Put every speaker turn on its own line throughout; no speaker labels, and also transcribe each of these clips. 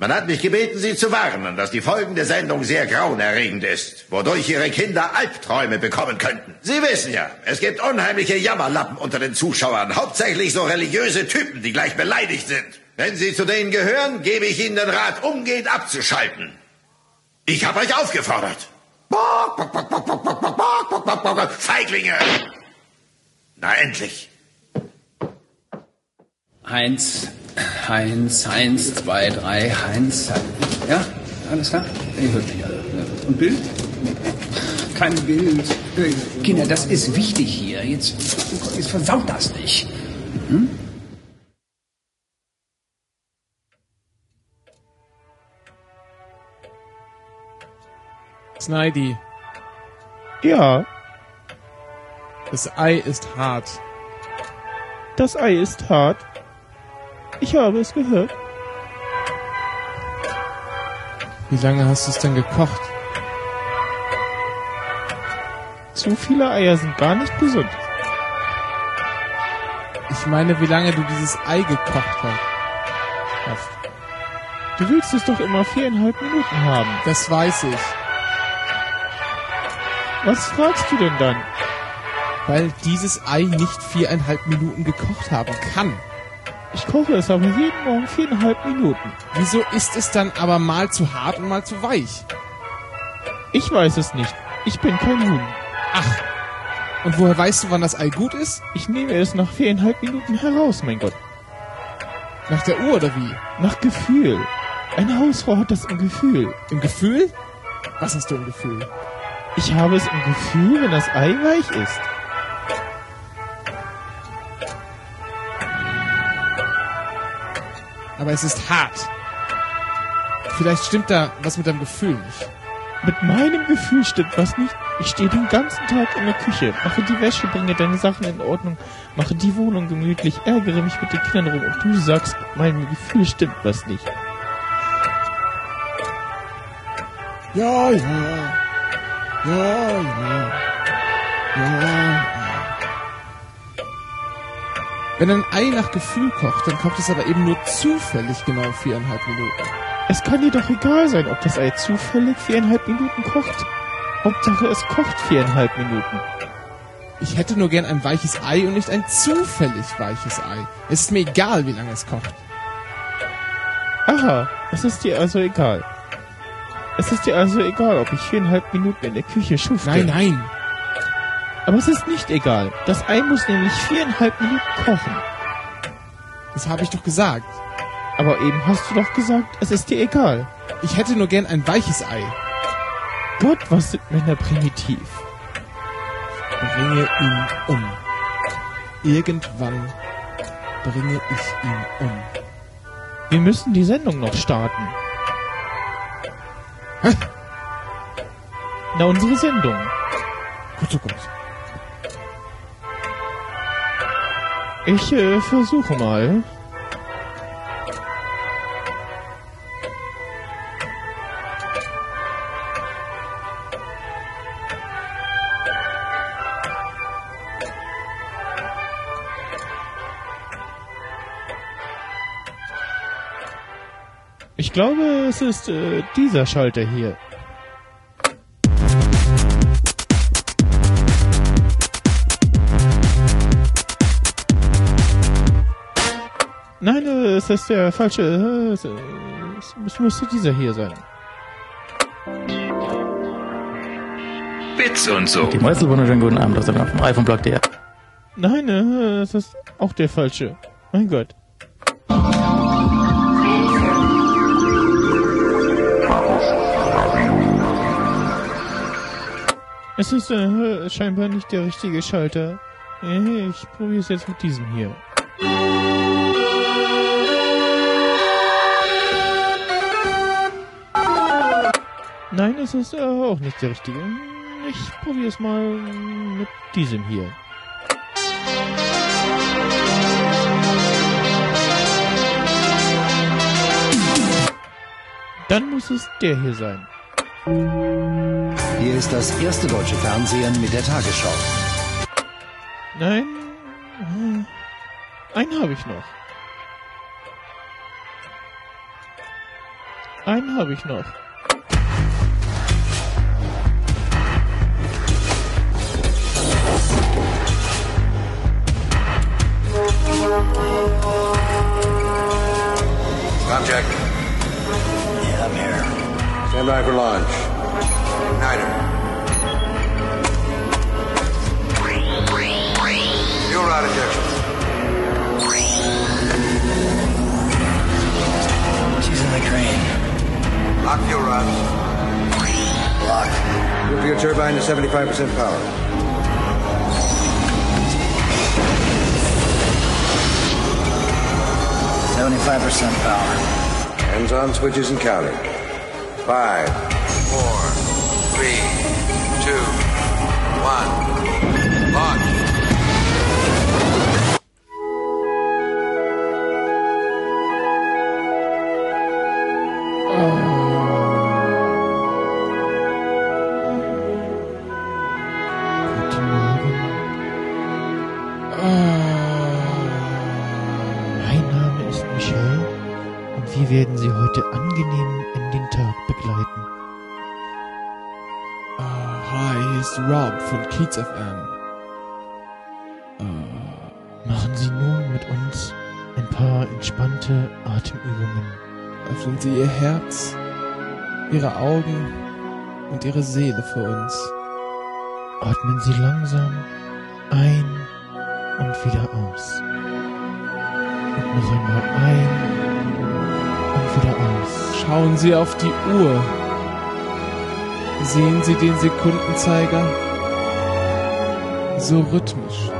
Man hat mich gebeten, Sie zu warnen, dass die folgende Sendung sehr grauenerregend ist, wodurch Ihre Kinder Albträume bekommen könnten. Sie wissen ja, es gibt unheimliche Jammerlappen unter den Zuschauern, hauptsächlich so religiöse Typen, die gleich beleidigt sind. Wenn Sie zu denen gehören, gebe ich Ihnen den Rat, umgehend abzuschalten. Ich habe euch aufgefordert. Feiglinge! Na endlich!
Heinz, Heinz, Heinz, zwei, drei, Heinz. Ja, alles klar? Ihr hört mich alle. Und Bild? Kein Bild. Kinder, das ist wichtig hier. Jetzt, jetzt versaut das nicht. Hm?
Snidey,
Ja,
das Ei ist hart.
das Ei ist hart. Ich habe es gehört.
Wie lange hast du es denn gekocht?
Zu viele Eier sind gar nicht gesund.
Ich meine, wie lange du dieses Ei gekocht hast.
Du willst es doch immer viereinhalb Minuten haben.
Das weiß ich.
Was fragst du denn dann?
Weil dieses Ei nicht viereinhalb Minuten gekocht haben kann.
Ich koche es aber jeden Morgen viereinhalb Minuten.
Wieso ist es dann aber mal zu hart und mal zu weich?
Ich weiß es nicht. Ich bin kein Huhn.
Ach. Und woher weißt du, wann das Ei gut ist?
Ich nehme es nach viereinhalb Minuten heraus, mein Gott.
Nach der Uhr oder wie?
Nach Gefühl. Eine Hausfrau hat das im Gefühl.
Im Gefühl? Was hast du im Gefühl?
Ich habe es im Gefühl, wenn das Ei weich ist.
Aber es ist hart. Vielleicht stimmt da was mit deinem Gefühl nicht.
Mit meinem Gefühl stimmt was nicht. Ich stehe den ganzen Tag in der Küche, mache die Wäsche, bringe deine Sachen in Ordnung, mache die Wohnung gemütlich, ärgere mich mit den Kindern rum und du sagst, mit meinem Gefühl stimmt was nicht.
Ja, ja. Ja, ja. Ja, ja. Wenn ein Ei nach Gefühl kocht, dann kocht es aber eben nur zufällig genau viereinhalb Minuten.
Es kann dir doch egal sein, ob das Ei zufällig viereinhalb Minuten kocht. Hauptsache es kocht viereinhalb Minuten.
Ich hätte nur gern ein weiches Ei und nicht ein zufällig weiches Ei. Es ist mir egal, wie lange es kocht.
Aha, es ist dir also egal. Es ist dir also egal, ob ich viereinhalb Minuten in der Küche schufte.
Nein, nein.
Aber es ist nicht egal. Das Ei muss nämlich viereinhalb Minuten kochen.
Das habe ich doch gesagt.
Aber eben hast du doch gesagt, es ist dir egal.
Ich hätte nur gern ein weiches Ei.
Gott, was sind Männer primitiv.
Bringe ihn um. Irgendwann bringe ich ihn um.
Wir müssen die Sendung noch starten.
Hä?
Na, unsere Sendung.
Gut, so gut.
Ich äh, versuche mal. Ich glaube, es ist äh, dieser Schalter hier. Es ist der falsche. äh, Es, müsste dieser hier sein.
Bits und so.
Die Meißel, wunderschönen guten Abend aus dem iPhone-Blog.de.
Nein, äh, es ist auch der falsche. Mein Gott. Es ist äh, scheinbar nicht der richtige Schalter. Äh, Ich probiere es jetzt mit diesem hier. Nein, es ist äh, auch nicht der richtige. Ich probiere es mal mit diesem hier. Dann muss es der hier sein.
Hier ist das erste deutsche Fernsehen mit der Tagesschau.
Nein. äh, Einen habe ich noch. Einen habe ich noch.
Comcheck.
Yeah, I'm here.
Stand by for launch. Igniter. Fuel rod injections.
She's in the crane.
Lock fuel rods.
Locked.
Nuclear turbine to 75% power.
Seventy-five percent power.
Hands on switches and counting. Five, four, three, two, one.
Kiez FM.
Machen Sie nun mit uns ein paar entspannte Atemübungen.
Öffnen Sie Ihr Herz, Ihre Augen und Ihre Seele für uns.
Atmen Sie langsam ein und wieder aus. Und noch einmal ein und wieder aus.
Schauen Sie auf die Uhr. Sehen Sie den Sekundenzeiger? So rhythmisch.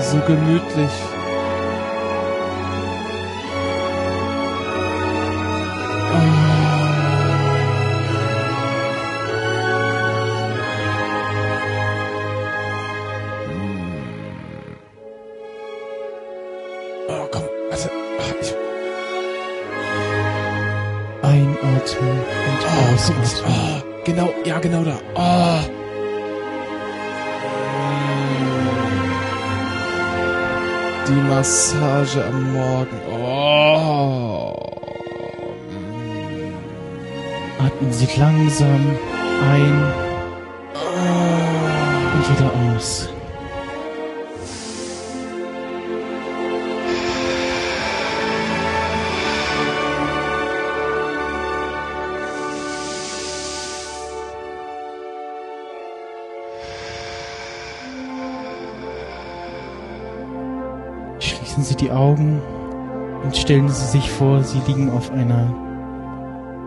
So gemütlich. Oh, komm, warte. Ah,
Einatmen und
Oh,
ausatmen.
Oh, genau, ja, genau da. Oh. Massage am Morgen. Oh.
Atmen Sie langsam ein und wieder aus. Augen und stellen Sie sich vor, Sie liegen auf einer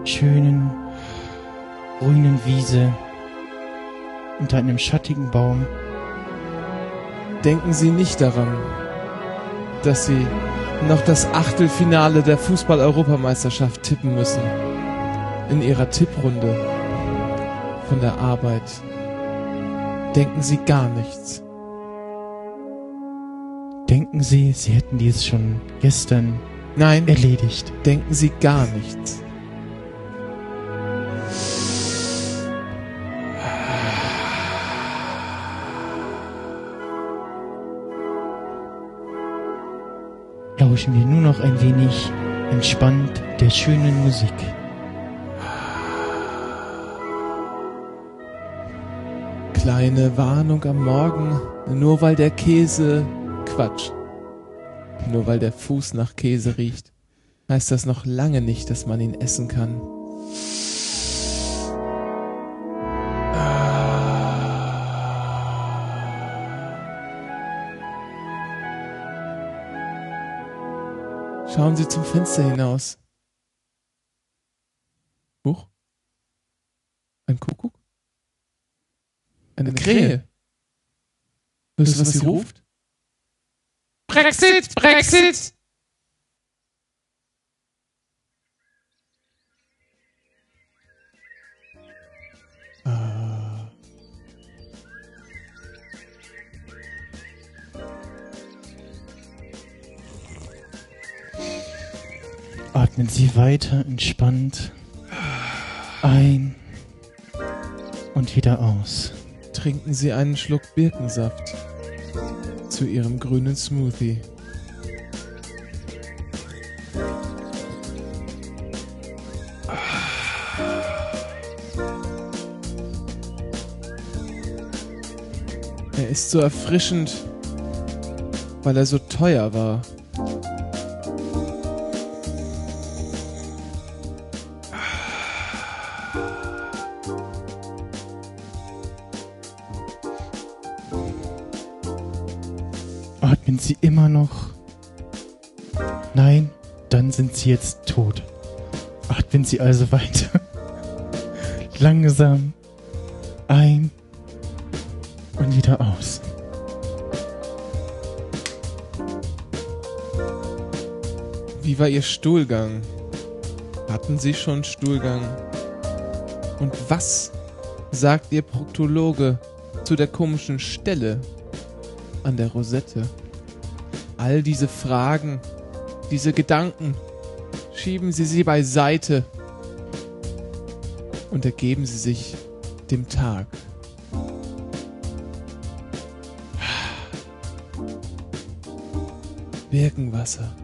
schönen, grünen Wiese unter einem schattigen Baum.
Denken Sie nicht daran, dass Sie noch das Achtelfinale der Fußball-Europameisterschaft tippen müssen. In Ihrer Tipprunde von der Arbeit. Denken Sie gar nichts.
Denken Sie, Sie hätten dies schon gestern
Nein,
erledigt.
denken Sie gar nichts.
Lauschen wir nur noch ein wenig entspannt der schönen Musik.
Kleine Warnung am Morgen, nur weil der Käse Quatsch. Nur weil der Fuß nach Käse riecht, heißt das noch lange nicht, dass man ihn essen kann. Schauen Sie zum Fenster hinaus. Huch. Ein Kuckuck? Eine Krähe. Hörst du, was sie ruft? Brexit! Brexit! Ah.
Atmen Sie weiter entspannt ein und wieder aus.
Trinken Sie einen Schluck Birkensaft zu ihrem grünen Smoothie. Er ist so erfrischend, weil er so teuer war.
Sie jetzt tot. Atmen Sie also weiter. Langsam ein und wieder aus.
Wie war Ihr Stuhlgang? Hatten Sie schon Stuhlgang? Und was sagt Ihr Proktologe zu der komischen Stelle an der Rosette? All diese Fragen, diese Gedanken, schieben Sie sie beiseite und ergeben Sie sich dem Tag. Birkenwasser.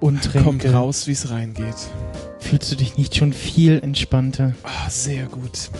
Und Tränke.
Kommt raus, wie es reingeht.
Fühlst du dich nicht schon viel entspannter?
Ah, sehr gut.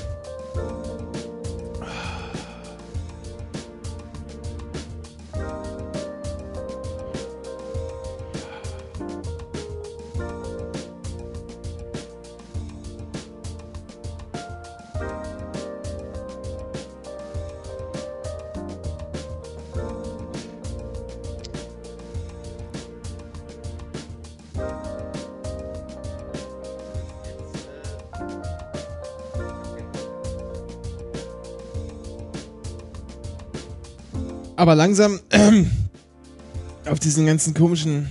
Aber langsam ähm, auf diesen ganzen komischen.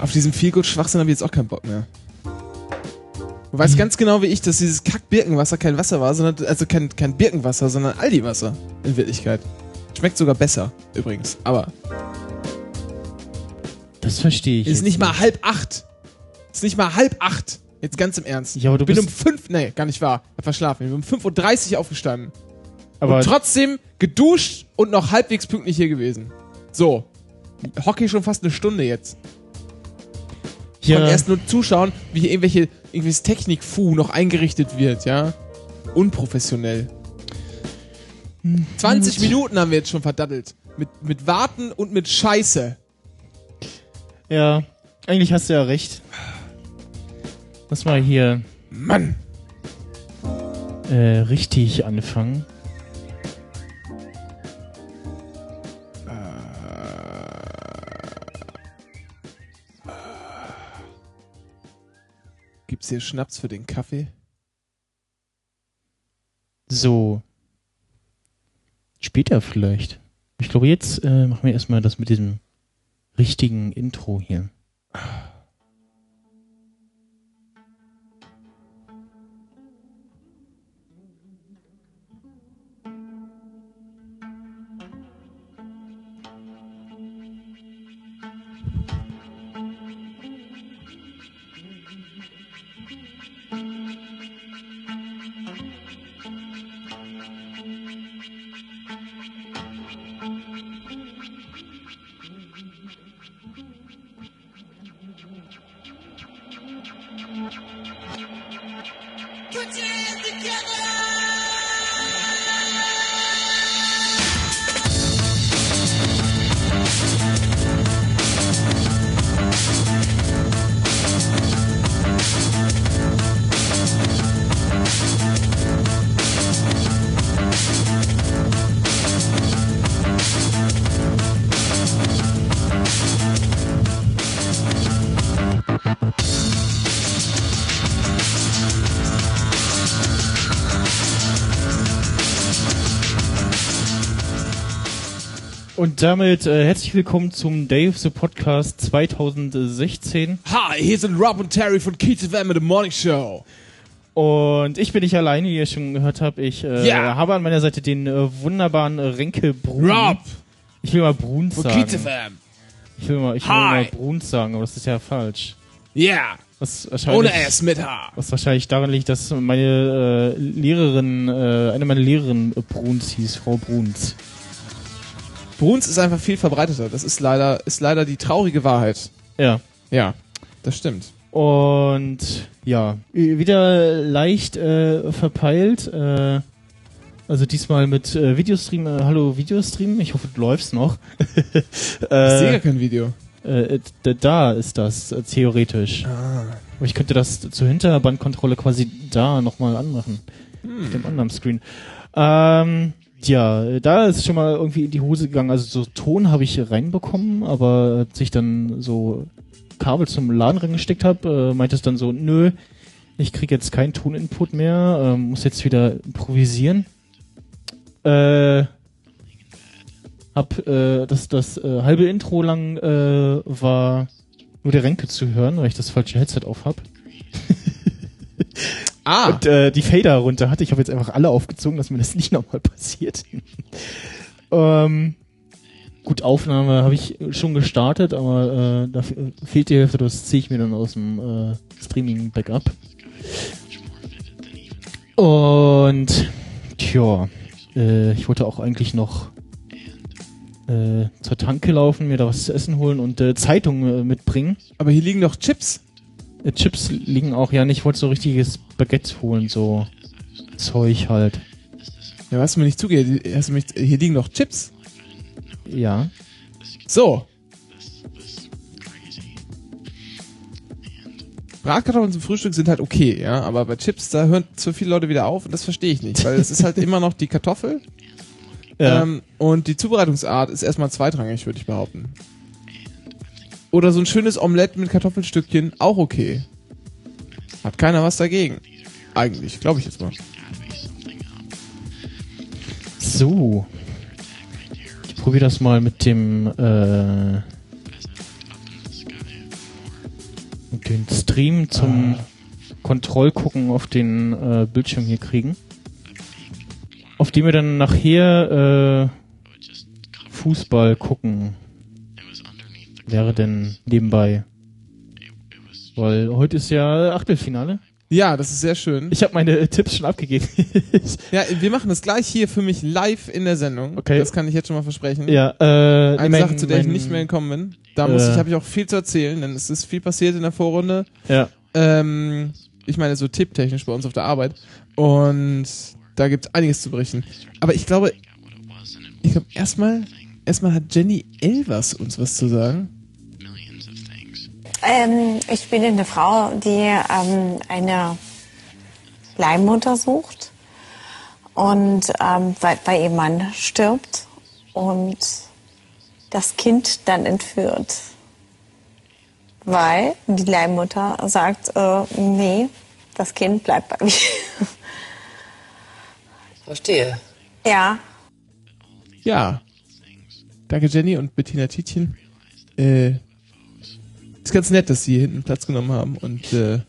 Auf diesen Feelgood-Schwachsinn habe ich jetzt auch keinen Bock mehr. Du weißt ganz genau wie ich, dass dieses Kack-Birkenwasser kein Wasser war, sondern, also kein, kein Birkenwasser, sondern Aldi-Wasser in Wirklichkeit. Schmeckt sogar besser, übrigens. Aber
Das verstehe ich.
ist nicht mal halb acht. Ist nicht mal halb acht. Jetzt ganz im Ernst.
Ja, aber du
bin
bist-
um fünf, nee, gar nicht wahr. Hab verschlafen. Ich bin um 5.30 Uhr aufgestanden.
Aber
und trotzdem geduscht und noch halbwegs pünktlich hier gewesen. So. Hockey schon fast eine Stunde jetzt. Ich
ja,
konnte erst nur zuschauen, wie hier irgendwelche, irgendwelches Technik-Fu noch eingerichtet wird, ja. Unprofessionell. 20 Minuten haben wir jetzt schon verdattelt. Mit, mit Warten und mit Scheiße.
ja, eigentlich hast du ja recht. Lass mal hier
Mann.
äh, richtig anfangen.
Gibt's hier Schnaps für den Kaffee?
So. Später vielleicht. Ich glaube, jetzt äh, machen wir erstmal das mit diesem richtigen Intro hier. Und damit äh, herzlich willkommen zum Dave the Podcast 2016.
Hi, hier sind Rob und Terry von Kids FM mit The Morning Show.
Und ich bin nicht alleine, wie ihr schon gehört habt. Ich äh,
Ja.
habe an meiner Seite den äh, wunderbaren Renke Brun.
Rob
Ich will mal Bruns
von
sagen.
FM.
Ich will mal, ich will mal Bruns sagen, aber das ist ja falsch.
Yeah,
Was
ohne S, mit H.
Was wahrscheinlich daran liegt, dass meine äh, Lehrerin, äh, eine meiner Lehrerinnen äh, Bruns hieß, Frau Bruns.
Bruns ist einfach viel verbreiteter. Das ist leider, ist leider die traurige Wahrheit.
Ja.
Ja, das stimmt.
Und ja, wieder leicht äh, verpeilt. Äh, also diesmal mit äh, Videostream. Äh, hallo Videostream, ich hoffe, du läufst noch.
Ich sehe gar kein Video.
äh, d- da ist das äh, theoretisch. Aber ich könnte das zur Hinterbandkontrolle quasi da nochmal anmachen. Auf dem anderen Screen. Ähm, ja, da ist schon mal irgendwie in die Hose gegangen. Also so Ton habe ich reinbekommen, aber als ich dann so Kabel zum Laden reingesteckt habe, äh, meinte es dann so, nö, ich kriege jetzt keinen Toninput mehr, ähm, muss jetzt wieder improvisieren. Äh, hab äh, das, das äh, halbe Intro lang äh, war nur der Renke zu hören, weil ich das falsche Headset auf hab.
Ah,
Und äh, die Fader runter hatte. Ich habe jetzt einfach alle aufgezogen, dass mir das nicht nochmal passiert. ähm, gut, Aufnahme habe ich schon gestartet, aber äh, da fe- fehlt die Hälfte, das ziehe ich mir dann aus dem äh, Streaming-Backup. Und tja, äh, ich wollte auch eigentlich noch äh, zur Tanke laufen, mir da was zu essen holen und äh, Zeitung äh, mitbringen.
aber hier liegen doch Chips.
Äh, Chips liegen auch, ja, nicht, ich wollte so richtiges Baguette holen, so Zeug halt.
Ja, hast du mir nicht zugehört? Hast du mich, hier liegen doch Chips.
Ja.
So. Bratkartoffeln zum Frühstück sind halt okay, ja, aber bei Chips, da hören zu viele Leute wieder auf und das verstehe ich nicht, weil es ist halt immer noch die Kartoffel
ja.
ähm, und die Zubereitungsart ist erstmal zweitrangig, würde ich behaupten. Oder so ein schönes Omelett mit Kartoffelstückchen, auch okay. Hat keiner was dagegen. Eigentlich, glaube ich jetzt mal.
so. Ich probiere das mal mit dem äh, mit den Stream zum Kontrollgucken auf den äh, Bildschirm hier kriegen. Auf dem wir dann nachher äh, Fußball gucken. Wäre denn nebenbei. Weil heute ist ja Achtelfinale.
Ja, das ist sehr schön.
Ich habe meine Tipps schon abgegeben.
Ja, wir machen das gleich hier für mich live in der Sendung.
Okay.
Das kann ich jetzt schon mal versprechen.
ja, äh,
Eine
mein-
Sache, zu der ich
mein-
nicht mehr gekommen bin. Da muss
Äh.
ich, habe ich auch viel zu erzählen, denn es ist viel passiert in der Vorrunde.
Ja.
Ähm, ich meine, so tipptechnisch bei uns auf der Arbeit. Und da gibt es einiges zu berichten. Aber ich glaube, ich glaube, erstmal, erstmal hat Jenny Elvers uns was zu sagen.
Ähm, ich bin eine Frau, die ähm, eine Leihmutter sucht und ähm, weil, weil ihr Mann stirbt und das Kind dann entführt. Weil die Leihmutter sagt, äh, nee, das Kind bleibt bei mir.
Verstehe.
ja,
Ja. Danke, Jenny und Bettina Tietjen. Äh, ist ganz nett, dass sie hier hinten Platz genommen haben und äh,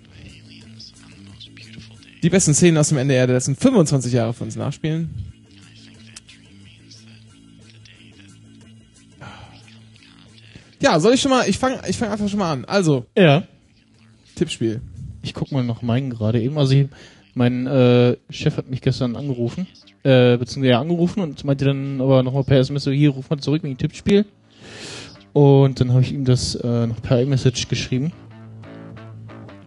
die besten Szenen aus dem NDR der letzten 25 Jahre für uns nachspielen. Ja, soll ich schon mal, ich fange ich fang einfach schon mal an. Also,
Ja.
Tippspiel.
Ich guck mal nach meinen gerade eben. Also ich, mein äh, Chef hat mich gestern angerufen, äh, beziehungsweise ja, angerufen und meinte dann aber nochmal per SMS so, hier, ruf mal zurück wegen Tippspiel. Und dann habe ich ihm das äh, noch per iMessage geschrieben.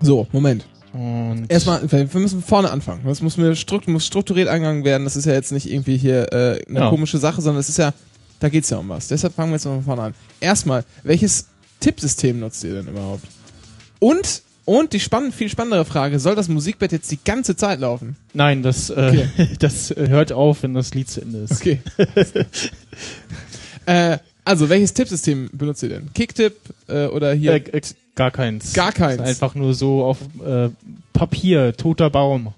So, Moment.
Und
Erstmal, wir müssen vorne anfangen. Das muss, mir strukt, muss strukturiert angegangen werden. Das ist ja jetzt nicht irgendwie hier äh, eine
Ja.
komische Sache, sondern es ist ja, da geht's ja um was. Deshalb fangen wir jetzt mal von vorne an. Erstmal, welches Tippsystem nutzt ihr denn überhaupt? Und, und die spannend, viel spannendere Frage, soll das Musikbett jetzt die ganze Zeit laufen?
nein, das, äh, das äh, hört auf, wenn das Lied zu Ende ist.
Okay. äh, also, welches Tippsystem benutzt ihr denn? Kicktipp äh, oder hier?
Äh, äh, gar keins.
Gar keins.
Einfach nur so auf äh, Papier, toter Baum.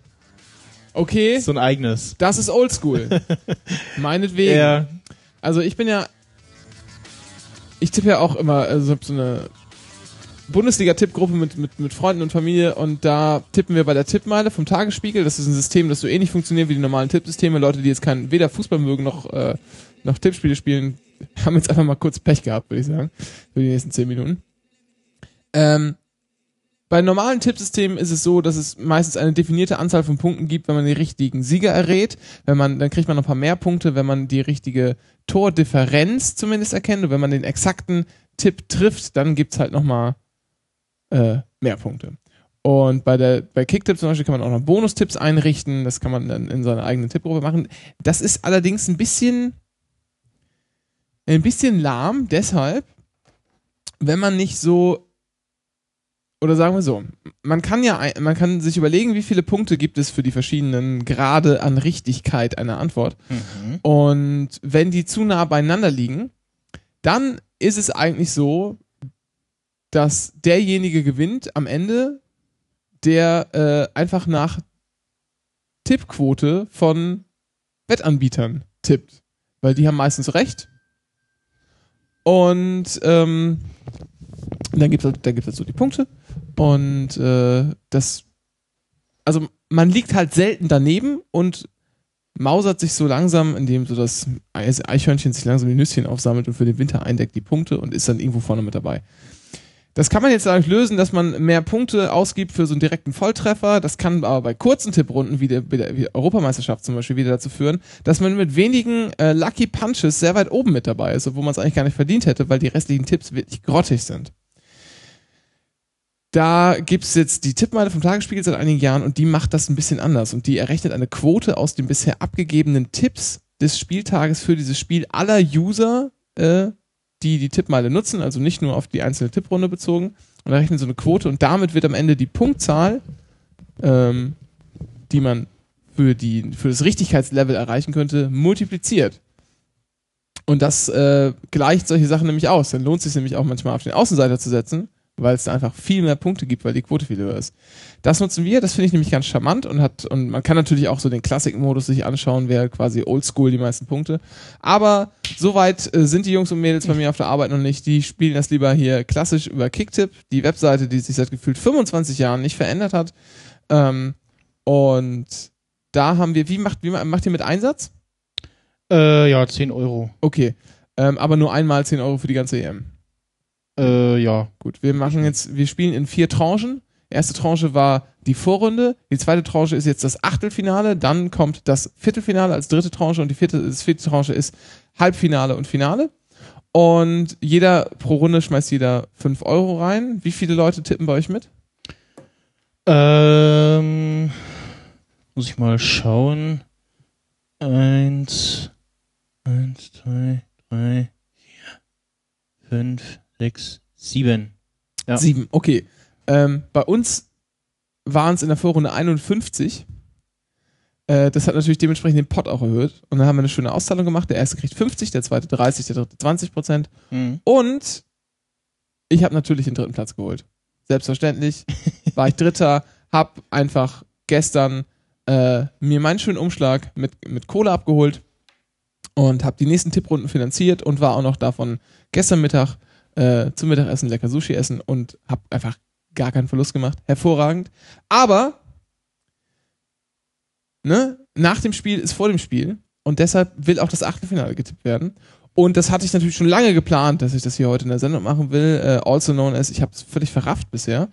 okay,
So ein eigenes.
das ist oldschool. Meinetwegen.
Ja,
Also ich bin ja, ich tippe ja auch immer, also so eine Bundesliga-Tippgruppe mit, mit, mit Freunden und Familie und da tippen wir bei der Tippmeile vom Tagesspiegel. Das ist ein System, das so ähnlich funktioniert wie die normalen Tippsysteme. Leute, die jetzt kein, weder Fußball mögen noch, äh, noch Tippspiele spielen, haben jetzt einfach mal kurz Pech gehabt, würde ich sagen, für die nächsten zehn Minuten. Ähm, bei normalen Tippsystemen ist es so, dass es meistens eine definierte Anzahl von Punkten gibt, wenn man die richtigen Sieger errät. Wenn man, dann kriegt man noch ein paar mehr Punkte, wenn man die richtige Tordifferenz zumindest erkennt. Und wenn man den exakten Tipp trifft, dann gibt's halt nochmal äh, mehr Punkte. Und bei der bei Kicktip zum Beispiel kann man auch noch Bonustipps einrichten. Das kann man dann in seiner eigenen Tippgruppe machen. Das ist allerdings ein bisschen ein bisschen lahm, deshalb, wenn man nicht so oder sagen wir so, man kann ja, man kann sich überlegen, wie viele Punkte gibt es für die verschiedenen Grade an Richtigkeit einer Antwort. Und wenn die zu nah beieinander liegen, dann ist es eigentlich so, dass derjenige gewinnt am Ende, der äh, einfach nach Tippquote von Wettanbietern tippt. Weil die haben meistens recht. Und ähm, dann gibt es da gibt's halt so die Punkte. Und äh, das, also man liegt halt selten daneben und mausert sich so langsam, indem so das Eichhörnchen sich langsam die Nüsschen aufsammelt und für den Winter eindeckt die Punkte und ist dann irgendwo vorne mit dabei. Das kann man jetzt dadurch lösen, dass man mehr Punkte ausgibt für so einen direkten Volltreffer. Das kann aber bei kurzen Tipprunden wie der, wie der wie Europameisterschaft zum Beispiel wieder dazu führen, dass man mit wenigen äh, Lucky Punches sehr weit oben mit dabei ist, obwohl man es eigentlich gar nicht verdient hätte, weil die restlichen Tipps wirklich grottig sind. Da gibt's jetzt die Tippmeile vom Tagesspiegel seit einigen Jahren und die macht das ein bisschen anders und die errechnet eine Quote aus den bisher abgegebenen Tipps des Spieltages für dieses Spiel aller User, äh, die die Tippmeile nutzen, also nicht nur auf die einzelne Tipprunde bezogen und errechnet so eine Quote und damit wird am Ende die Punktzahl, ähm, die man für, die, für das Richtigkeitslevel erreichen könnte, multipliziert. Und das äh, gleicht solche Sachen nämlich aus. Dann lohnt es sich nämlich auch manchmal auf den Außenseiter zu setzen, weil es da einfach viel mehr Punkte gibt, weil die Quote viel höher ist. Das nutzen wir, das finde ich nämlich ganz charmant und hat, und man kann natürlich auch so den Classic-Modus sich anschauen, wer quasi oldschool die meisten Punkte. Aber soweit äh, sind die Jungs und Mädels bei mir auf der Arbeit noch nicht. Die spielen das lieber hier klassisch über Kicktip, die Webseite, die sich seit gefühlt 25 Jahren nicht verändert hat. Ähm, und da haben wir, wie macht, wie ma- macht ihr mit Einsatz?
Äh, ja, 10 Euro.
Okay. Ähm, aber nur einmal 10 Euro für die ganze EM.
Äh, ja.
Gut, wir machen jetzt, wir spielen in vier Tranchen. Erste Tranche war die Vorrunde, die zweite Tranche ist jetzt das Achtelfinale, dann kommt das Viertelfinale als dritte Tranche und die vierte, das vierte Tranche ist Halbfinale und Finale. Und jeder pro Runde schmeißt jeder 5 Euro rein. Wie viele Leute tippen bei euch mit?
Ähm, muss ich mal schauen. Eins, eins, zwei, drei, vier, fünf, sechs, sieben. Ja.
Sieben, okay. Ähm, bei uns waren es in der Vorrunde 51. Äh, das hat natürlich dementsprechend den Pot auch erhöht. Und dann haben wir eine schöne Auszahlung gemacht. Der erste kriegt 50, der zweite 30, der dritte 20 Prozent.
Mhm.
Und ich habe natürlich den dritten Platz geholt. Selbstverständlich war ich Dritter, hab einfach gestern äh, mir meinen schönen Umschlag mit, mit Kohle abgeholt und habe die nächsten Tipprunden finanziert und war auch noch davon gestern Mittag äh, zum Mittagessen lecker Sushi essen und habe einfach gar keinen Verlust gemacht. Hervorragend. Aber ne, nach dem Spiel ist vor dem Spiel und deshalb will auch das Achtelfinale getippt werden. Und das hatte ich natürlich schon lange geplant, dass ich das hier heute in der Sendung machen will. Äh, also known as, ich habe es völlig verrafft bisher.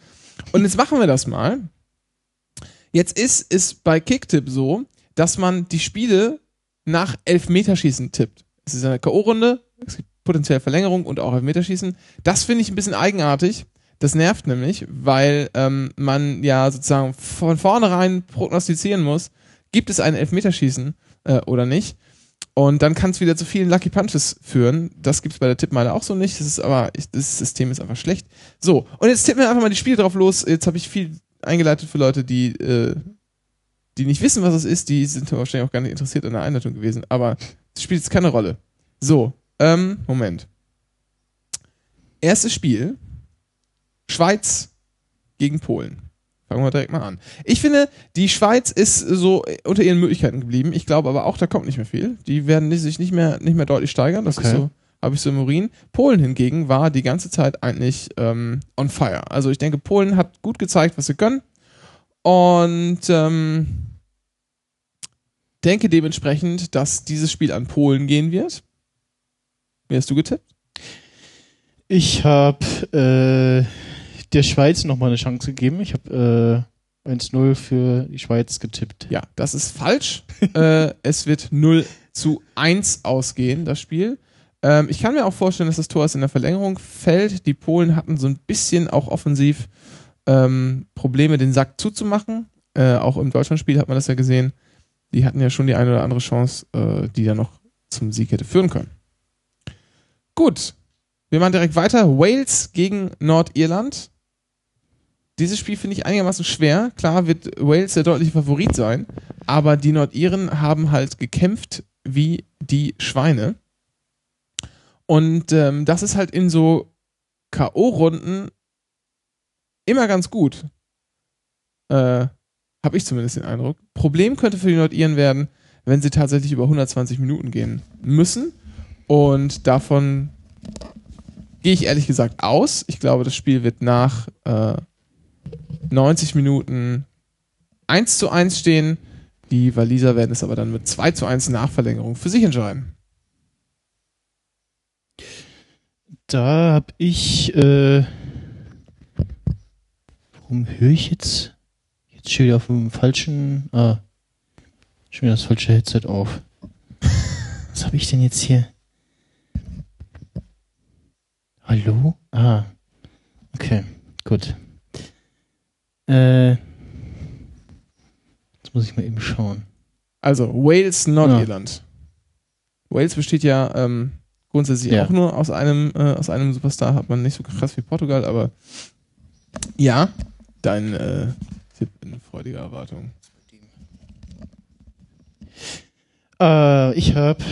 Und jetzt machen wir das mal. Jetzt ist es bei Kicktip so, dass man die Spiele nach Elfmeterschießen tippt. Es ist eine K.O.-Runde, es gibt potenziell Verlängerung und auch Elfmeterschießen. Das finde ich ein bisschen eigenartig. Das nervt nämlich, weil ähm, man ja sozusagen von vornherein prognostizieren muss, gibt es ein Elfmeterschießen äh, oder nicht. Und dann kann es wieder zu vielen Lucky Punches führen. Das gibt es bei der Tippmeile auch so nicht. Das ist aber, ich, das System ist einfach schlecht. So, und jetzt tippen wir einfach mal die Spiele drauf los. Jetzt habe ich viel eingeleitet für Leute, die, äh, die nicht wissen, was es ist. Die sind wahrscheinlich auch gar nicht interessiert an der Einleitung gewesen. Aber das spielt jetzt keine Rolle. So, ähm, Moment. Erstes Spiel. Schweiz gegen Polen. Fangen wir direkt mal an. Ich finde, die Schweiz ist so unter ihren Möglichkeiten geblieben. Ich glaube aber auch, da kommt nicht mehr viel. Die werden sich nicht mehr, nicht mehr deutlich steigern. Das
Okay.
ist so, habe ich so im Urin. Polen hingegen war die ganze Zeit eigentlich ähm, on fire. Also ich denke, Polen hat gut gezeigt, was sie können. Und ähm, denke dementsprechend, dass dieses Spiel an Polen gehen wird. Wie hast du getippt?
Ich habe äh, der Schweiz nochmal eine Chance gegeben. Ich habe äh, 1-0 für die Schweiz getippt.
Ja, das ist falsch. äh, es wird 0 zu 1 ausgehen, das Spiel. Ähm, ich kann mir auch vorstellen, dass das Tor erst in der Verlängerung fällt. Die Polen hatten so ein bisschen auch offensiv ähm, Probleme, den Sack zuzumachen. Äh, auch im Deutschlandspiel hat man das ja gesehen. Die hatten ja schon die eine oder andere Chance, äh, die dann noch zum Sieg hätte führen können. Gut, wir machen direkt weiter. Wales gegen Nordirland. Dieses Spiel finde ich einigermaßen schwer. Klar wird Wales der deutliche Favorit sein, aber die Nordiren haben halt gekämpft wie die Schweine. Und ähm, das ist halt in so K.O.-Runden immer ganz gut. Äh, Habe ich zumindest den Eindruck. Problem könnte für die Nordiren werden, wenn sie tatsächlich über 120 Minuten gehen müssen. Und davon gehe ich ehrlich gesagt aus. Ich glaube, das Spiel wird nach äh, 90 Minuten 1 zu 1 stehen. Die Waliser werden es aber dann mit 2 zu 1 Nachverlängerung für sich entscheiden.
Da habe ich. Äh, warum höre ich jetzt? Jetzt schon wieder auf dem falschen. Ah. Schon wieder das falsche Headset auf. Was habe ich denn jetzt hier? Hallo? Ah. Okay, gut. Äh. Jetzt muss ich mal eben schauen.
Also Wales, Nordirland. Wales besteht ja ähm, grundsätzlich
Ja.
auch nur aus einem, äh, aus einem Superstar, hat man nicht so krass wie Portugal, aber ja, dein äh, Tipp in freudiger Erwartung.
Äh, ich habe.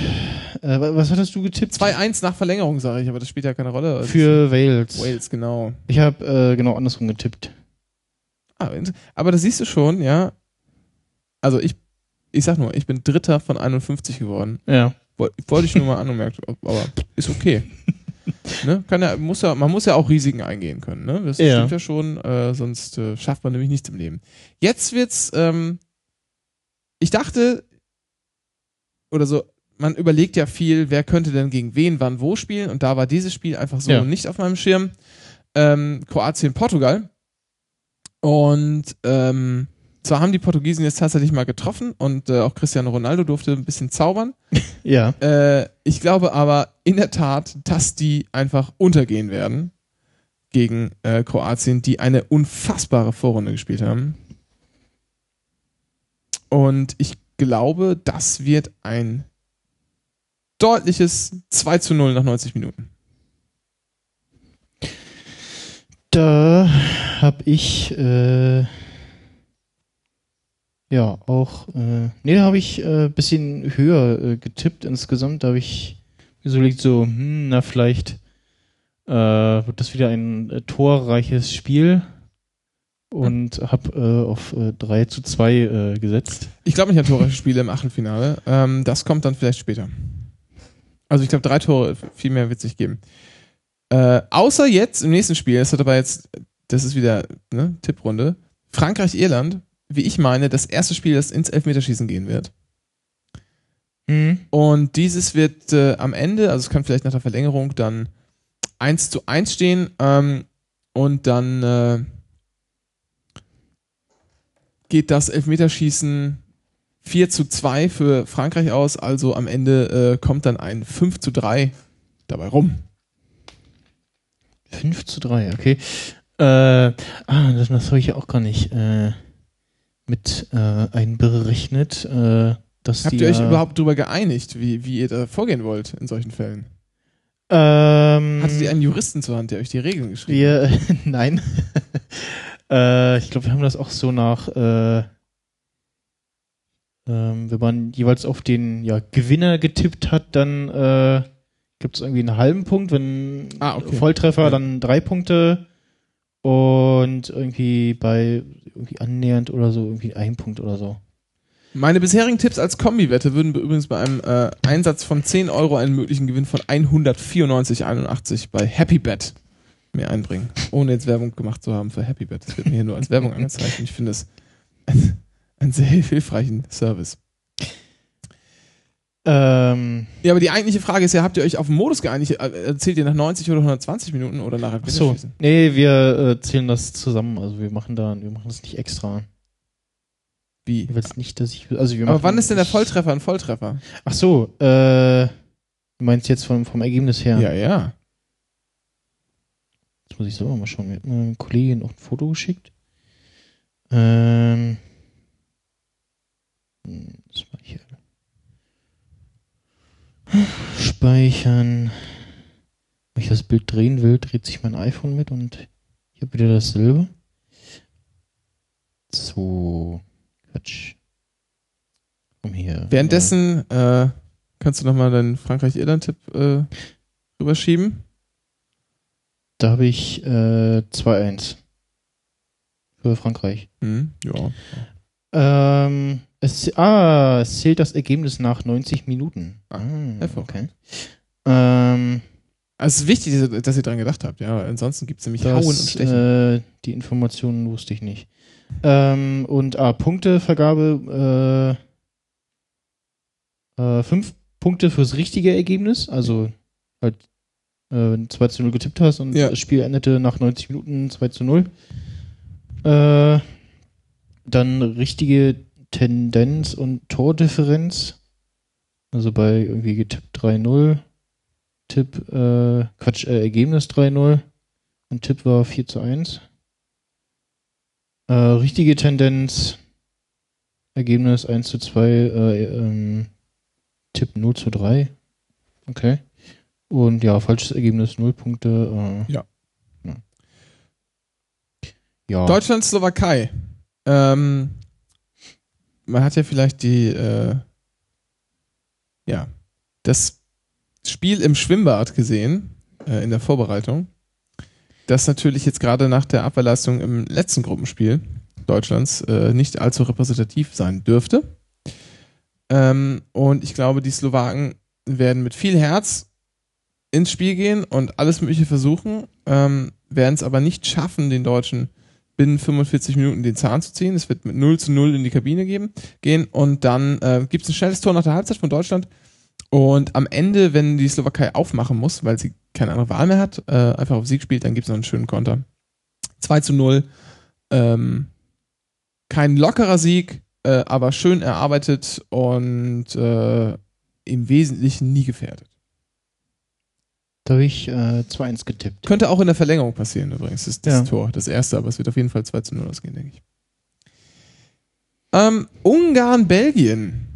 Äh, wa- was hattest du getippt?
2-1 nach Verlängerung, sage ich, aber das spielt ja keine Rolle. Also
Für Wales.
Wales, genau.
Ich habe äh, genau andersrum getippt.
Ah, aber da siehst du schon, ja. Also ich, ich sag nur, ich bin Dritter von 51 geworden.
Ja.
Woll- Wollte ich nur mal angemerkt, aber ist okay. ne? Kann ja, muss ja, man muss ja auch Risiken eingehen können, ne? Das
Ja.
stimmt ja schon, äh, sonst äh, schafft man nämlich nichts im Leben. Jetzt wird's, ähm, ich dachte, oder so, man überlegt ja viel, wer könnte denn gegen wen, wann, wo spielen und da war dieses Spiel einfach so
Ja.
nicht auf meinem Schirm. Ähm, Kroatien, Portugal. Und ähm, zwar haben die Portugiesen jetzt tatsächlich mal getroffen und äh, auch Cristiano Ronaldo durfte ein bisschen zaubern.
Ja.
Äh, ich glaube aber in der Tat, dass die einfach untergehen werden gegen äh, Kroatien, die eine unfassbare Vorrunde gespielt haben. Und ich glaube, das wird ein deutliches 2 zu 0 nach 90 Minuten.
Da habe ich äh, ja auch äh, nee, da habe ich äh, bisschen höher äh, getippt insgesamt. Da habe ich so überlegt so, hm, na vielleicht äh, wird das wieder ein äh, torreiches Spiel und habe äh, auf äh, 3 zu 2 äh, gesetzt.
Ich glaube nicht an torreiche Spiele im Achtelfinale. Ähm, das kommt dann vielleicht später. Also ich glaube, drei Tore, viel mehr wird es nicht geben. Äh, außer jetzt im nächsten Spiel, das hat aber jetzt, das ist wieder ne, Tipprunde, Frankreich-Irland, wie ich meine, das erste Spiel, das ins Elfmeterschießen gehen wird.
Hm.
Und dieses wird äh, am Ende, also es kann vielleicht nach der Verlängerung dann 1 zu 1 stehen ähm, und dann äh, geht das Elfmeterschießen 4 zu 2 für Frankreich aus, also am Ende äh, kommt dann ein 5 zu 3 dabei rum.
5 zu 3, okay. Äh, ah, das, das habe ich ja auch gar nicht äh, mit äh, einberechnet. Äh, dass
Habt ihr euch überhaupt darüber geeinigt, wie, wie ihr da vorgehen wollt in solchen Fällen?
Ähm,
Hattet ihr einen Juristen zur Hand, der euch die Regeln geschrieben
wir, nein. Äh, ich glaube, wir haben das auch so nach, äh, ähm, wenn man jeweils auf den ja, Gewinner getippt hat, dann äh, gibt es irgendwie einen halben Punkt, wenn
Ah, okay.
Volltreffer
Ja.
dann drei Punkte und irgendwie bei irgendwie annähernd oder so irgendwie ein Punkt oder so.
Meine bisherigen Tipps als Kombi-Wette würden übrigens bei einem äh, Einsatz von 10 Euro einen möglichen Gewinn von 194,81 bei HappyBet mir einbringen. Ohne jetzt Werbung gemacht zu haben für HappyBet. Das wird mir hier nur als Werbung angezeigt und ich finde es einen, einen sehr hilfreichen Service.
Ähm,
Ja, aber die eigentliche Frage ist ja, habt ihr euch auf den Modus geeinigt? Äh, Zählt ihr nach 90 oder 120 Minuten oder nach
ach so,
Elfmeterschießen?
nee, wir äh, zählen das zusammen. Also wir machen da, wir machen das nicht extra.
Wie?
Ich weiß nicht, dass ich, also wir
Aber wann ist denn der Volltreffer ein Volltreffer?
Ach so, äh, du meinst jetzt vom, vom Ergebnis her?
Ja, ja.
Jetzt muss ich selber mal schauen. Mir hat eine Kollegin auch ein Foto geschickt. Ähm. hm, Speichern. Speichern. Wenn ich das Bild drehen will, dreht sich mein iPhone mit und ich habe wieder dasselbe. So. Quatsch. Komm hier.
Währenddessen äh, kannst du nochmal deinen Frankreich-Irland-Tipp äh, rüberschieben.
Da habe ich äh, 2-1. Für Frankreich.
Hm, ja.
Ähm, es, ah, es zählt das Ergebnis nach 90 Minuten.
Ah,
okay.
hervorragend.
Ähm,
Also es ist wichtig, dass ihr- dran gedacht habt, ja. Ansonsten gibt es nämlich Hauen und
das,
Stechen.
äh, die Informationen wusste ich nicht. Ähm, und ah, Punktevergabe, äh, äh, fünf Punkte fürs richtige Ergebnis, also halt, wenn du 2 zu 0 getippt hast und
Ja.
das Spiel endete nach 90 Minuten 2 zu 0. Äh, dann richtige Tendenz und Tordifferenz. Also bei irgendwie getippt 3-0. Tipp, äh, Quatsch, äh, Ergebnis 3-0. Und Tipp war 4 zu 1. Äh, richtige Tendenz. Ergebnis 1 zu 2. Äh, ähm, Tipp 0 zu 3. Okay. Und ja, falsches Ergebnis 0 Punkte. Äh,
Ja.
Ja. ja.
Deutschland, Slowakei. Ähm, man hat ja vielleicht die, äh, ja, das Spiel im Schwimmbad gesehen, äh, in der Vorbereitung. Das natürlich jetzt gerade nach der Abwehrleistung im letzten Gruppenspiel Deutschlands äh, nicht allzu repräsentativ sein dürfte. Ähm, und ich glaube, die Slowaken werden mit viel Herz ins Spiel gehen und alles Mögliche versuchen, ähm, werden es aber nicht schaffen, den Deutschen binnen 45 Minuten den Zahn zu ziehen. Es wird mit 0 zu 0 in die Kabine geben, gehen und dann äh, gibt es ein schnelles Tor nach der Halbzeit von Deutschland. Und am Ende, wenn die Slowakei aufmachen muss, weil sie keine andere Wahl mehr hat, äh, einfach auf Sieg spielt, dann gibt es noch einen schönen Konter. 2 zu 0. Ähm, kein lockerer Sieg, äh, aber schön erarbeitet und äh, im Wesentlichen nie gefährdet.
Da habe ich äh, 2-1 getippt.
Könnte auch in der Verlängerung passieren übrigens, ist das
Ja.
Tor. Das erste, aber es wird auf jeden Fall 2 zu 0 ausgehen, denke ich. Ähm, Ungarn, Belgien.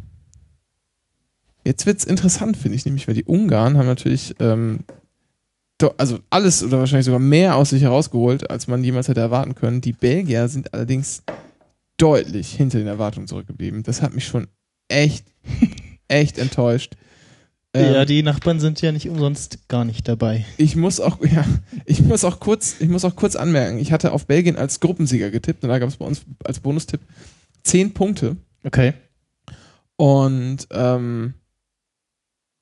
Jetzt wird's interessant, finde ich, nämlich, weil die Ungarn haben natürlich ähm, also alles oder wahrscheinlich sogar mehr aus sich herausgeholt, als man jemals hätte erwarten können. Die Belgier sind allerdings deutlich hinter den Erwartungen zurückgeblieben. Das hat mich schon echt, echt enttäuscht. Ähm,
ja, die Nachbarn sind ja nicht umsonst gar nicht dabei.
ich muss auch, ja, ich muss auch kurz, ich muss auch kurz anmerken, ich hatte auf Belgien als Gruppensieger getippt und da gab es bei uns als Bonustipp zehn Punkte
Okay.
und ähm,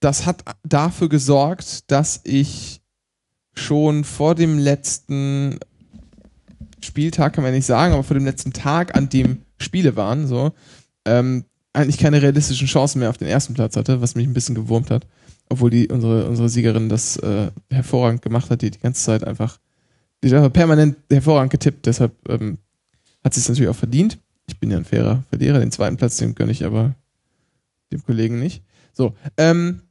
das hat dafür gesorgt, dass ich schon vor dem letzten Spieltag, kann man nicht sagen, aber vor dem letzten Tag, an dem Spiele waren, so, ähm, eigentlich keine realistischen Chancen mehr auf den ersten Platz hatte, was mich ein bisschen gewurmt hat. Obwohl die, unsere, unsere Siegerin das äh, hervorragend gemacht hat, die die ganze Zeit einfach, die hat permanent hervorragend getippt, deshalb ähm, hat sie es natürlich auch verdient. Ich bin ja ein fairer Verlierer, den zweiten Platz, den gönne ich aber dem Kollegen nicht. So, ähm,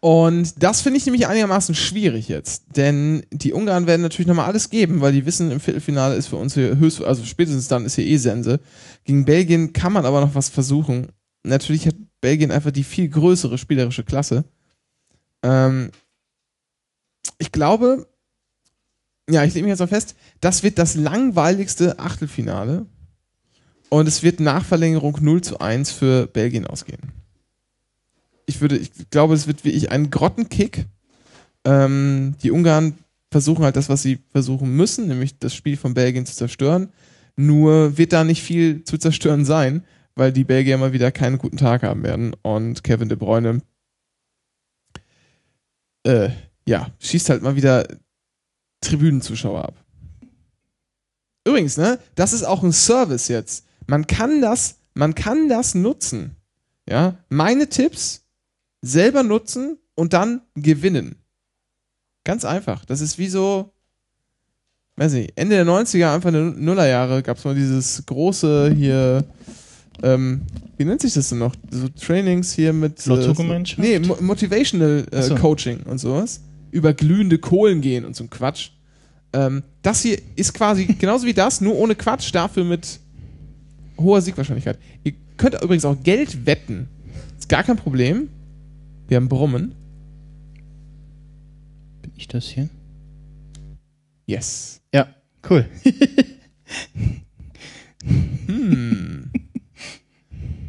und das finde ich nämlich einigermaßen schwierig jetzt, denn die Ungarn werden natürlich nochmal alles geben, weil die wissen, im Viertelfinale ist für uns hier höchst, also spätestens dann ist hier eh Sense. Gegen Belgien kann man aber noch was versuchen. Natürlich hat Belgien einfach die viel größere spielerische Klasse. Ähm, ich glaube, ja, ich lege mich jetzt mal fest, das wird das langweiligste Achtelfinale und es wird nach Verlängerung 0 zu 1 für Belgien ausgehen ich würde, ich glaube, es wird wie ich ein Grottenkick. Ähm, die Ungarn versuchen halt das, was sie versuchen müssen, nämlich das Spiel von Belgien zu zerstören. Nur wird da nicht viel zu zerstören sein, weil die Belgier mal wieder keinen guten Tag haben werden und Kevin de Bruyne äh, ja, schießt halt mal wieder Tribünenzuschauer ab. Übrigens, ne, das ist auch ein Service jetzt. Man kann das, man kann das nutzen. Ja, meine Tipps selber nutzen und dann gewinnen. Ganz einfach. Das ist wie so, weiß nicht, Ende der 90er, Anfang der Nullerjahre gab es mal dieses große hier, ähm, wie nennt sich das denn noch? So Trainings hier mit. Äh, nee, Mo Motivational äh,
so.
Coaching und sowas. Über glühende Kohlen gehen und so ein Quatsch. Ähm, das hier ist quasi genauso wie das, nur ohne Quatsch, dafür mit hoher Siegwahrscheinlichkeit. Ihr könnt übrigens auch Geld wetten. Ist gar kein Problem. Wir haben Brummen.
Bin ich das hier?
Yes.
Ja, cool.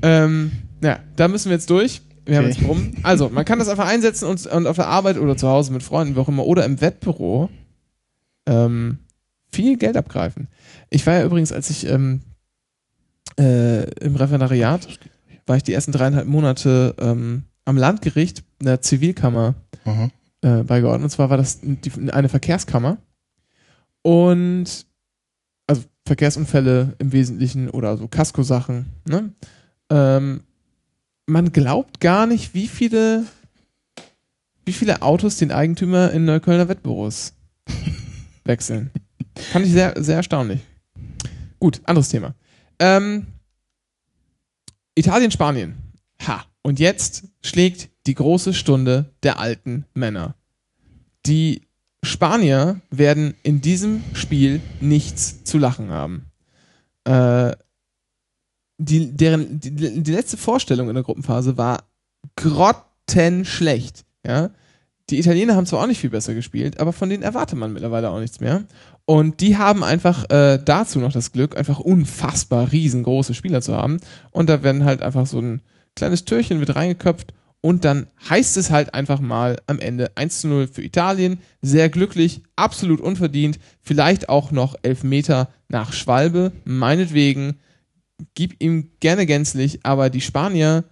Ähm, ja, da müssen wir jetzt durch. Wir haben
Okay.
jetzt Brummen. Also, man kann das einfach einsetzen und, und auf der Arbeit oder zu Hause mit Freunden, wie auch immer, oder im Wettbüro ähm, viel Geld abgreifen. Ich war ja übrigens, als ich ähm, äh, im Referendariat, war ich die ersten dreieinhalb Monate ähm, am Landgericht in der Zivilkammer
Aha.
äh, beigeordnet. Und zwar war das die, eine Verkehrskammer. Und also Verkehrsunfälle im Wesentlichen oder so Kaskosachen. Ne? Ähm, man glaubt gar nicht, wie viele, wie viele Autos den Eigentümer in Neuköllner Wettbüros wechseln. Fand ich sehr, sehr erstaunlich. Gut, anderes Thema. Ähm, Italien, Spanien. Ha. Und jetzt schlägt die große Stunde der alten Männer. Die Spanier werden in diesem Spiel nichts zu lachen haben. Äh, die, deren, die, die letzte Vorstellung in der Gruppenphase war grottenschlecht. Ja? Die Italiener haben zwar auch nicht viel besser gespielt, aber von denen erwartet man mittlerweile auch nichts mehr. Und die haben einfach äh, dazu noch das Glück, einfach unfassbar riesengroße Spieler zu haben. Und da werden halt einfach so ein kleines Türchen mit reingeköpft und dann heißt es halt einfach mal am Ende 1 zu 0 für Italien. Sehr glücklich, absolut unverdient. Vielleicht auch noch Elfmeter nach Schwalbe. Meinetwegen. Gib ihm gerne gänzlich, aber die Spanier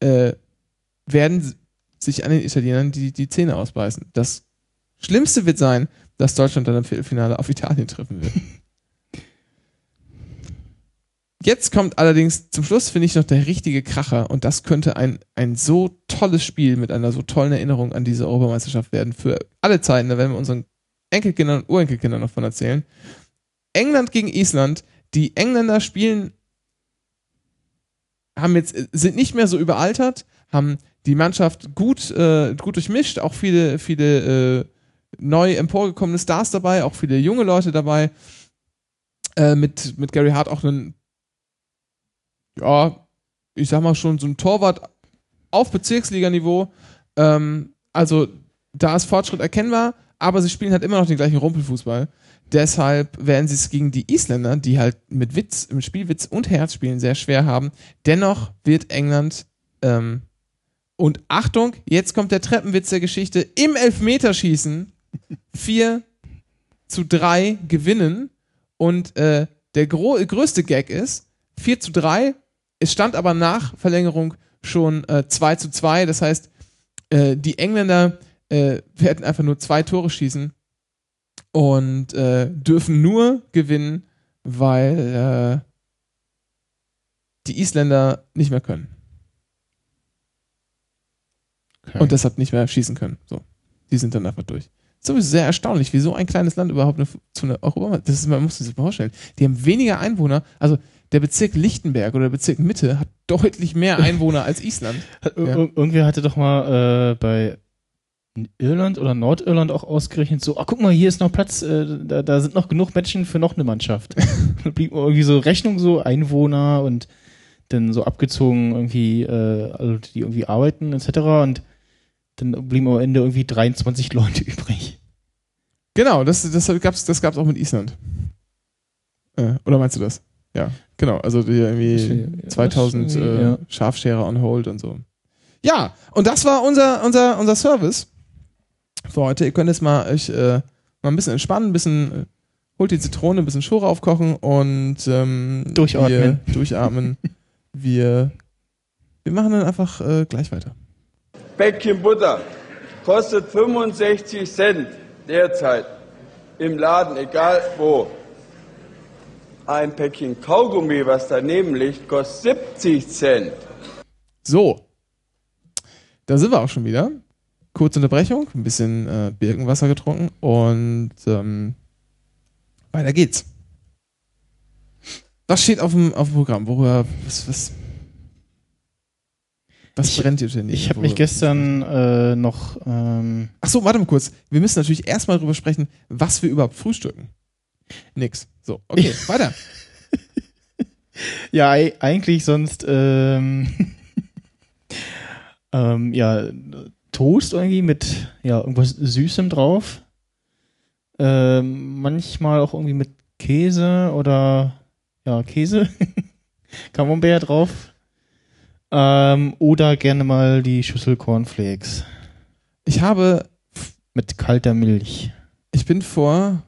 äh, werden sich an den Italienern die, die Zähne ausbeißen. Das Schlimmste wird sein, dass Deutschland dann im Viertelfinale auf Italien treffen wird. Jetzt kommt allerdings zum Schluss, finde ich, noch der richtige Kracher und das könnte ein, ein so tolles Spiel mit einer so tollen Erinnerung an diese Europameisterschaft werden für alle Zeiten. Da werden wir unseren Enkelkindern und Urenkelkindern noch von erzählen. England gegen Island. Die Engländer spielen, haben jetzt, sind nicht mehr so überaltert, haben die Mannschaft gut, äh, gut durchmischt, auch viele, viele äh, neu emporgekommene Stars dabei, auch viele junge Leute dabei. Äh, mit, mit Gary Hart auch einen, ja, ich sag mal schon so ein Torwart auf Bezirksliganiveau. Ähm, also da ist Fortschritt erkennbar, aber sie spielen halt immer noch den gleichen Rumpelfußball. Deshalb werden sie es gegen die Isländer, die halt mit Witz, im Spielwitz und Herz spielen, sehr schwer haben. Dennoch wird England ähm, und Achtung, jetzt kommt der Treppenwitz der Geschichte. Im Elfmeterschießen 4 zu 3 gewinnen. Und äh, der größte Gag ist, 4 zu 3, es stand aber nach Verlängerung schon äh, 2 zu 2. Das heißt, äh, die Engländer äh, werden einfach nur zwei Tore schießen und äh, dürfen nur gewinnen, weil äh, die Isländer nicht mehr können.
Okay.
und deshalb nicht mehr schießen können. So, die sind dann einfach durch. Sowieso sehr erstaunlich, wie so ein kleines Land überhaupt eine, zu einer Europameisterschaft. Das ist, man muss sich das vorstellen. Die haben weniger Einwohner. Also der Bezirk Lichtenberg oder der Bezirk Mitte hat deutlich mehr Einwohner als Island.
Hat,
Ja.
ir- Irgendwer hatte doch mal äh, bei Irland oder Nordirland auch ausgerechnet so, ah, guck mal, hier ist noch Platz, äh, da, da sind noch genug Menschen für noch eine Mannschaft. da blieb irgendwie so Rechnung so Einwohner und dann so abgezogen irgendwie äh, Leute, die irgendwie arbeiten etc. Und dann blieben am Ende irgendwie 23 Leute übrig.
Genau, das, das gab's, das gab's auch mit Island. Äh, oder meinst du das? Ja, genau. Also die irgendwie
Ja,
2000
das,
äh,
ja.
On hold und so. Ja, und das war unser, unser, unser Service für heute. Ihr könnt jetzt mal euch äh, mal ein bisschen entspannen, ein bisschen äh, holt die Zitrone, ein bisschen Schore aufkochen und ähm,
Durchatmen.
Wir, durchatmen. wir, wir machen dann einfach äh, gleich weiter.
Päckchen Butter kostet 65 Cent derzeit im Laden, egal wo. Ein Päckchen Kaugummi, was daneben liegt, kostet 70 Cent.
So. Da sind wir auch schon wieder. Kurze Unterbrechung, ein bisschen äh, Birkenwasser getrunken und ähm, weiter geht's. Was steht auf dem, auf dem Programm? Worüber, was, was, was
Ich-
brennt dir denn?
Ich habe mich gestern äh, noch. Ähm,
Ach so, warte mal kurz. Wir müssen natürlich erstmal darüber sprechen, was wir überhaupt frühstücken. Nix. So, okay, weiter.
ja, ei- eigentlich sonst. Ähm, ähm, ja, Toast irgendwie mit ja irgendwas Süßem drauf. Ähm, manchmal auch irgendwie mit Käse oder ja Käse, Camembert drauf. Ähm, oder gerne mal die Schüssel Cornflakes
Ich habe,
mit kalter Milch.
ich bin vor,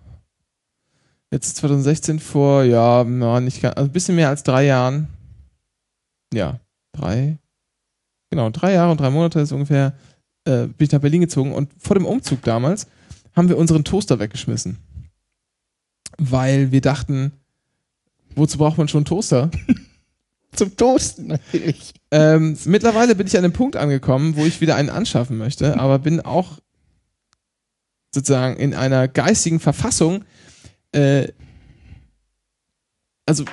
jetzt 2016 vor, ja, nicht ganz, also ein bisschen mehr als drei Jahren. Ja, drei, genau, drei Jahre und drei Monate ist ungefähr, äh, bin ich nach Berlin gezogen und vor dem Umzug damals haben wir unseren Toaster weggeschmissen. Weil wir dachten, wozu braucht man schon einen Toaster?
Zum Toasten natürlich.
Ähm, mittlerweile bin ich an dem Punkt angekommen, wo ich wieder einen anschaffen möchte, aber bin auch sozusagen in einer geistigen Verfassung. Äh, also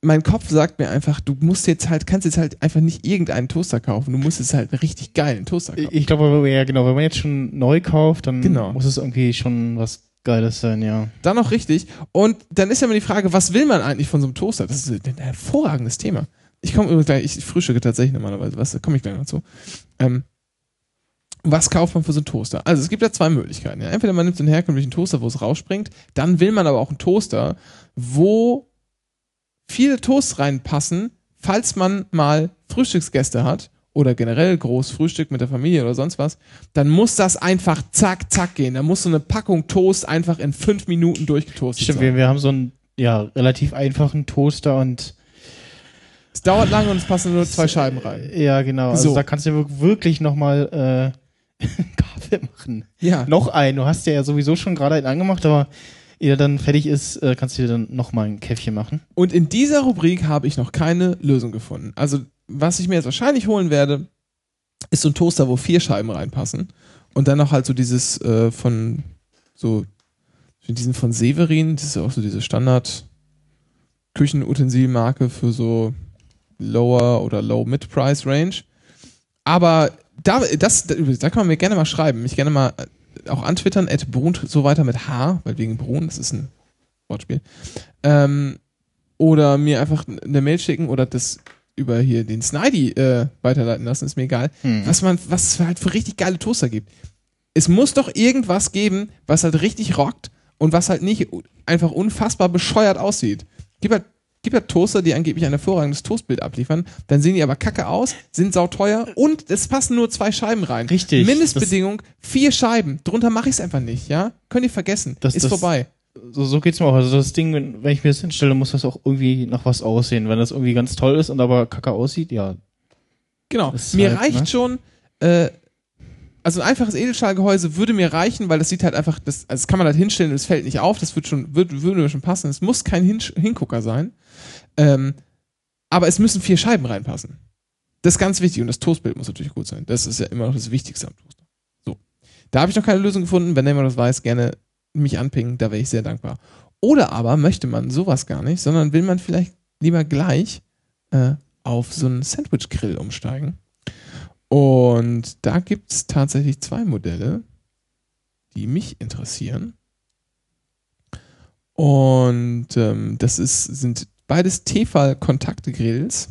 mein Kopf sagt mir einfach, du musst jetzt halt, kannst jetzt halt einfach nicht irgendeinen Toaster kaufen, du musst jetzt halt einen richtig geilen Toaster kaufen.
Ich glaube, ja genau, wenn man jetzt schon neu kauft, dann
Genau.
muss es irgendwie schon was Geiles sein, ja.
Dann noch richtig. Und dann ist ja immer die Frage, was will man eigentlich von so einem Toaster? Das ist ein hervorragendes Thema. Ich komme übrigens gleich, ich frühstücke tatsächlich normalerweise, was, da komme ich gleich noch zu. Ähm, was kauft man für so einen Toaster? Also es gibt ja zwei Möglichkeiten. Ja. Entweder man nimmt so einen herkömmlichen Toaster, wo es rausspringt, dann will man aber auch einen Toaster, wo viele Toasts reinpassen, falls man mal Frühstücksgäste hat oder generell groß Frühstück mit der Familie oder sonst was, dann muss das einfach zack, zack gehen. Da muss so eine Packung Toast einfach in fünf Minuten durchgetoastet
Stimmt,
sein.
wir, wir haben so einen ja, relativ einfachen Toaster und
Es dauert lange und es passen nur zwei Scheiben rein.
ja, genau. Also
So.
da kannst du wir- wirklich nochmal äh, Kaffee machen.
Ja.
Noch einen. Du hast ja sowieso schon gerade einen angemacht, aber ehe er dann fertig ist, äh, kannst du dir dann nochmal ein Käffchen machen.
Und in dieser Rubrik habe ich noch keine Lösung gefunden. Also, was ich mir jetzt wahrscheinlich holen werde, ist so ein Toaster, wo vier Scheiben reinpassen. Und dann noch halt so dieses äh, von so diesen von Severin, das ist ja auch so diese Standard Küchenutensilmarke für so Lower oder Low Mid Price Range. Aber da, das, da kann man mir gerne mal schreiben. Mich gerne mal äh, auch antwittern, at Brunt so weiter mit H, weil wegen Brun, das ist ein Wortspiel. Ähm, oder mir einfach eine Mail schicken oder das über hier den Snidey äh, weiterleiten lassen, ist mir egal.
Hm.
Was man, was es halt für richtig geile Toaster gibt. Es muss doch irgendwas geben, was halt richtig rockt und was halt nicht einfach unfassbar bescheuert aussieht. Gib halt, gib halt Toaster, die angeblich ein hervorragendes Toastbild abliefern, dann sehen die aber kacke aus, sind sauteuer und es passen nur zwei Scheiben rein.
Richtig.
Mindestbedingung, vier Scheiben. Drunter mache ich es einfach nicht, ja? Könnt ihr vergessen.
Das-
ist
das-
vorbei.
So, so geht's mir auch. Also das Ding, wenn wenn ich mir das hinstelle, muss das auch irgendwie nach was aussehen. Wenn das irgendwie ganz toll ist und aber kacke aussieht, ja.
Genau. Mir
halt,
reicht
ne?
schon, äh, also ein einfaches Edelstahlgehäuse würde mir reichen, weil das sieht halt einfach, das, also das kann man halt hinstellen und es fällt nicht auf, das wird schon, würde, würde schon passen. Es muss kein Hin Hingucker sein. Ähm, aber es müssen vier Scheiben reinpassen. Das ist ganz wichtig und das Toastbild muss natürlich gut sein. Das ist ja immer noch das Wichtigste am Toaster. So. Da habe ich noch keine Lösung gefunden. Wenn jemand das weiß, gerne mich anpingen, da wäre ich sehr dankbar. Oder aber möchte man sowas gar nicht, sondern will man vielleicht lieber gleich äh, auf so einen Sandwich-Grill umsteigen. Und da gibt es tatsächlich zwei Modelle, die mich interessieren. Und ähm, das ist, sind beides Tefal-Kontaktgrills.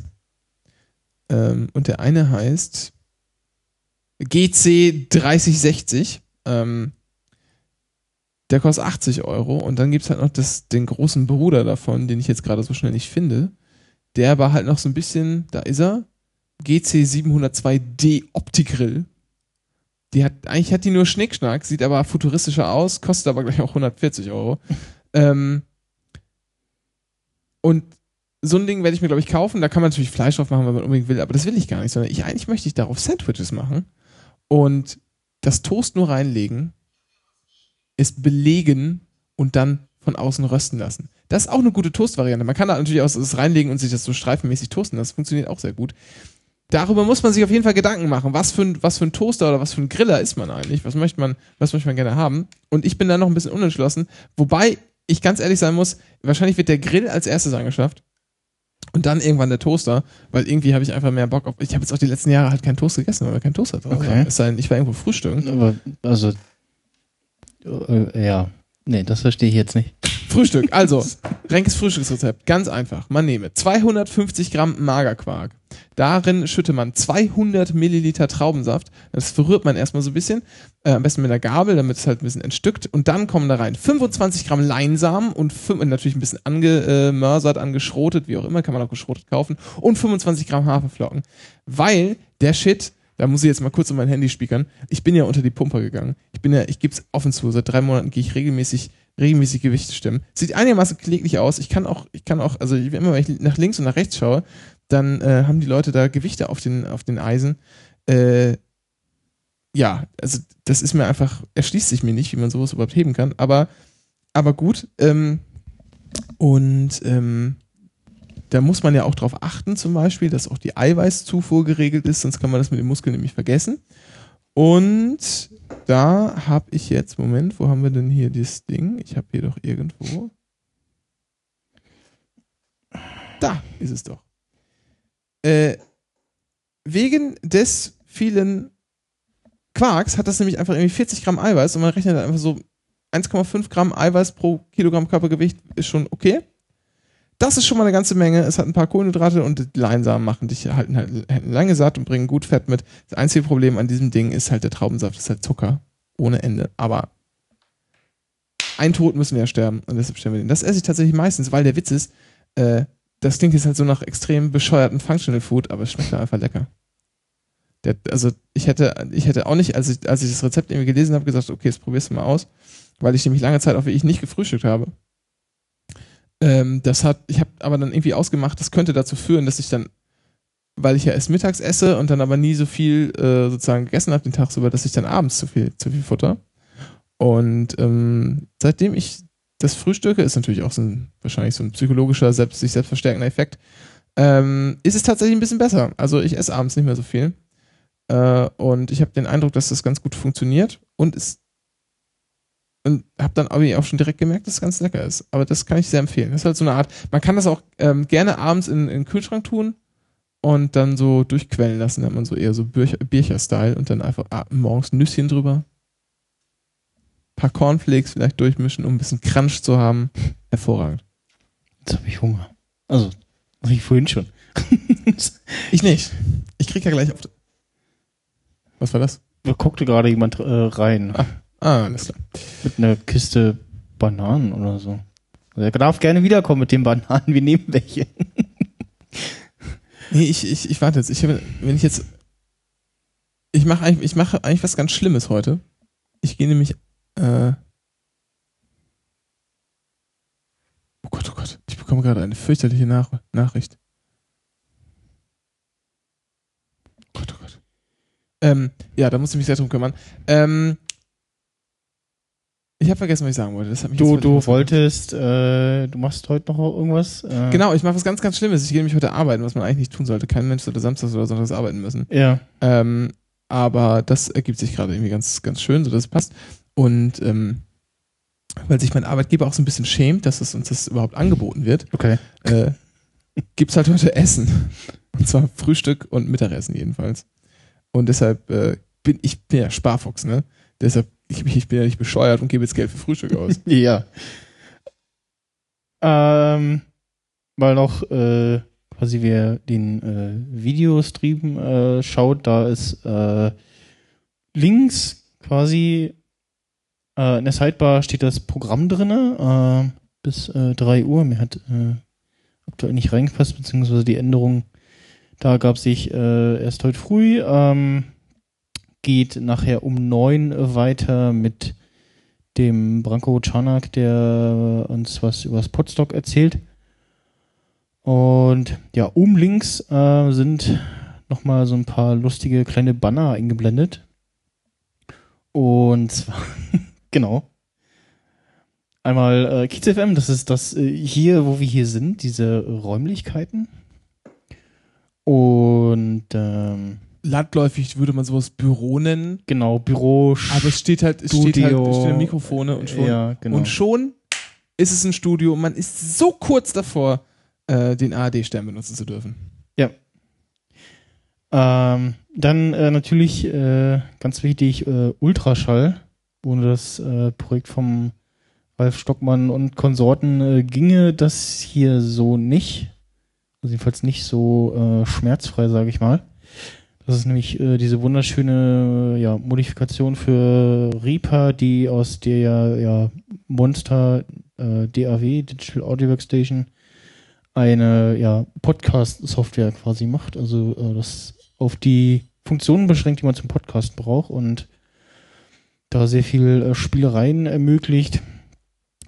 Ähm, und der eine heißt GC 3060. Ähm, der kostet 80 Euro. Und dann gibt es halt noch das, den großen Bruder davon, den ich jetzt gerade so schnell nicht finde. Der aber halt noch so ein bisschen, da ist er, GC 702D Opti-Grill. Die hat, eigentlich hat die nur Schnickschnack, sieht aber futuristischer aus, kostet aber gleich auch 140 Euro. ähm, und so ein Ding werde ich mir, glaube ich, kaufen. Da kann man natürlich Fleisch drauf machen, wenn man unbedingt will, aber das will ich gar nicht, sondern ich, eigentlich möchte ich darauf Sandwiches machen und das Toast nur reinlegen, es belegen und dann von außen rösten lassen. Das ist auch eine gute Toast-Variante. Man kann da natürlich auch es reinlegen und sich das so streifenmäßig toasten. Das funktioniert auch sehr gut. Darüber muss man sich auf jeden Fall Gedanken machen. Was für ein, was für ein Toaster oder was für ein Griller ist man eigentlich? Was möchte man, was möchte man gerne haben? Und ich bin da noch ein bisschen unentschlossen. Wobei ich ganz ehrlich sein muss, wahrscheinlich wird der Grill als erstes angeschafft. Und dann irgendwann der Toaster, weil irgendwie habe ich einfach mehr Bock auf. Ich habe jetzt auch die letzten Jahre halt keinen Toast gegessen, weil wir keinen Toaster drauf
Okay.
haben. Es sei denn, ich war irgendwo frühstücken.
Aber, also, äh, ja. Nee, das verstehe ich jetzt nicht.
Frühstück. Also, Renkes Frühstücksrezept. Ganz einfach. Man nehme 250 Gramm Magerquark. Darin schütte man 200 Milliliter Traubensaft. Das verrührt man erstmal so ein bisschen. Äh, am besten mit einer Gabel, damit es halt ein bisschen entstückt. Und dann kommen da rein 25 Gramm Leinsamen und und natürlich ein bisschen angemörsert, angeschrotet, wie auch immer, kann man auch geschrotet kaufen. Und 25 Gramm Haferflocken. Weil der Shit, da muss ich jetzt mal kurz um mein Handy spiekern. Ich bin ja unter die Pumper gegangen. Ich bin ja, ich gebe es offen zu, seit drei Monaten gehe ich regelmäßig regelmäßig Gewichte stemmen. Sieht einigermaßen kläglich aus. Ich kann auch, ich kann auch, also immer wenn ich nach links und nach rechts schaue, dann äh, haben die Leute da Gewichte auf den, auf den Eisen. Äh, ja, also das ist mir einfach, erschließt sich mir nicht, wie man sowas überhaupt heben kann. Aber, aber gut. Ähm, und ähm, da muss man ja auch darauf achten, zum Beispiel, dass auch die Eiweißzufuhr geregelt ist, sonst kann man das mit den Muskeln nämlich vergessen. Und da habe ich jetzt, Moment, wo haben wir denn hier das Ding? Ich habe hier doch irgendwo. Da ist es doch. Äh, wegen des vielen Quarks hat das nämlich einfach irgendwie 40 Gramm Eiweiß und man rechnet einfach so 1,5 Gramm Eiweiß pro Kilogramm Körpergewicht ist schon okay. Das ist schon mal eine ganze Menge. Es hat ein paar Kohlenhydrate und die Leinsamen machen dich halten halt halten lange satt und bringen gut Fett mit. Das einzige Problem an diesem Ding ist halt der Traubensaft, das ist halt Zucker ohne Ende. Aber ein Tod müssen wir ja sterben und deshalb sterben wir den. Das esse ich tatsächlich meistens, weil der Witz ist, äh, das klingt jetzt halt so nach extrem bescheuerten Functional Food, aber es schmeckt halt einfach lecker. Der, also ich hätte, ich hätte auch nicht, als ich, als ich das Rezept irgendwie gelesen habe, gesagt, okay, jetzt probierst du mal aus, weil ich nämlich lange Zeit auch wirklich nicht gefrühstückt habe. Ähm, das hat, ich habe aber dann irgendwie ausgemacht, das könnte dazu führen, dass ich dann, weil ich ja erst mittags esse und dann aber nie so viel äh, sozusagen gegessen habe den Tag über, dass ich dann abends zu viel, zu viel futter. Und ähm, seitdem ich das frühstücke, ist natürlich auch so ein, wahrscheinlich so ein psychologischer, selbst, sich selbst verstärkender Effekt, ähm, ist es tatsächlich ein bisschen besser. Also ich esse abends nicht mehr so viel. Äh, und ich habe den Eindruck, dass das ganz gut funktioniert und es und habe dann aber auch schon direkt gemerkt, dass es ganz lecker ist. Aber das kann ich sehr empfehlen. Das ist halt so eine Art, man kann das auch ähm, gerne abends in, in den Kühlschrank tun und dann so durchquellen lassen, dann hat man so eher so Bircher- Bircher-Style und dann einfach ah, morgens Nüsschen drüber. paar Cornflakes vielleicht durchmischen, um ein bisschen Crunch zu haben. Hervorragend.
Jetzt habe ich Hunger. Also, hatte ich vorhin schon.
Ich nicht. Ich krieg ja gleich auf. Was war das?
Da guckte gerade jemand äh, rein.
Ah, alles klar.
Mit einer Kiste Bananen oder so. Also er darf gerne wiederkommen mit den Bananen. Wir nehmen welche.
Nee, ich, ich, ich warte jetzt. Ich, wenn ich jetzt. Ich mache eigentlich, ich mache eigentlich was ganz Schlimmes heute. Ich gehe nämlich. Äh, oh Gott, oh Gott. Ich bekomme gerade eine fürchterliche Nach Nachricht. Oh Gott, oh Gott. Ähm, ja, da muss ich mich sehr drum kümmern. Ähm, ich habe vergessen, was ich sagen wollte.
Du, du wolltest, äh, du machst heute noch irgendwas? Äh,
Genau, ich mache was ganz, ganz Schlimmes. Ich gehe nämlich heute arbeiten, was man eigentlich nicht tun sollte. Kein Mensch sollte samstags oder sonntags arbeiten müssen.
Ja.
Ähm, aber das ergibt sich gerade irgendwie ganz, ganz schön, so dass es passt. Und ähm, weil sich mein Arbeitgeber auch so ein bisschen schämt, dass es uns das überhaupt angeboten wird,
Okay.
äh, gibt's halt heute Essen. Und zwar Frühstück und Mittagessen jedenfalls. Und deshalb äh, bin ich bin ja Sparfuchs, ne? Deshalb, ich, ich bin ja nicht bescheuert und gebe jetzt Geld für Frühstück aus.
Ja. Ähm, weil noch äh, quasi wer den äh, Videostream äh, schaut, da ist äh, links quasi äh, in der Sidebar steht das Programm drinne äh, bis äh, 3 Uhr. Mir hat äh, aktuell nicht reingepasst, beziehungsweise die Änderung da gab sich äh, erst heute früh. Ähm, geht nachher um 9 weiter mit dem Branko Czarnak, der uns was über das Podstock erzählt. Und ja, oben links äh, sind nochmal so ein paar lustige kleine Banner eingeblendet. Und zwar, genau. Einmal äh, Kiez FM, das ist das äh, hier, wo wir hier sind, diese Räumlichkeiten. Und ähm,
Landläufig würde man sowas Büro nennen,
genau, Büro,
aber es steht halt, es steht halt,
Studio.
es stehen Mikrofone und schon,
Ja, genau.
und schon ist es ein Studio und man ist so kurz davor, äh, den ARD-Stern benutzen zu dürfen.
Ähm, dann äh, natürlich äh, ganz wichtig äh, Ultraschall. Ohne das äh, Projekt vom Ralf Stockmann und Konsorten äh, ginge das hier so nicht. Also jedenfalls nicht so schmerzfrei, sage ich mal. Das ist nämlich äh, diese wunderschöne äh, ja, Modifikation für Reaper, die aus der ja, Monster äh, DAW, Digital Audio Workstation, eine ja, Podcast-Software quasi macht. Also äh, das auf die Funktionen beschränkt, die man zum Podcast braucht und da sehr viel äh, Spielereien ermöglicht.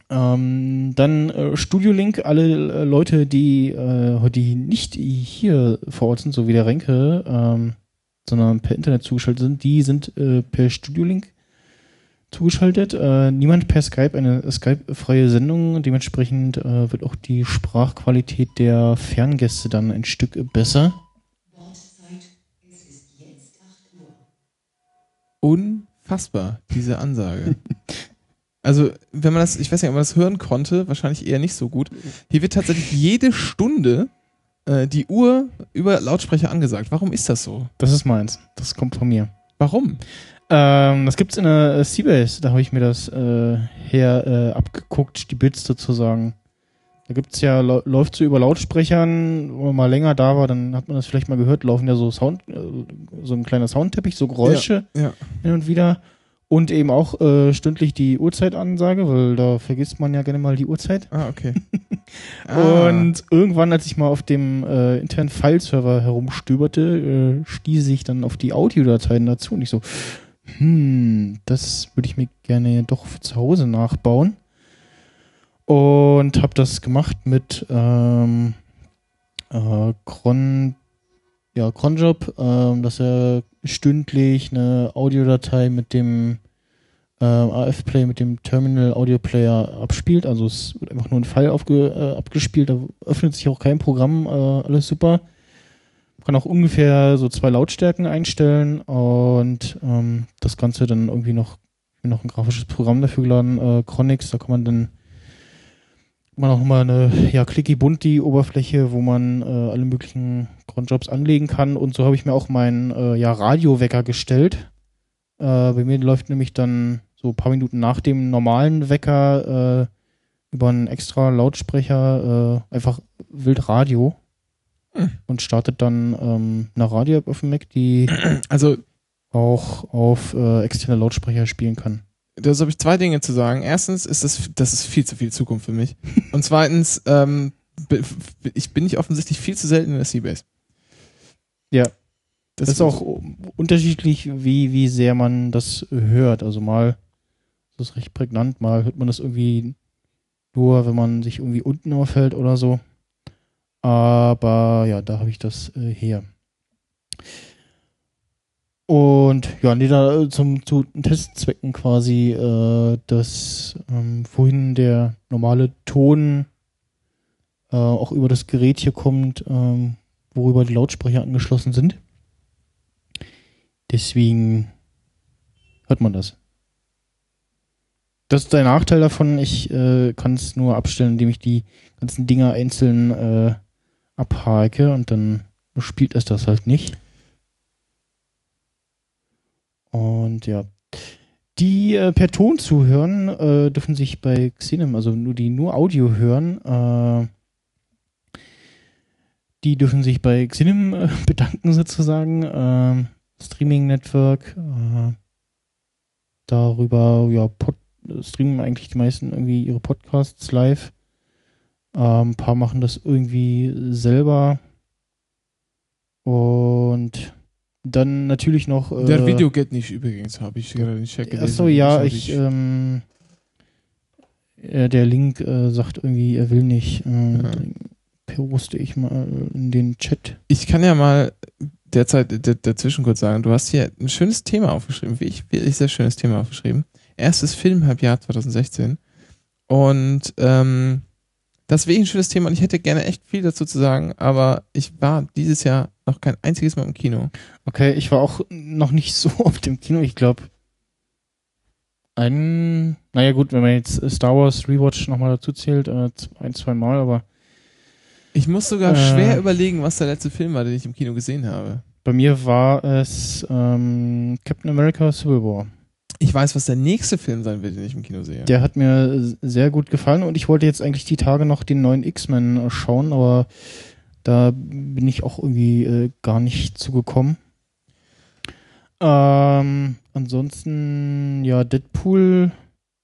Ähm, dann äh, Studio Link, alle äh, Leute, die, äh, nicht hier vor Ort sind, so wie der Renke, ähm, sondern per Internet zugeschaltet sind, die sind äh, per Studio Link zugeschaltet. Äh, niemand per Skype, eine Skype-freie Sendung. Dementsprechend äh, wird auch die Sprachqualität der Ferngäste dann ein Stück besser.
Unfassbar, diese Ansage. also, wenn man das, ich weiß nicht, ob man das hören konnte, wahrscheinlich eher nicht so gut. Hier wird tatsächlich jede Stunde äh, die Uhr über Lautsprecher angesagt. Warum ist das so?
Das ist meins. Das kommt von mir.
Warum?
Ähm, das gibt's in der äh, Seabase, da habe ich mir das äh, her äh, abgeguckt, die Bits sozusagen. Da gibt's ja, lau- läuft so über Lautsprechern, wo man mal länger da war, dann hat man das vielleicht mal gehört, laufen ja so Sound, äh, so ein kleiner Soundteppich, so Geräusche
Ja.
hin und wieder. Und eben auch äh, stündlich die Uhrzeitansage, weil da vergisst man ja gerne mal die Uhrzeit.
Ah, okay. Ah.
Und irgendwann, als ich mal auf dem äh, internen Fileserver herumstöberte, äh, stieß ich dann auf die Audiodateien dazu und ich so, hm, das würde ich mir gerne doch zu Hause nachbauen. Und habe das gemacht mit ähm, äh, Cron, ja, Cronjob, ähm, dass er stündlich eine Audiodatei mit dem äh, AF-Play, mit dem Terminal Audio Player abspielt. Also es wird einfach nur ein File aufge, äh, abgespielt, da öffnet sich auch kein Programm, äh, alles super. Man kann auch ungefähr so zwei Lautstärken einstellen und ähm, das Ganze dann irgendwie noch, noch ein grafisches Programm dafür geladen, äh, Chronix, da kann man dann man auch mal eine ja clicky bunt die Oberfläche, wo man äh, alle möglichen Cronjobs anlegen kann und so habe ich mir auch meinen äh, ja Radiowecker gestellt. Äh, bei mir läuft nämlich dann so ein paar Minuten nach dem normalen Wecker äh, über einen extra Lautsprecher äh, einfach wild Radio
Hm.
und startet dann ähm, eine Radio-App auf dem Mac, die
Also,
auch auf äh, externe Lautsprecher spielen kann.
Da habe ich zwei Dinge zu sagen. Erstens ist das, das ist viel zu viel Zukunft für mich. Und zweitens, ähm, ich bin nicht offensichtlich viel zu selten in der Seabase.
Ja.
Das,
Das ist auch unterschiedlich, wie, wie sehr man das hört. Also mal ist das recht prägnant, mal hört man das irgendwie nur, wenn man sich irgendwie unten aufhält oder so. Aber ja, da habe ich das äh, her. Und ja, nee, da äh, zum zu Testzwecken quasi, äh, dass ähm, wohin der normale Ton äh, auch über das Gerät hier kommt, ähm, worüber die Lautsprecher angeschlossen sind. Deswegen hört man das. Das ist der Nachteil davon. Ich äh, kann es nur abstellen, indem ich die ganzen Dinger einzeln äh, abhake und dann spielt es das halt nicht. Und ja. Die äh, per Ton zuhören, äh, dürfen sich bei Xenem, also nur die nur Audio hören, äh, die dürfen sich bei Xenem äh, bedanken sozusagen. Ähm, Streaming Network. Äh, darüber, ja, Pod streamen eigentlich die meisten irgendwie ihre Podcasts live. Ähm, ein paar machen das irgendwie selber. Und dann natürlich noch. Äh,
Der Video geht nicht übrigens, habe ich gerade nicht check
Achso, ja, ich, ähm, äh, der Link äh, sagt irgendwie, er will nicht. Äh,
Ja.
Poste ich mal in den Chat.
Ich kann ja mal derzeit dazwischen kurz sagen, du hast hier ein schönes Thema aufgeschrieben, wie ich, wirklich sehr schönes Thema aufgeschrieben. Erstes Filmhalbjahr 2016. Und ähm, das ist wirklich ein schönes Thema und ich hätte gerne echt viel dazu zu sagen, aber ich war dieses Jahr Noch kein einziges Mal im Kino.
Okay, ich war auch noch nicht so oft im Kino. Ich glaube, ein, naja gut, wenn man jetzt Star Wars Rewatch nochmal dazu zählt, äh, ein, zwei Mal, aber
Ich muss sogar
Äh.
schwer überlegen, was der letzte Film war, den ich im Kino gesehen habe.
bei mir war es ähm, Captain America Civil War.
Ich weiß, was der nächste Film sein wird, den ich im Kino sehe.
Der hat mir sehr gut gefallen und ich wollte jetzt eigentlich die Tage noch den neuen X-Men schauen, aber da bin ich auch irgendwie äh, gar nicht zugekommen. Ähm, ansonsten, ja, Deadpool,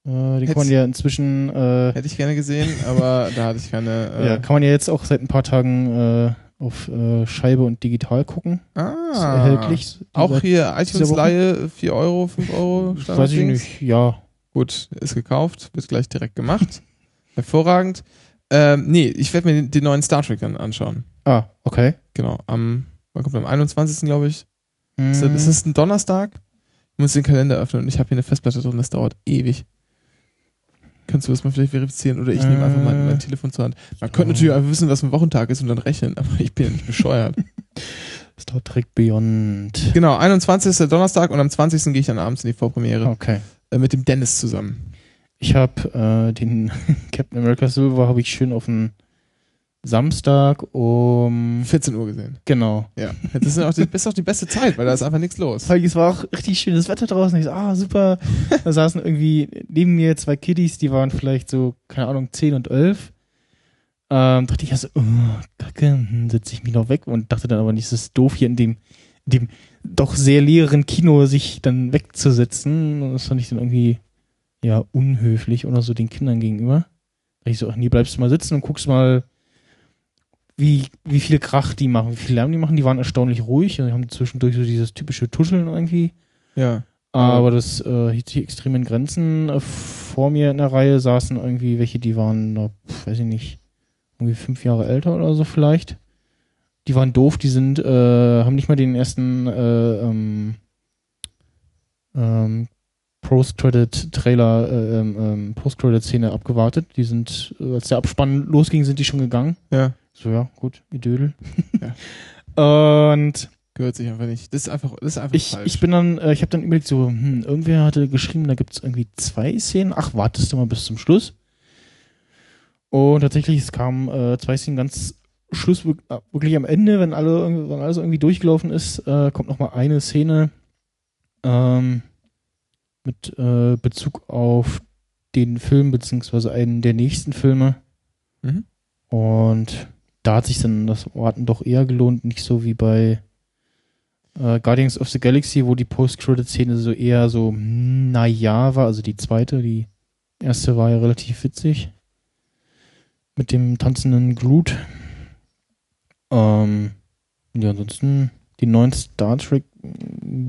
äh, den
Hätt's-
kann man ja inzwischen, äh,
Hätte ich gerne gesehen, aber da hatte ich keine. Äh,
ja, kann man ja jetzt auch seit ein paar Tagen äh, auf äh, Scheibe und digital gucken.
ah,
Ist erhältlich.
Auch hier iTunes-Leihe, 4 Euro, 5 Euro.
Weiß ich nicht, ja.
Gut, ist gekauft, wird gleich direkt gemacht. Hervorragend. Ähm, nee, ich werde mir den, den neuen Star Trek dann anschauen.
Ah, okay.
Genau, am, wann kommt am 21. glaube ich. Ist, das, ist das ein Donnerstag? Ich muss den Kalender öffnen und ich habe hier eine Festplatte drin, das dauert ewig. Kannst du das mal vielleicht verifizieren oder ich nehme einfach mein,
Äh.
mein Telefon zur Hand. Man könnte natürlich einfach wissen, was ein Wochentag ist und dann rechnen, aber ich bin ja nicht bescheuert.
Star Trek Beyond.
genau, 21. ist der Donnerstag und am 20. gehe ich dann abends in die Vorpremiere
Okay.
äh, mit dem Dennis zusammen.
Ich habe äh, den Captain America Civil War habe ich schön auf den Samstag um
14 Uhr gesehen.
genau.
Ja, das ist auch die, ist auch die beste Zeit, weil da ist einfach nichts los.
Weil es war auch richtig schönes Wetter draußen. Ich so, ah, super. Da saßen irgendwie neben mir zwei Kiddies, die waren vielleicht so, keine Ahnung, 10 und 11. Ähm, dachte ich erst, oh, kacke, hm, setze ich mich noch weg und dachte dann aber nicht, es ist doof, hier in dem, in dem doch sehr leeren Kino sich dann wegzusetzen. Und das fand ich dann irgendwie, ja, unhöflich oder so den Kindern gegenüber. Da ich so, ach nee, bleibst du mal sitzen und guckst mal, wie, wie viel Krach die machen, wie viel Lärm die machen. Die waren erstaunlich ruhig und haben zwischendurch so dieses typische Tuscheln irgendwie.
Ja.
Aber das äh, hielt sich extrem in Grenzen. Äh, vor mir in der Reihe saßen irgendwie welche, die waren, pf, weiß ich nicht, irgendwie fünf Jahre älter oder so vielleicht. Die waren doof, die sind, äh, haben nicht mal den ersten äh, ähm, ähm, Post-Credit-Trailer, äh, ähm, ähm, Post-Credit-Szene abgewartet. Die sind, äh, als der Abspann losging, sind die schon gegangen.
Ja.
So, ja, gut, Idödel. Und
Gehört sich einfach nicht. Das ist einfach, das ist einfach
ich,
falsch.
ich bin dann, äh, ich habe dann überlegt, so, hm, irgendwer hatte geschrieben, da gibt's irgendwie zwei Szenen. Ach, wartest du mal bis zum Schluss. Und tatsächlich, es kamen äh, zwei Szenen ganz Schluss, äh, wirklich am Ende, wenn alle wenn alles irgendwie durchgelaufen ist, äh, kommt noch mal eine Szene ähm, mit äh, Bezug auf den Film, beziehungsweise einen der nächsten Filme.
Mhm.
Und da hat sich dann das Warten doch eher gelohnt, nicht so wie bei äh, Guardians of the Galaxy, wo die Post-Credit-Szene so eher so, hm, naja war, also die zweite, die erste war ja relativ witzig. Mit dem tanzenden Groot. Ähm, ja, ansonsten die neuen Star Trek,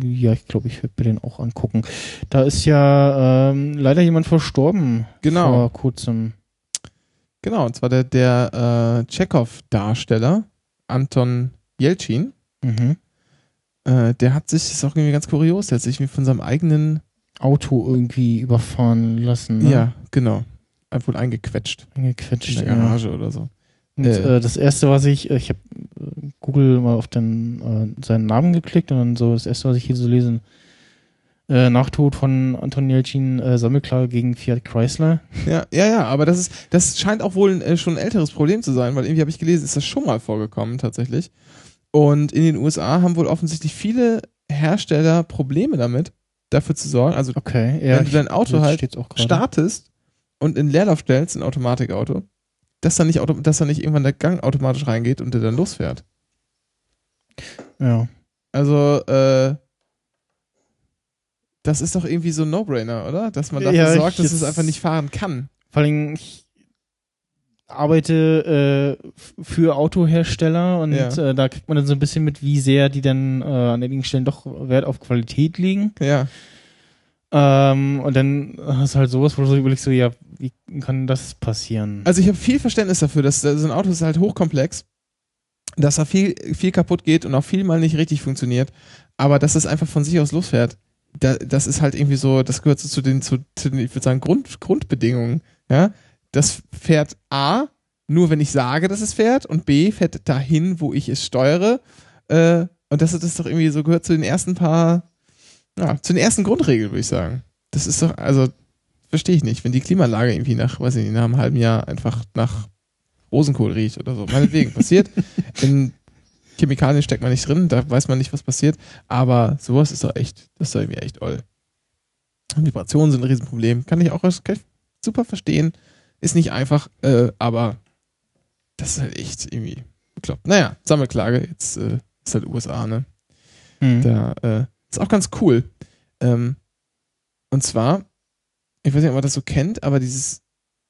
ja, ich glaube, ich werde mir den auch angucken. Da ist ja ähm, leider jemand verstorben.
Genau.
Vor kurzem.
Genau, und zwar der, der äh, Chekhov-Darsteller, Anton Jelchin,
Mhm.
äh, der hat sich, das ist auch irgendwie ganz kurios, der hat sich von seinem eigenen,
Auto irgendwie überfahren lassen. Ne?
ja, genau, einfach wohl eingequetscht in
Eingequetscht.
der
Ja.
Garage oder so.
Und,
Äh.
äh, das erste, was ich, äh, ich habe Google mal auf den, äh, seinen Namen geklickt und dann so das erste, was ich hier so lese, äh, Nachtod von Anton Jelchin, äh, Sammelklage gegen Fiat Chrysler.
Ja, ja, ja, aber das ist, das scheint auch wohl äh, schon ein älteres Problem zu sein, weil irgendwie habe ich gelesen, ist das schon mal vorgekommen tatsächlich. Und in den USA haben wohl offensichtlich viele Hersteller Probleme damit, dafür zu sorgen, also
Okay, ja.
wenn du dein Auto halt startest und in Leerlauf stellst, ein Automatikauto, dass dann nicht, dass dann nicht irgendwann der Gang automatisch reingeht und der dann losfährt.
Ja.
Also, äh, das ist doch irgendwie so ein No-Brainer, oder? Dass man dafür
Ja,
sorgt, dass es einfach nicht fahren kann.
Vor allem, ich arbeite äh, für Autohersteller und
Ja.
äh, da kriegt man dann so ein bisschen mit, wie sehr die dann äh, an einigen Stellen doch Wert auf Qualität legen.
Ja.
Ähm, und dann hast du halt sowas, wo du so überlegst, so, ja, wie kann das passieren?
Also ich habe viel Verständnis dafür, dass so ein Auto ist halt hochkomplex, dass da viel, viel kaputt geht und auch viel mal nicht richtig funktioniert, aber dass es einfach von sich aus losfährt, da, das ist halt irgendwie so, das gehört so zu den, zu, zu den ich würde sagen, Grund, Grundbedingungen. Ja, das fährt A, nur wenn ich sage, dass es fährt und B, fährt dahin, wo ich es steuere Äh, und das ist doch irgendwie so gehört zu den ersten paar, ja, zu den ersten Grundregeln, würde ich sagen. Das ist doch, also, verstehe ich nicht, wenn die Klimaanlage irgendwie nach, weiß ich nicht, nach einem halben Jahr einfach nach Rosenkohl riecht oder so. Meinetwegen, passiert. In Chemikalien steckt man nicht drin, da weiß man nicht, was passiert. Aber sowas ist doch echt, das ist doch irgendwie echt toll. Vibrationen sind ein Riesenproblem. Kann ich auch kann ich super verstehen. Ist nicht einfach, äh, aber das ist halt echt irgendwie bekloppt. Naja, Sammelklage, jetzt äh, ist halt USA, ne?
Mhm.
Da äh, ist auch ganz cool. Ähm, und zwar, ich weiß nicht, ob man das so kennt, aber dieses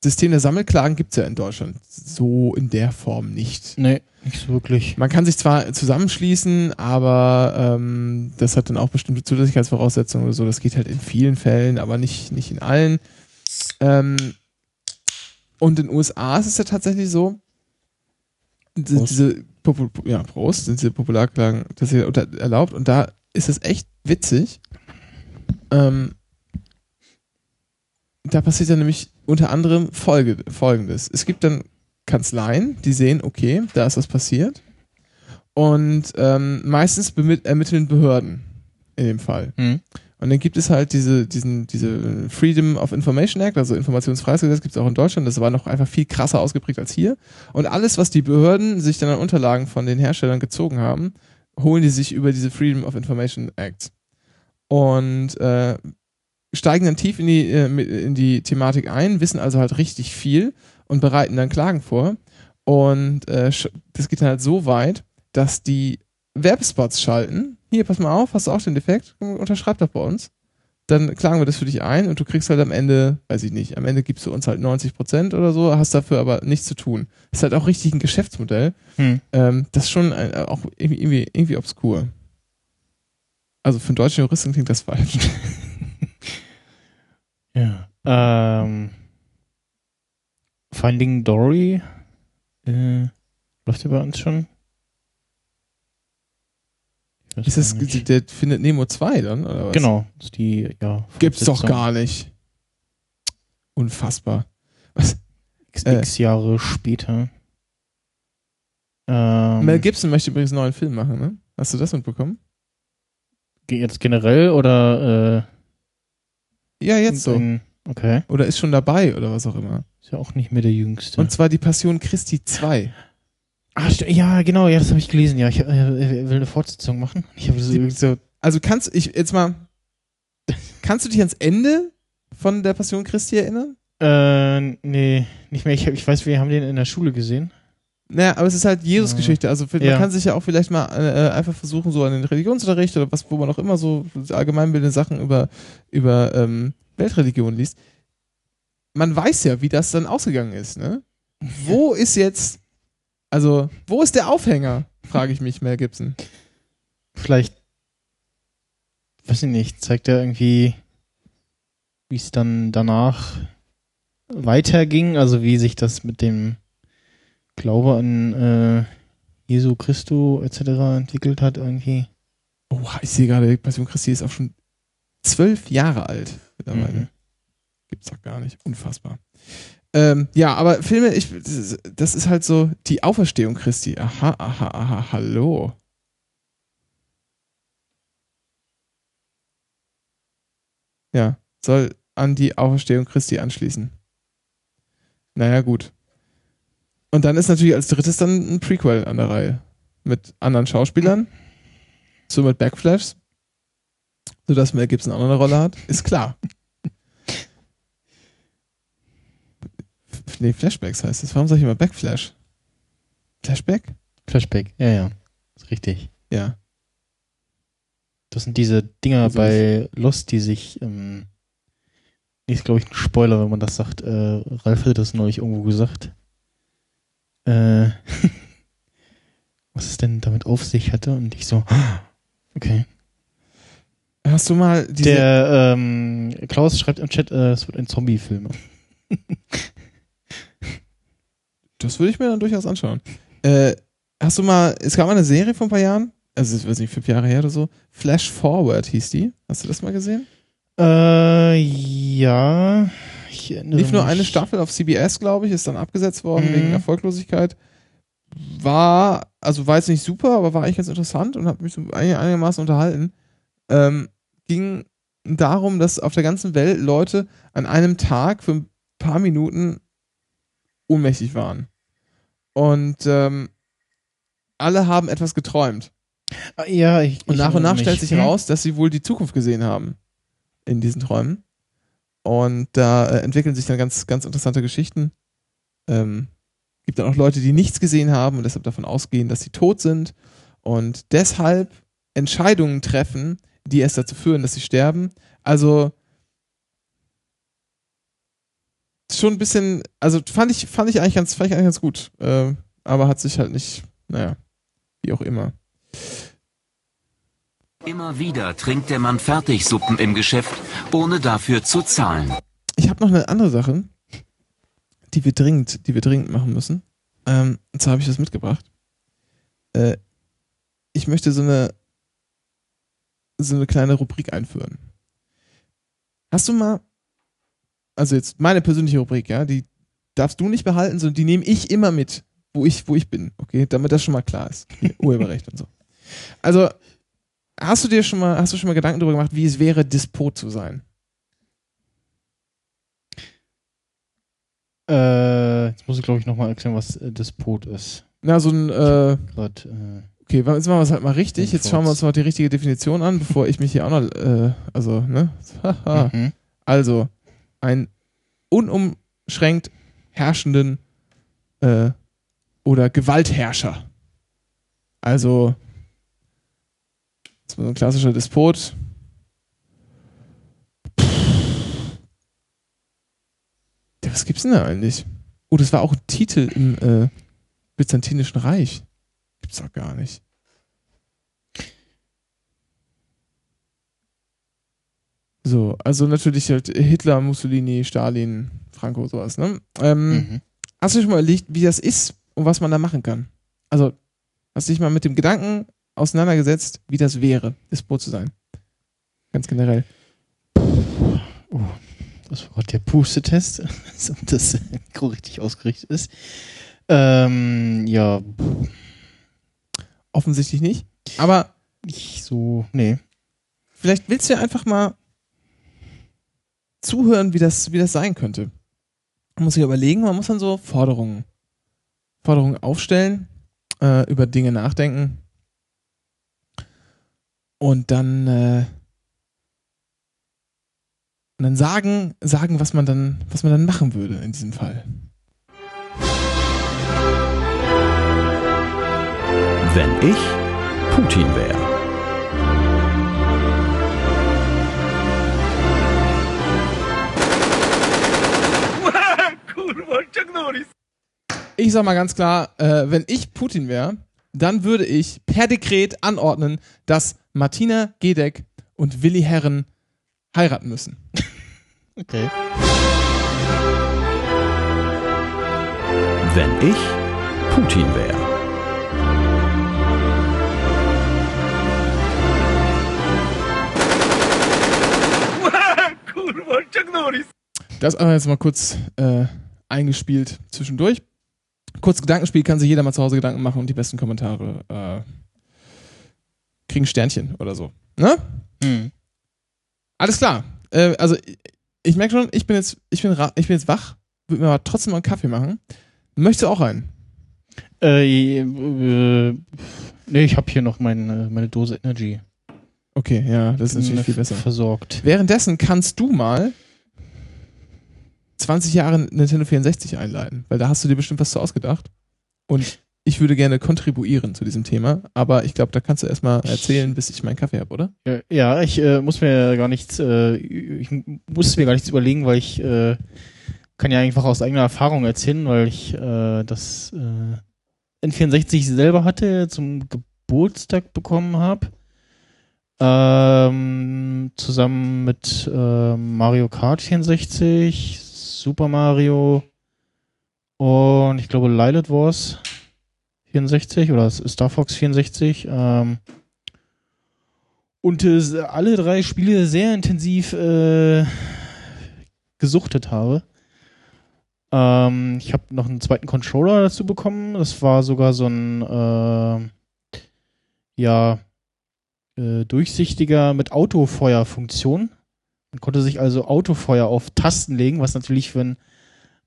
System der Sammelklagen gibt es ja in Deutschland so in der Form nicht.
Nee, nicht wirklich.
Man kann sich zwar zusammenschließen, aber ähm, das hat dann auch bestimmte Zulässigkeitsvoraussetzungen oder so. Das geht halt in vielen Fällen, aber nicht, nicht in allen. Ähm, und in den USA ist es ja tatsächlich so, diese,
Prost.
diese Popu ja, Prost, sind diese Popularklagen unter, erlaubt und da ist es echt witzig. Ähm, da passiert ja nämlich unter anderem Folge, folgendes. Es gibt dann Kanzleien, die sehen, okay, da ist was passiert. Und ähm, meistens ermitteln Behörden in dem Fall.
Mhm.
Und dann gibt es halt diese, diesen, diese Freedom of Information Act, also Informationsfreiheitsgesetz gibt es auch in Deutschland. Das war noch einfach viel krasser ausgeprägt als hier. Und alles, was die Behörden sich dann an Unterlagen von den Herstellern gezogen haben, holen die sich über diese Freedom of Information Act. Und äh, steigen dann tief in die, äh, in die Thematik ein, wissen also halt richtig viel und bereiten dann Klagen vor. Und äh, das geht dann halt so weit, dass die Werbespots schalten. Hier, pass mal auf, hast du auch den Defekt? Unterschreib doch bei uns. Dann klagen wir das für dich ein und du kriegst halt am Ende, weiß ich nicht, am Ende gibst du uns halt 90% oder so, hast dafür aber nichts zu tun. Das ist halt auch richtig ein Geschäftsmodell.
Hm.
Ähm, das ist schon ein, auch irgendwie, irgendwie, irgendwie obskur. Also für einen deutschen Juristen klingt das falsch.
Ja. Ähm, Finding Dory äh, läuft ja bei uns schon.
Ist
nicht.
der findet Nemo 2 dann, oder was?
Genau, ist die, ja.
Gibt's doch gar nicht. Unfassbar. Was?
X,
Äh.
Jahre später. Ähm,
Mel Gibson möchte übrigens einen neuen Film machen, ne? Hast du das mitbekommen?
jetzt generell oder
Ja,
äh,
jetzt so.
Okay.
Oder ist schon dabei oder was auch immer.
Ist ja auch nicht mehr der Jüngste.
Und zwar die Passion Christi 2.
st- ja, genau, ja, das habe ich gelesen. Ja, ich äh, er will eine Fortsetzung machen. Ich habe so,
so, also kannst ich jetzt mal kannst du dich ans Ende von der Passion Christi erinnern?
äh, nee, nicht mehr. Ich, hab- ich weiß, wir haben den in der Schule gesehen.
Naja, aber es ist halt Jesus-Geschichte. Also für,
Ja.
man kann sich ja auch vielleicht mal äh, einfach versuchen, so an den Religionsunterricht oder was, wo man auch immer so allgemeinbildende Sachen über, über ähm, Weltreligion liest. Man weiß ja, wie das dann ausgegangen ist, ne? Wo ist jetzt, also, wo ist der Aufhänger? Frage ich mich, Mel Gibson.
Vielleicht, weiß ich nicht, zeigt er irgendwie, wie es dann danach weiterging, also wie sich das mit dem Glaube an äh, Jesu Christo etc. entwickelt hat irgendwie.
Oh, ich sehe gerade, die Passion Christi ist auch schon zwölf Jahre alt mittlerweile.
Mhm.
Gibt's doch gar nicht. Unfassbar. Ähm, ja, aber Filme, ich, das- ist halt so die Auferstehung Christi. Aha, aha, aha, hallo. Ja, soll an die Auferstehung Christi anschließen. Naja, gut. Und dann ist natürlich als drittes dann ein Prequel an der Reihe. Mit anderen Schauspielern. So mit Backflashes. Sodass Mel Gibson auch noch eine Rolle hat. Ist klar. Nee, Flashbacks heißt es. Warum sag ich immer Backflash? Flashback?
Flashback, ja, ja. Ist richtig.
Ja.
Das sind diese Dinger
Also
bei Lost, die sich, ähm, ist glaube ich ein Spoiler, wenn man das sagt. Äh, Ralf hat das neulich irgendwo gesagt. Äh, was es denn damit auf sich hatte und ich so, okay.
Hast du mal diese.
Der ähm, Klaus schreibt im Chat, äh, es wird ein Zombie-Film.
das würde ich mir dann durchaus anschauen. Äh, hast du mal. Es gab mal eine Serie vor ein paar Jahren. Also, ich weiß nicht, fünf Jahre her oder so. Flash Forward hieß die. Hast du das mal gesehen?
Äh, ja. Ich erinnere
Lief nur
mich.
eine Staffel auf CBS, glaube ich, ist dann abgesetzt worden
Mhm.
wegen Erfolglosigkeit. war, also war jetzt nicht super, aber war eigentlich ganz interessant und hat mich so einig- einigermaßen unterhalten. Ähm, ging darum, dass auf der ganzen Welt Leute an einem Tag für ein paar Minuten ohnmächtig waren. Und ähm, alle haben etwas geträumt.
Ah, Ja, ich,
Und
ich
nach und nach
erinnere
stellt
mich.
sich heraus, dass sie wohl die Zukunft gesehen haben in diesen Träumen. Und da äh, entwickeln sich dann ganz, ganz interessante Geschichten. Ähm, gibt dann auch Leute, die nichts gesehen haben und deshalb davon ausgehen, dass sie tot sind und deshalb Entscheidungen treffen, die erst dazu führen, dass sie sterben. Also schon ein bisschen, also fand ich, fand ich eigentlich ganz, fand ich eigentlich ganz gut. Äh, aber hat sich halt nicht, naja, wie auch immer.
Immer wieder trinkt der Mann Fertigsuppen im Geschäft, ohne dafür zu zahlen.
Ich habe noch eine andere Sache, die wir dringend, die wir dringend machen müssen. Ähm, und zwar habe ich das mitgebracht. Äh, ich möchte so eine so eine kleine Rubrik einführen. Hast du mal, also jetzt meine persönliche Rubrik, ja, die darfst du nicht behalten, sondern die nehme ich immer mit, wo ich, wo ich bin, okay, damit das schon mal klar ist. Urheberrecht und so. Also, hast du dir schon mal, hast du schon mal Gedanken darüber gemacht, wie es wäre, Despot zu sein?
Äh, jetzt muss ich, glaube ich, nochmal erklären, was äh, Despot ist.
Na, so ein, äh,
Grad, äh,
okay, jetzt machen wir es halt mal richtig. Jetzt schauen wir uns mal die richtige Definition an, bevor ich mich hier auch noch, äh, also, ne?
Mhm.
Also, ein unumschränkt herrschenden äh, oder Gewaltherrscher. Also, so ein klassischer Despot. Ja, was gibt's denn da eigentlich? Oh, das war auch ein Titel im äh, Byzantinischen Reich. Gibt's doch gar nicht. So, also natürlich halt Hitler, Mussolini, Stalin, Franco, sowas, ne? Ähm,
Mhm.
Hast du schon mal überlegt, wie das ist und was man da machen kann? Also, hast du dich mal mit dem Gedanken auseinandergesetzt, wie das wäre, Despot zu sein? Ganz generell.
Das war gerade der Pustetest, ob das richtig ausgerichtet ist. Ähm, ja,
Offensichtlich nicht. Aber
nicht so, nee.
vielleicht willst du ja einfach mal zuhören, wie das, wie das sein könnte. Man muss sich überlegen, man muss dann so Forderungen, Forderungen aufstellen, äh, über Dinge nachdenken und dann, äh, und dann sagen, sagen, was man dann, was man dann machen würde in diesem Fall.
Wenn ich Putin wäre.
Ich sag mal ganz klar, äh, wenn ich Putin wäre, dann würde ich per Dekret anordnen, dass Martina Gedeck und Willi Herren heiraten müssen.
Okay.
Wenn ich Putin wäre.
Das aber jetzt mal kurz äh, eingespielt zwischendurch. Kurz Gedankenspiel kann sich jeder mal zu Hause Gedanken machen und die besten Kommentare äh, kriegen Sternchen oder so. Ne?
Mhm.
Alles klar. Äh, also ich, ich merke schon, ich bin jetzt, ich bin, ich bin jetzt wach, würde mir aber trotzdem mal einen Kaffee machen. Möchtest du auch einen?
Äh, äh, nee, ich habe hier noch meine, meine Dose Energy.
Okay, ja, das ist natürlich viel besser.
Versorgt.
Währenddessen kannst du mal 20 Jahre Nintendo 64 einleiten, weil da hast du dir bestimmt was zu ausgedacht. Und ich würde gerne kontribuieren zu diesem Thema, aber ich glaube, da kannst du erstmal erzählen, bis ich meinen Kaffee habe, oder?
Ja, ich äh, muss mir gar nichts, äh, ich muss mir gar nichts überlegen, weil ich äh, kann ja einfach aus eigener Erfahrung erzählen, weil ich äh, das äh, N64 selber hatte, zum Geburtstag bekommen habe. Ähm, zusammen mit äh, Mario Kart 64, Super Mario und ich glaube Lilith Wars 64 oder Star Fox 64. Ähm, und äh, alle drei Spiele sehr intensiv äh, gesuchtet habe. Ähm, ich habe noch einen zweiten Controller dazu bekommen. Das war sogar so ein äh, ja durchsichtiger mit Autofeuerfunktion. Man konnte sich also Autofeuer auf Tasten legen, was natürlich für ein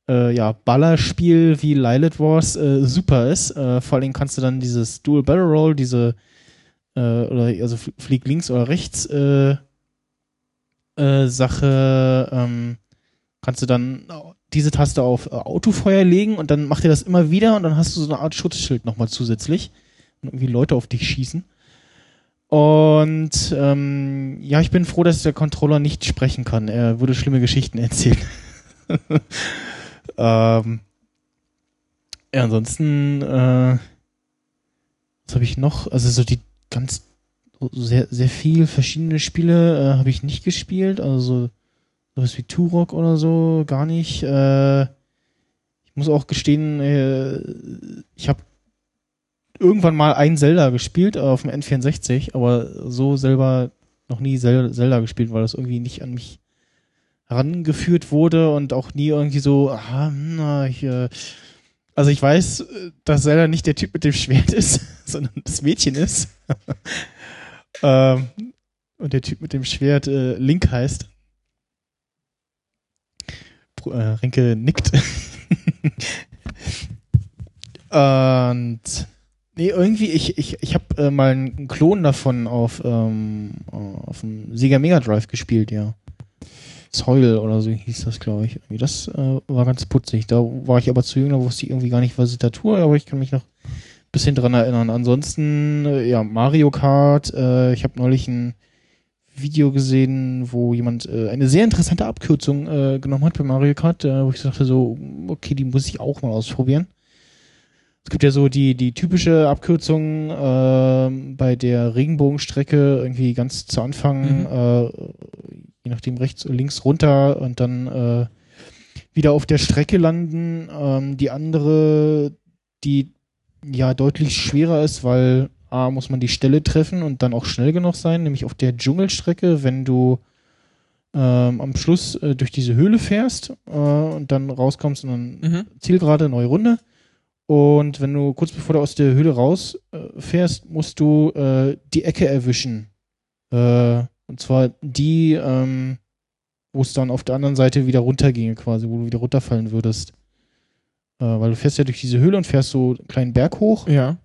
äh, ja, Ballerspiel wie Lilith Wars äh, super ist. Äh, vor allem kannst du dann dieses Dual Barrel Roll, diese äh, oder also fl- flieg links oder rechts äh, äh, Sache, ähm, kannst du dann diese Taste auf Autofeuer legen und dann macht er das immer wieder und dann hast du so eine Art Schutzschild nochmal zusätzlich und irgendwie Leute auf dich schießen. Und ähm, ja, ich bin froh, dass der Controller nicht sprechen kann. Er würde schlimme Geschichten erzählen. ähm, ja, ansonsten, äh, was habe ich noch? Also so die ganz sehr, sehr viel verschiedene Spiele äh, habe ich nicht gespielt. Also so sowas wie Turok oder so, gar nicht. Äh, ich muss auch gestehen, äh, ich habe irgendwann mal ein Zelda gespielt auf dem N64, aber so selber noch nie Zel Zelda gespielt, weil das irgendwie nicht an mich herangeführt wurde und auch nie irgendwie so, aha, hm, na, ich, äh, also ich weiß, dass Zelda nicht der Typ mit dem Schwert ist, sondern das Mädchen ist. ähm, und der Typ mit dem Schwert äh, Link heißt. Pro- Äh, Renke nickt. und nee, irgendwie, ich, ich, ich habe äh, mal einen Klon davon auf, ähm, auf dem Sega Mega Drive gespielt, ja. Soil oder so hieß das, glaube ich. Das äh, war ganz putzig. Da war ich aber zu jung, da wusste ich irgendwie gar nicht, was ich da tue, aber ich kann mich noch ein bisschen dran erinnern. Ansonsten, äh, ja, Mario Kart. Äh, ich habe neulich ein Video gesehen, wo jemand äh, eine sehr interessante Abkürzung äh, genommen hat bei Mario Kart, äh, wo ich dachte so, okay, die muss ich auch mal ausprobieren. Es gibt ja so die, die typische Abkürzung äh, bei der Regenbogenstrecke irgendwie ganz zu Anfang,
Mhm.
äh, je nachdem rechts und links runter und dann äh, wieder auf der Strecke landen. Ähm, die andere, die ja deutlich schwerer ist, weil A, muss man die Stelle treffen und dann auch schnell genug sein, nämlich auf der Dschungelstrecke, wenn du ähm, am Schluss äh, durch diese Höhle fährst äh, und dann rauskommst und dann
Mhm.
Zielgerade, neue Runde. Und wenn du kurz bevor du aus der Höhle raus äh, musst du äh, die Ecke erwischen. Äh, und zwar die, ähm, wo es dann auf der anderen Seite wieder runterginge, quasi, wo du wieder runterfallen würdest. Äh, weil du fährst ja durch diese Höhle und fährst so einen kleinen Berg hoch.
Ja.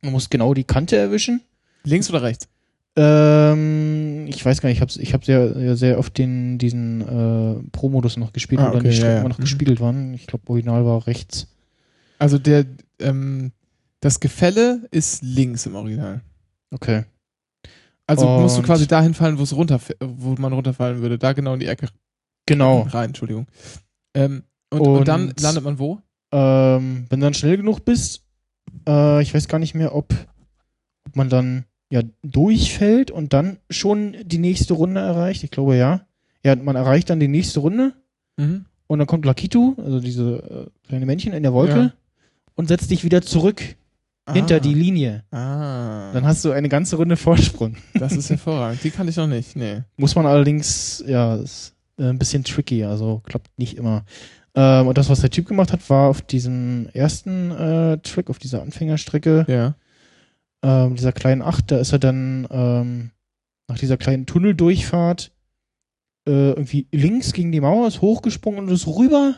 Du musst genau die Kante erwischen.
Links oder rechts?
Ähm, ich weiß gar nicht, ich habe ich hab sehr, sehr oft den, diesen äh, Pro-Modus noch gespielt,
Ah,
wo dann
okay,
die Strecken
ja,
noch
Mhm.
gespiegelt waren. Ich glaube, Original war rechts.
Also der, ähm, das Gefälle ist links im Original.
Okay.
Also musst du
Und-
quasi dahin fallen, wo es runter, wo man runterfallen würde. Da genau in die Ecke
Genau.
rein, Entschuldigung. Ähm, und, und, dann
Und-
landet man wo?
Ähm, wenn du dann schnell genug bist, äh, ich weiß gar nicht mehr, ob, ob man dann ja durchfällt und dann schon die nächste Runde erreicht. Ich glaube ja. Ja, man erreicht dann die nächste Runde
Mhm.
und dann kommt Lakitu, also diese äh, kleine Männchen in der Wolke,
Ja.
Und setzt dich wieder zurück hinter
Ah.
die Linie.
Ah,
Dann hast du eine ganze Runde Vorsprung.
das ist hervorragend. Die kann ich noch nicht. Nee.
Muss man allerdings, ja, ist äh, ein bisschen tricky, also klappt nicht immer. Ähm, und das, was der Typ gemacht hat, war auf diesem ersten äh, Trick, auf dieser Anfängerstrecke,
Ja.
ähm, dieser kleinen Acht, da ist er dann ähm, nach dieser kleinen Tunneldurchfahrt äh, irgendwie links gegen die Mauer, ist hochgesprungen und ist rüber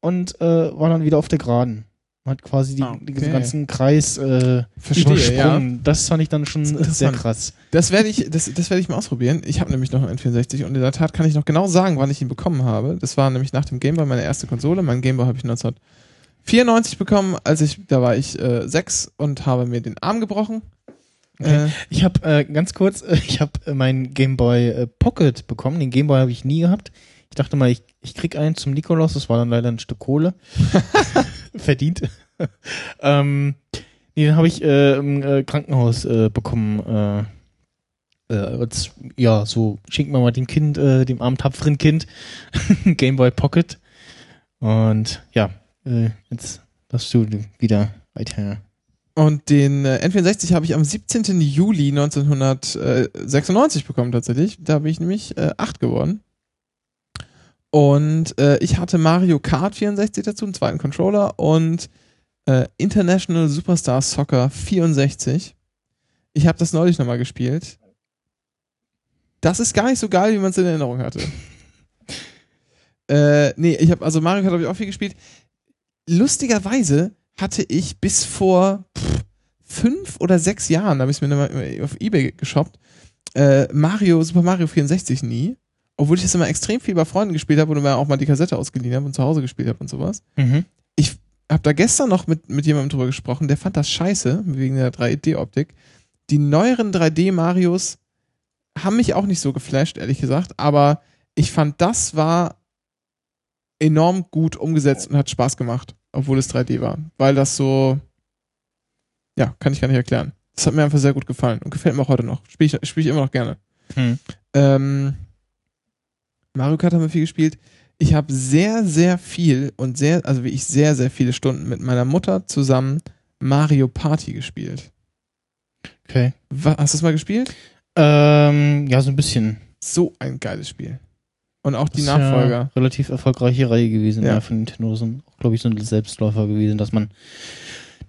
und äh, war dann wieder auf der Geraden. Man hat quasi die,
Ah, okay.
diesen ganzen Kreis äh,
Verstehe,
übersprungen. Das fand ich dann schon sehr krass.
Das werde ich, das, das werde ich mal ausprobieren. Ich habe nämlich noch einen N64 und in der Tat kann ich noch genau sagen, wann ich ihn bekommen habe. Das war nämlich nach dem Gameboy meine erste Konsole. Mein Gameboy habe ich 1994 bekommen, als ich, da war ich äh, sechs und habe mir den Arm gebrochen.
Okay.
Äh,
Ich habe äh, ganz kurz, ich habe meinen Game Boy äh, Pocket bekommen. Den Game Boy habe ich nie gehabt. Ich dachte mal, ich, ich krieg einen zum Nikolaus. Das war dann leider ein Stück Kohle. Verdient. ähm, nee, den habe ich äh, im äh, Krankenhaus äh, bekommen. Äh, äh, als, ja, so schenkt man mal dem Kind, äh, dem armen tapferen Kind, Game Boy Pocket. Und ja, jetzt darfst du wieder weiter.
Und den äh, N64 habe ich am 17. Juli 1996 bekommen tatsächlich. Da bin ich nämlich äh, acht geworden. Und äh, ich hatte Mario Kart 64 dazu, einen zweiten Controller und äh, International Superstar Soccer 64. Ich habe das neulich nochmal gespielt. Das ist gar nicht so geil, wie man es in Erinnerung hatte. äh, nee, ich habe also Mario Kart habe ich auch viel gespielt. Lustigerweise hatte ich bis vor pff, fünf oder sechs Jahren, habe ich es mir nochmal auf Ebay geshoppt, äh, Mario, Super Mario 64 nie. Obwohl ich das immer extrem viel bei Freunden gespielt habe und mir auch mal die Kassette ausgeliehen habe und zu Hause gespielt habe und sowas.
Mhm.
Ich habe da gestern noch mit, mit jemandem drüber gesprochen, der fand das scheiße, wegen der 3D-Optik. Die neueren 3D-Marios haben mich auch nicht so geflasht, ehrlich gesagt, aber ich fand, das war enorm gut umgesetzt und hat Spaß gemacht, obwohl es 3D war. Weil das so, ja, kann ich gar nicht erklären. Das hat mir einfach sehr gut gefallen und gefällt mir auch heute noch. Spiele ich, spiel ich immer noch gerne.
Hm.
Ähm, Mario Kart haben wir viel gespielt. Ich habe sehr, sehr viel und sehr, also wie ich sehr, sehr viele Stunden mit meiner Mutter zusammen Mario Party gespielt.
Okay.
Hast du es mal gespielt?
Ähm, ja, so ein bisschen.
So ein geiles Spiel. Und auch die
Ist
Nachfolger.
Ja relativ erfolgreiche Reihe gewesen,
Ja.
ja, von Nintendo. Sind auch, glaube ich, so ein Selbstläufer gewesen, dass man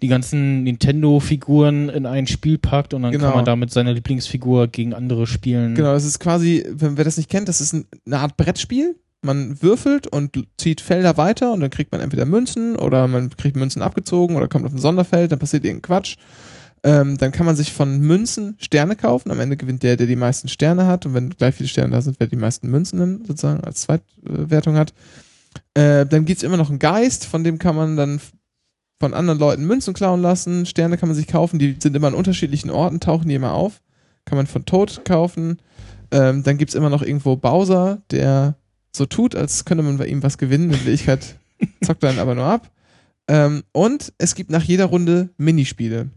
die ganzen Nintendo-Figuren in ein Spiel packt und dann
Genau.
kann man damit seine Lieblingsfigur gegen andere spielen.
Genau, das ist quasi, wenn wer das nicht kennt, das ist ein, eine Art Brettspiel. Man würfelt und zieht Felder weiter und dann kriegt man entweder Münzen oder man kriegt Münzen abgezogen oder kommt auf ein Sonderfeld, dann passiert irgendein Quatsch. Ähm, dann kann man sich von Münzen Sterne kaufen. Am Ende gewinnt der, der die meisten Sterne hat. Und wenn gleich viele Sterne da sind, wer die meisten Münzen dann sozusagen als Zweitwertung hat. Äh, dann gibt's immer noch einen Geist, von dem kann man dann von anderen Leuten Münzen klauen lassen. Sterne kann man sich kaufen, die sind immer an unterschiedlichen Orten, tauchen die immer auf. Kann man von Toad kaufen. Ähm, dann gibt's immer noch irgendwo Bowser, der so tut, als könnte man bei ihm was gewinnen. In Wirklichkeit zockt er dann aber nur ab. Ähm, und es gibt nach jeder Runde Minispiele.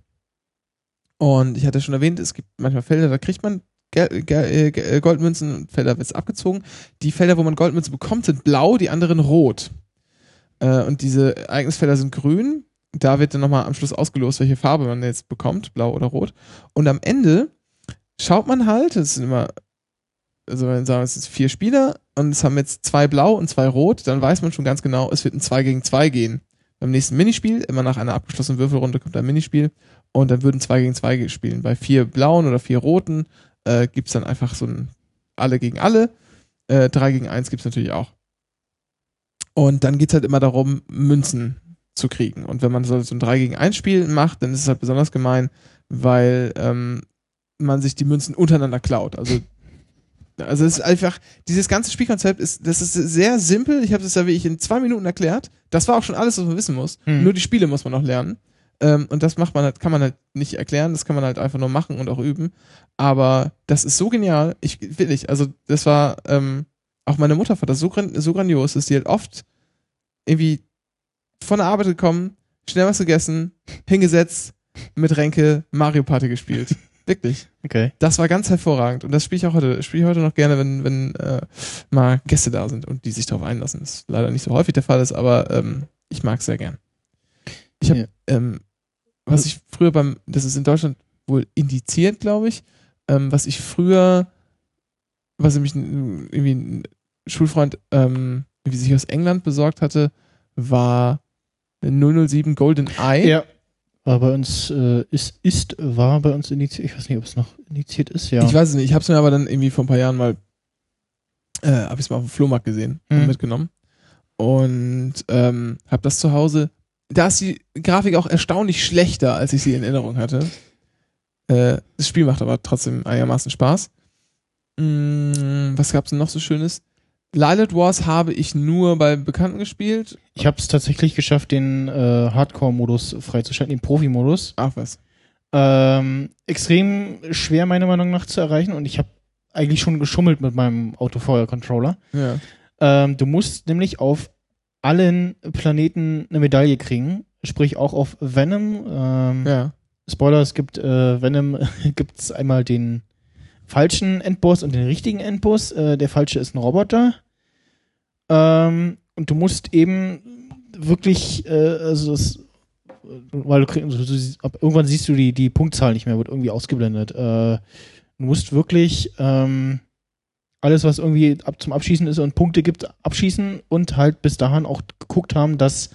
Und ich hatte schon erwähnt, es gibt manchmal Felder, da kriegt man äh, äh, Goldmünzen und Felder wird abgezogen. Die Felder, wo man Goldmünzen bekommt, sind blau, die anderen rot. Äh, und diese Ereignisfelder sind grün. Da wird dann nochmal am Schluss ausgelost, welche Farbe man jetzt bekommt, blau oder rot. Und am Ende schaut man halt, das sind immer, also wenn wir sagen, es sind vier Spieler und es haben jetzt zwei blau und zwei rot, dann weiß man schon ganz genau, es wird ein 2 gegen 2 gehen. Beim nächsten Minispiel, immer nach einer abgeschlossenen Würfelrunde kommt ein Minispiel und dann würden 2 gegen 2 spielen. Bei vier blauen oder vier roten äh, gibt's dann einfach so ein alle gegen alle. Äh, 3 gegen 1 gibt's natürlich auch. Und dann geht's halt immer darum, Münzen zu kriegen. Und wenn man so, ein 3 gegen 1 Spiel macht, dann ist es halt besonders gemein, weil ähm, man sich die Münzen untereinander klaut. Also also es ist einfach, dieses ganze Spielkonzept ist, das ist sehr simpel. Ich habe es ja wie ich in zwei Minuten erklärt. Das war auch schon alles, was man wissen muss.
Mhm.
Nur die Spiele muss man noch lernen. Ähm, und das macht man halt, kann man halt nicht erklären, das kann man halt einfach nur machen und auch üben. Aber das ist so genial. Ich wirklich, also das war, ähm, auch meine Mutter fand das so, so grandios, dass die halt oft irgendwie von der Arbeit gekommen, schnell was gegessen, hingesetzt, mit Ränke Mario Party gespielt. Wirklich.
Okay.
Das war ganz hervorragend. Und das spiele ich auch heute, spiele ich heute noch gerne, wenn, wenn äh, mal Gäste da sind und die sich darauf einlassen. Das ist leider nicht so häufig der Fall ist, aber ähm, ich mag es sehr gern. Ich habe,
Ja.
ähm, was ich früher beim, das ist in Deutschland wohl indiziert, glaube ich, ähm, was ich früher, was ein- irgendwie ein Schulfreund ähm, wie sich aus England besorgt hatte, war 007 Golden Eye.
Ja. War bei uns, äh, ist, ist, war bei uns indiziert. Ich weiß nicht, ob es noch indiziert ist, ja.
Ich weiß es nicht. Ich habe es mir aber dann irgendwie vor ein paar Jahren mal, äh, habe ich es mal auf dem Flohmarkt gesehen und
Mhm.
mitgenommen und ähm, habe das zu Hause. Da ist die Grafik auch erstaunlich schlechter, als ich sie in Erinnerung hatte. Äh, das Spiel macht aber trotzdem einigermaßen Spaß. Mm, was gab's denn noch so Schönes? Lilith Wars habe ich nur bei Bekannten gespielt.
Ich habe es tatsächlich geschafft, den äh, Hardcore-Modus freizuschalten, den Profi-Modus.
Ach was.
Ähm, extrem schwer meiner Meinung nach zu erreichen und ich habe eigentlich schon geschummelt mit meinem Autofeuer-Controller.
Ja.
Ähm, du musst nämlich auf allen Planeten eine Medaille kriegen, sprich auch auf Venom. Ähm,
Ja.
Spoiler, es gibt äh, Venom, gibt's einmal den falschen Endboss und den richtigen Endboss. Äh, der falsche ist ein Roboter. Ähm, und du musst eben wirklich, äh, also das, weil du, kriegst, du ab, irgendwann siehst du die, die Punktzahl nicht mehr, wird irgendwie ausgeblendet. Äh, du musst wirklich ähm, alles, was irgendwie ab zum Abschießen ist und Punkte gibt, abschießen und halt bis dahin auch geguckt haben, dass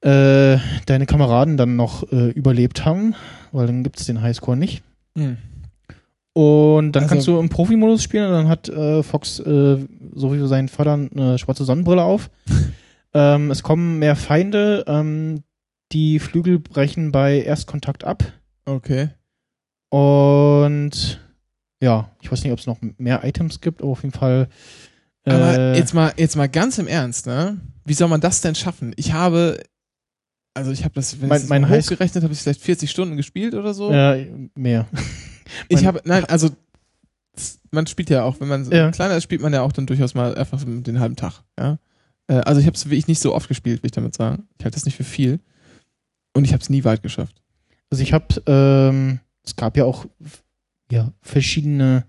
äh, deine Kameraden dann noch äh, überlebt haben, weil dann gibt es den Highscore nicht.
Hm.
Und dann
Also-
kannst du im Profimodus spielen und dann hat äh, Fox, äh, so wie seinen Vater, eine schwarze Sonnenbrille auf. ähm, es kommen mehr Feinde, ähm, die Flügel brechen bei Erstkontakt ab.
Okay.
Und ja, ich weiß nicht, ob es noch mehr Items gibt, aber auf jeden Fall. Äh,
Aber jetzt mal, jetzt mal ganz im Ernst, ne? Wie soll man das denn schaffen? Ich habe, also ich habe das, wenn
Mein-
ich
mein
hochgerechnet habe, ich vielleicht 40 Stunden gespielt oder so.
äh, mehr.
ich habe, nein, also man spielt ja auch, wenn man
Ja.
kleiner ist, spielt man ja auch dann durchaus mal einfach den halben Tag, ja. Äh, Also ich habe es wirklich nicht so oft gespielt, will ich damit sagen. Ich halte das nicht für viel. Und ich habe es nie weit geschafft.
Also ich habe, ähm, es gab ja auch ja verschiedene,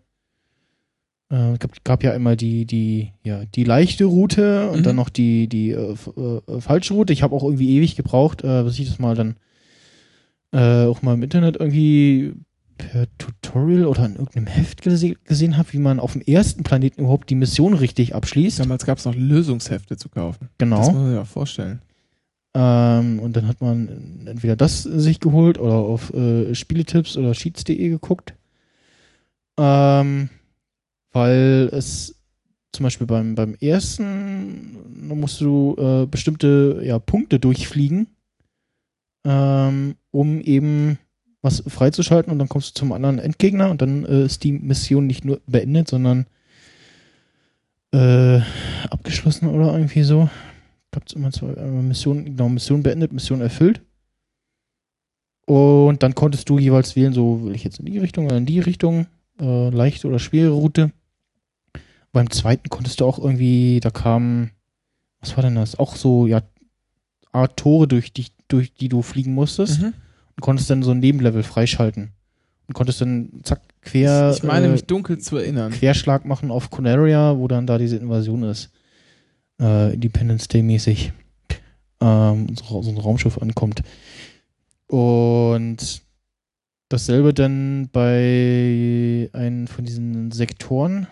äh, gab, gab ja immer die die ja die leichte Route und
Mhm.
dann noch die die äh, äh, falsche Route. Ich habe auch irgendwie ewig gebraucht, äh, bis ich das mal dann äh, auch mal im Internet irgendwie per Tutorial oder in irgendeinem Heft gese gesehen habe, wie man auf dem ersten Planeten überhaupt die Mission richtig abschließt.
Damals gab es noch Lösungshefte zu kaufen.
Genau.
Das muss man sich auch vorstellen.
Ähm, und dann hat man entweder das sich geholt oder auf äh, Spieletipps oder Cheats.de geguckt. Ähm, weil es zum Beispiel beim, beim ersten da musst du äh, bestimmte ja, Punkte durchfliegen, ähm, um eben was freizuschalten und dann kommst du zum anderen Endgegner und dann äh, ist die Mission nicht nur beendet, sondern äh, abgeschlossen oder irgendwie so gab es immer zwei äh, Missionen, genau, Mission beendet, Mission erfüllt. Und dann konntest du jeweils wählen, so will ich jetzt in die Richtung oder in die Richtung, äh, leichte oder schwere Route. Beim zweiten konntest du auch irgendwie, da kam, was war denn das? Auch so, ja, Art Tore, durch die, durch die du fliegen musstest.
Mhm.
Und konntest dann so ein Nebenlevel freischalten. Und konntest dann, zack, quer,
ich, meine
äh,
mich dunkel zu erinnern.
Querschlag machen auf Conaria, wo dann da diese Invasion ist. Äh, Independence Day mäßig. Ähm, so, so ein Raumschiff ankommt. Und dasselbe dann bei einem von diesen Sektoren,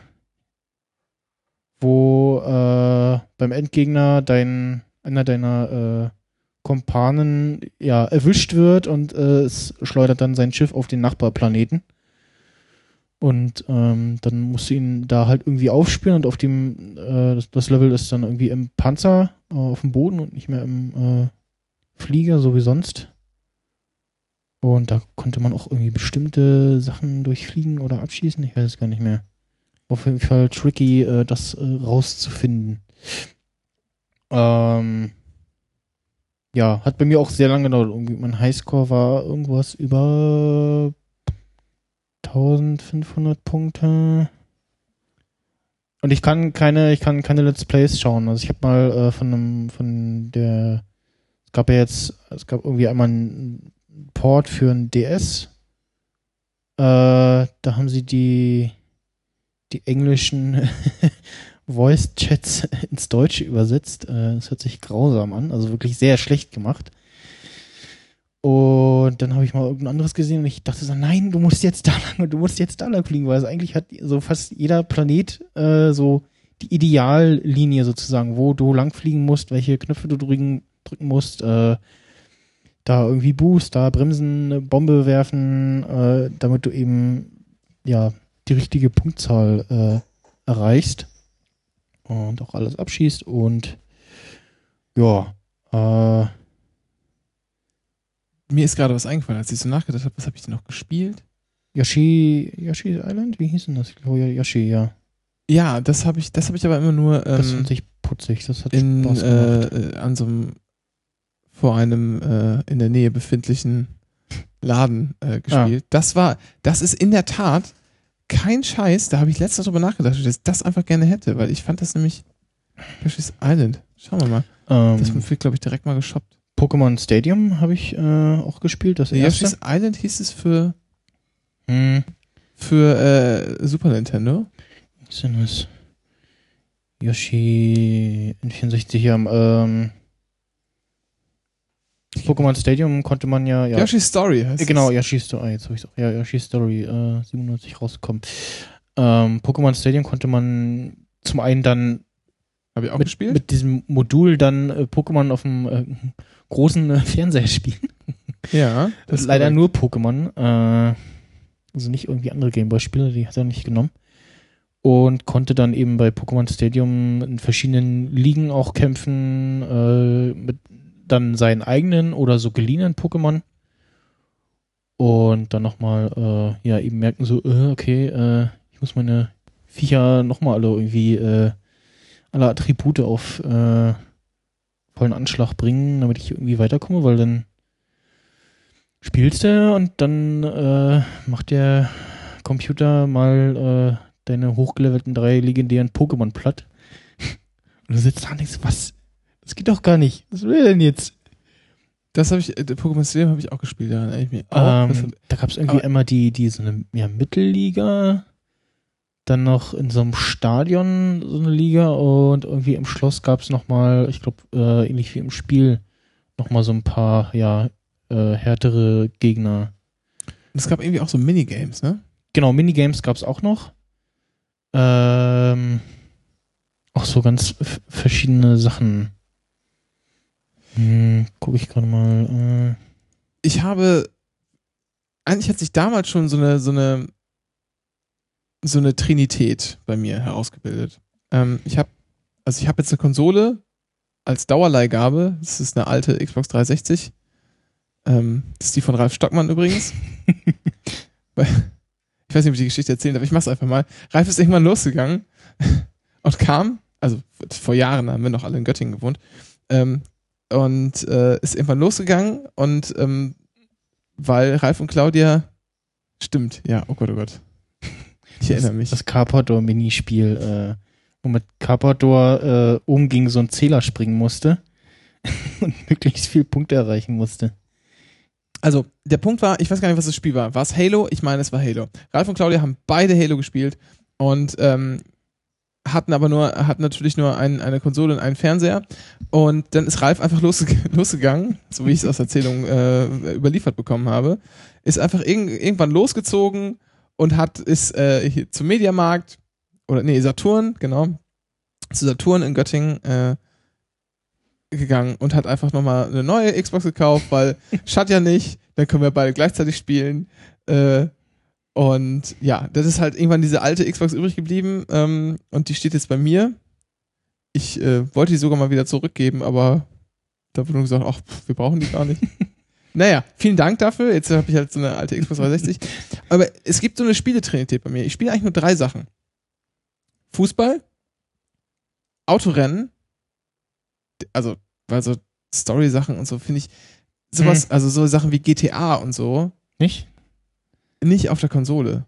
wo äh, beim Endgegner dein, einer deiner Kompanen ja erwischt wird und äh, es schleudert dann sein Schiff auf den Nachbarplaneten. Und ähm, dann musst du ihn da halt irgendwie aufspielen und auf dem, äh, das, das Level ist dann irgendwie im Panzer äh, auf dem Boden und nicht mehr im äh, Flieger, so wie sonst. Und da konnte man auch irgendwie bestimmte Sachen durchfliegen oder abschießen, ich weiß es gar nicht mehr. Auf jeden Fall tricky, äh, das äh, rauszufinden. Ähm, ja, hat bei mir auch sehr lange gedauert. Irgendwie mein Highscore war irgendwas über 1500 Punkte. Und ich kann keine, ich kann keine Let's Plays schauen. Also ich habe mal äh, von einem, von der, es gab ja jetzt, es gab irgendwie einmal einen Port für ein DS. Äh, da haben sie die, die englischen Voice-Chats ins Deutsche übersetzt. Äh, das hört sich grausam an, also wirklich sehr schlecht gemacht. Und dann habe ich mal irgendein anderes gesehen und ich dachte so, nein, du musst jetzt da lang, du musst jetzt da lang fliegen, weil es eigentlich hat so fast jeder Planet äh, so die Ideallinie sozusagen, wo du lang fliegen musst, welche Knöpfe du drücken, drücken musst, äh, da irgendwie Boost, da Bremsen, eine Bombe werfen, äh, damit du eben ja die richtige Punktzahl äh, erreichst und auch alles abschießt und ja, äh,
Mir ist gerade was eingefallen, als ich so nachgedacht habe, was habe ich denn noch gespielt?
Yoshi, Yoshi Island? Wie hieß denn das? Ich glaube, Yoshi, ja.
Ja, das habe ich, das habe ich aber immer nur
Das
ähm,
fand ich putzig, das hat
in,
Spaß gemacht.
äh, äh, an so einem vor einem äh, in der Nähe befindlichen Laden äh, gespielt. Das war, das ist in der Tat kein Scheiß. Da habe ich letztens drüber nachgedacht, dass ich das einfach gerne hätte, weil ich fand das nämlich Yoshi's Island. Schauen wir mal.
Ähm,
Das wird, glaube ich, direkt mal geshoppt.
Pokémon Stadium habe ich äh, auch gespielt, das erste.
Yoshi's Island hieß es für
Hm,
für äh, Super Nintendo.
was ist denn das? Yoshi N64 hier am ähm, Pokémon Stadium konnte man ja, ja
Yoshi's Story heißt
Genau,
es.
Yoshi Story, jetzt habe ich auch, ja, Yoshi Story äh, 97 rausgekommen. ähm, Pokémon Stadium konnte man zum einen dann
Habe ich auch
mit,
gespielt?
mit diesem Modul dann äh, Pokémon auf dem äh, großen äh, Fernseher spielen.
ja. Das ist
Leider nur Pokémon. Äh, also nicht irgendwie andere Gameboy-Spiele, die hat er nicht genommen. Und konnte dann eben bei Pokémon Stadium in verschiedenen Ligen auch kämpfen, äh, mit dann seinen eigenen oder so geliehenen Pokémon. Und dann nochmal, äh, ja, eben merken so, äh, okay, äh, ich muss meine Viecher nochmal alle irgendwie, äh, alle Attribute auf äh, vollen Anschlag bringen, damit ich irgendwie weiterkomme, weil dann spielst du und dann äh, macht der Computer mal äh, deine hochgelevelten drei legendären Pokémon platt. Und du sitzt da und denkst, was? Das geht doch gar nicht. Was will er denn jetzt?
Das habe ich, äh, Pokémon Stadium habe ich auch gespielt, daran erinnere ich mich auch.
Ähm, da gab es irgendwie
aber-
immer die, die so eine ja, Mittelliga, dann noch in so einem Stadion so eine Liga und irgendwie im Schloss gab es nochmal, ich glaube, äh, ähnlich wie im Spiel, nochmal so ein paar, ja, äh, härtere Gegner.
es gab irgendwie auch so Minigames, ne?
Genau, Minigames gab es auch noch. Ähm, auch so ganz verschiedene Sachen. Hm, guck ich gerade mal. Äh,
ich habe, eigentlich hat sich damals schon so eine, so eine, so eine Trinität bei mir herausgebildet. Ähm, ich habe, also ich habe jetzt eine Konsole als Dauerleihgabe. Das ist eine alte Xbox 360. Ähm, das ist die von Ralf Stockmann übrigens. Ich weiß nicht, ob ich die Geschichte erzählen darf, ich mach's einfach mal. Ralf ist irgendwann losgegangen und kam, also vor Jahren haben wir noch alle in Göttingen gewohnt, ähm, und äh, ist irgendwann losgegangen und ähm, weil Ralf und Claudia stimmt, ja, oh Gott, oh Gott. Ich erinnere mich.
Das Carpador-Minispiel, äh, wo mit Carpador äh, oben gegen so einen Zähler springen musste und möglichst viel Punkte erreichen musste.
Also, der Punkt war, ich weiß gar nicht, was das Spiel war. War es Halo? Ich meine, es war Halo. Ralf und Claudia haben beide Halo gespielt und ähm, hatten aber nur, hatten natürlich nur ein, eine Konsole und einen Fernseher. Und dann ist Ralf einfach losge losgegangen, so wie ich es aus Erzählung äh, überliefert bekommen habe, ist einfach irg irgendwann losgezogen und hat, ist äh, zum Mediamarkt oder nee, Saturn, genau, zu Saturn in Göttingen äh, gegangen und hat einfach nochmal eine neue Xbox gekauft, weil schadet ja nicht, dann können wir beide gleichzeitig spielen. Äh, und ja, das ist halt irgendwann diese alte Xbox übrig geblieben ähm, und die steht jetzt bei mir. Ich äh, wollte die sogar mal wieder zurückgeben, aber da wurde gesagt, ach, pff, wir brauchen die gar nicht. naja, vielen Dank dafür. Jetzt habe ich halt so eine alte Xbox 360. Aber es gibt so eine Spieletrinität bei mir. Ich spiele eigentlich nur drei Sachen. Fußball, Autorennen, also, weil so Story-Sachen und so finde ich, sowas, also so Sachen wie GTA und so,
Nicht?
Nicht auf der Konsole.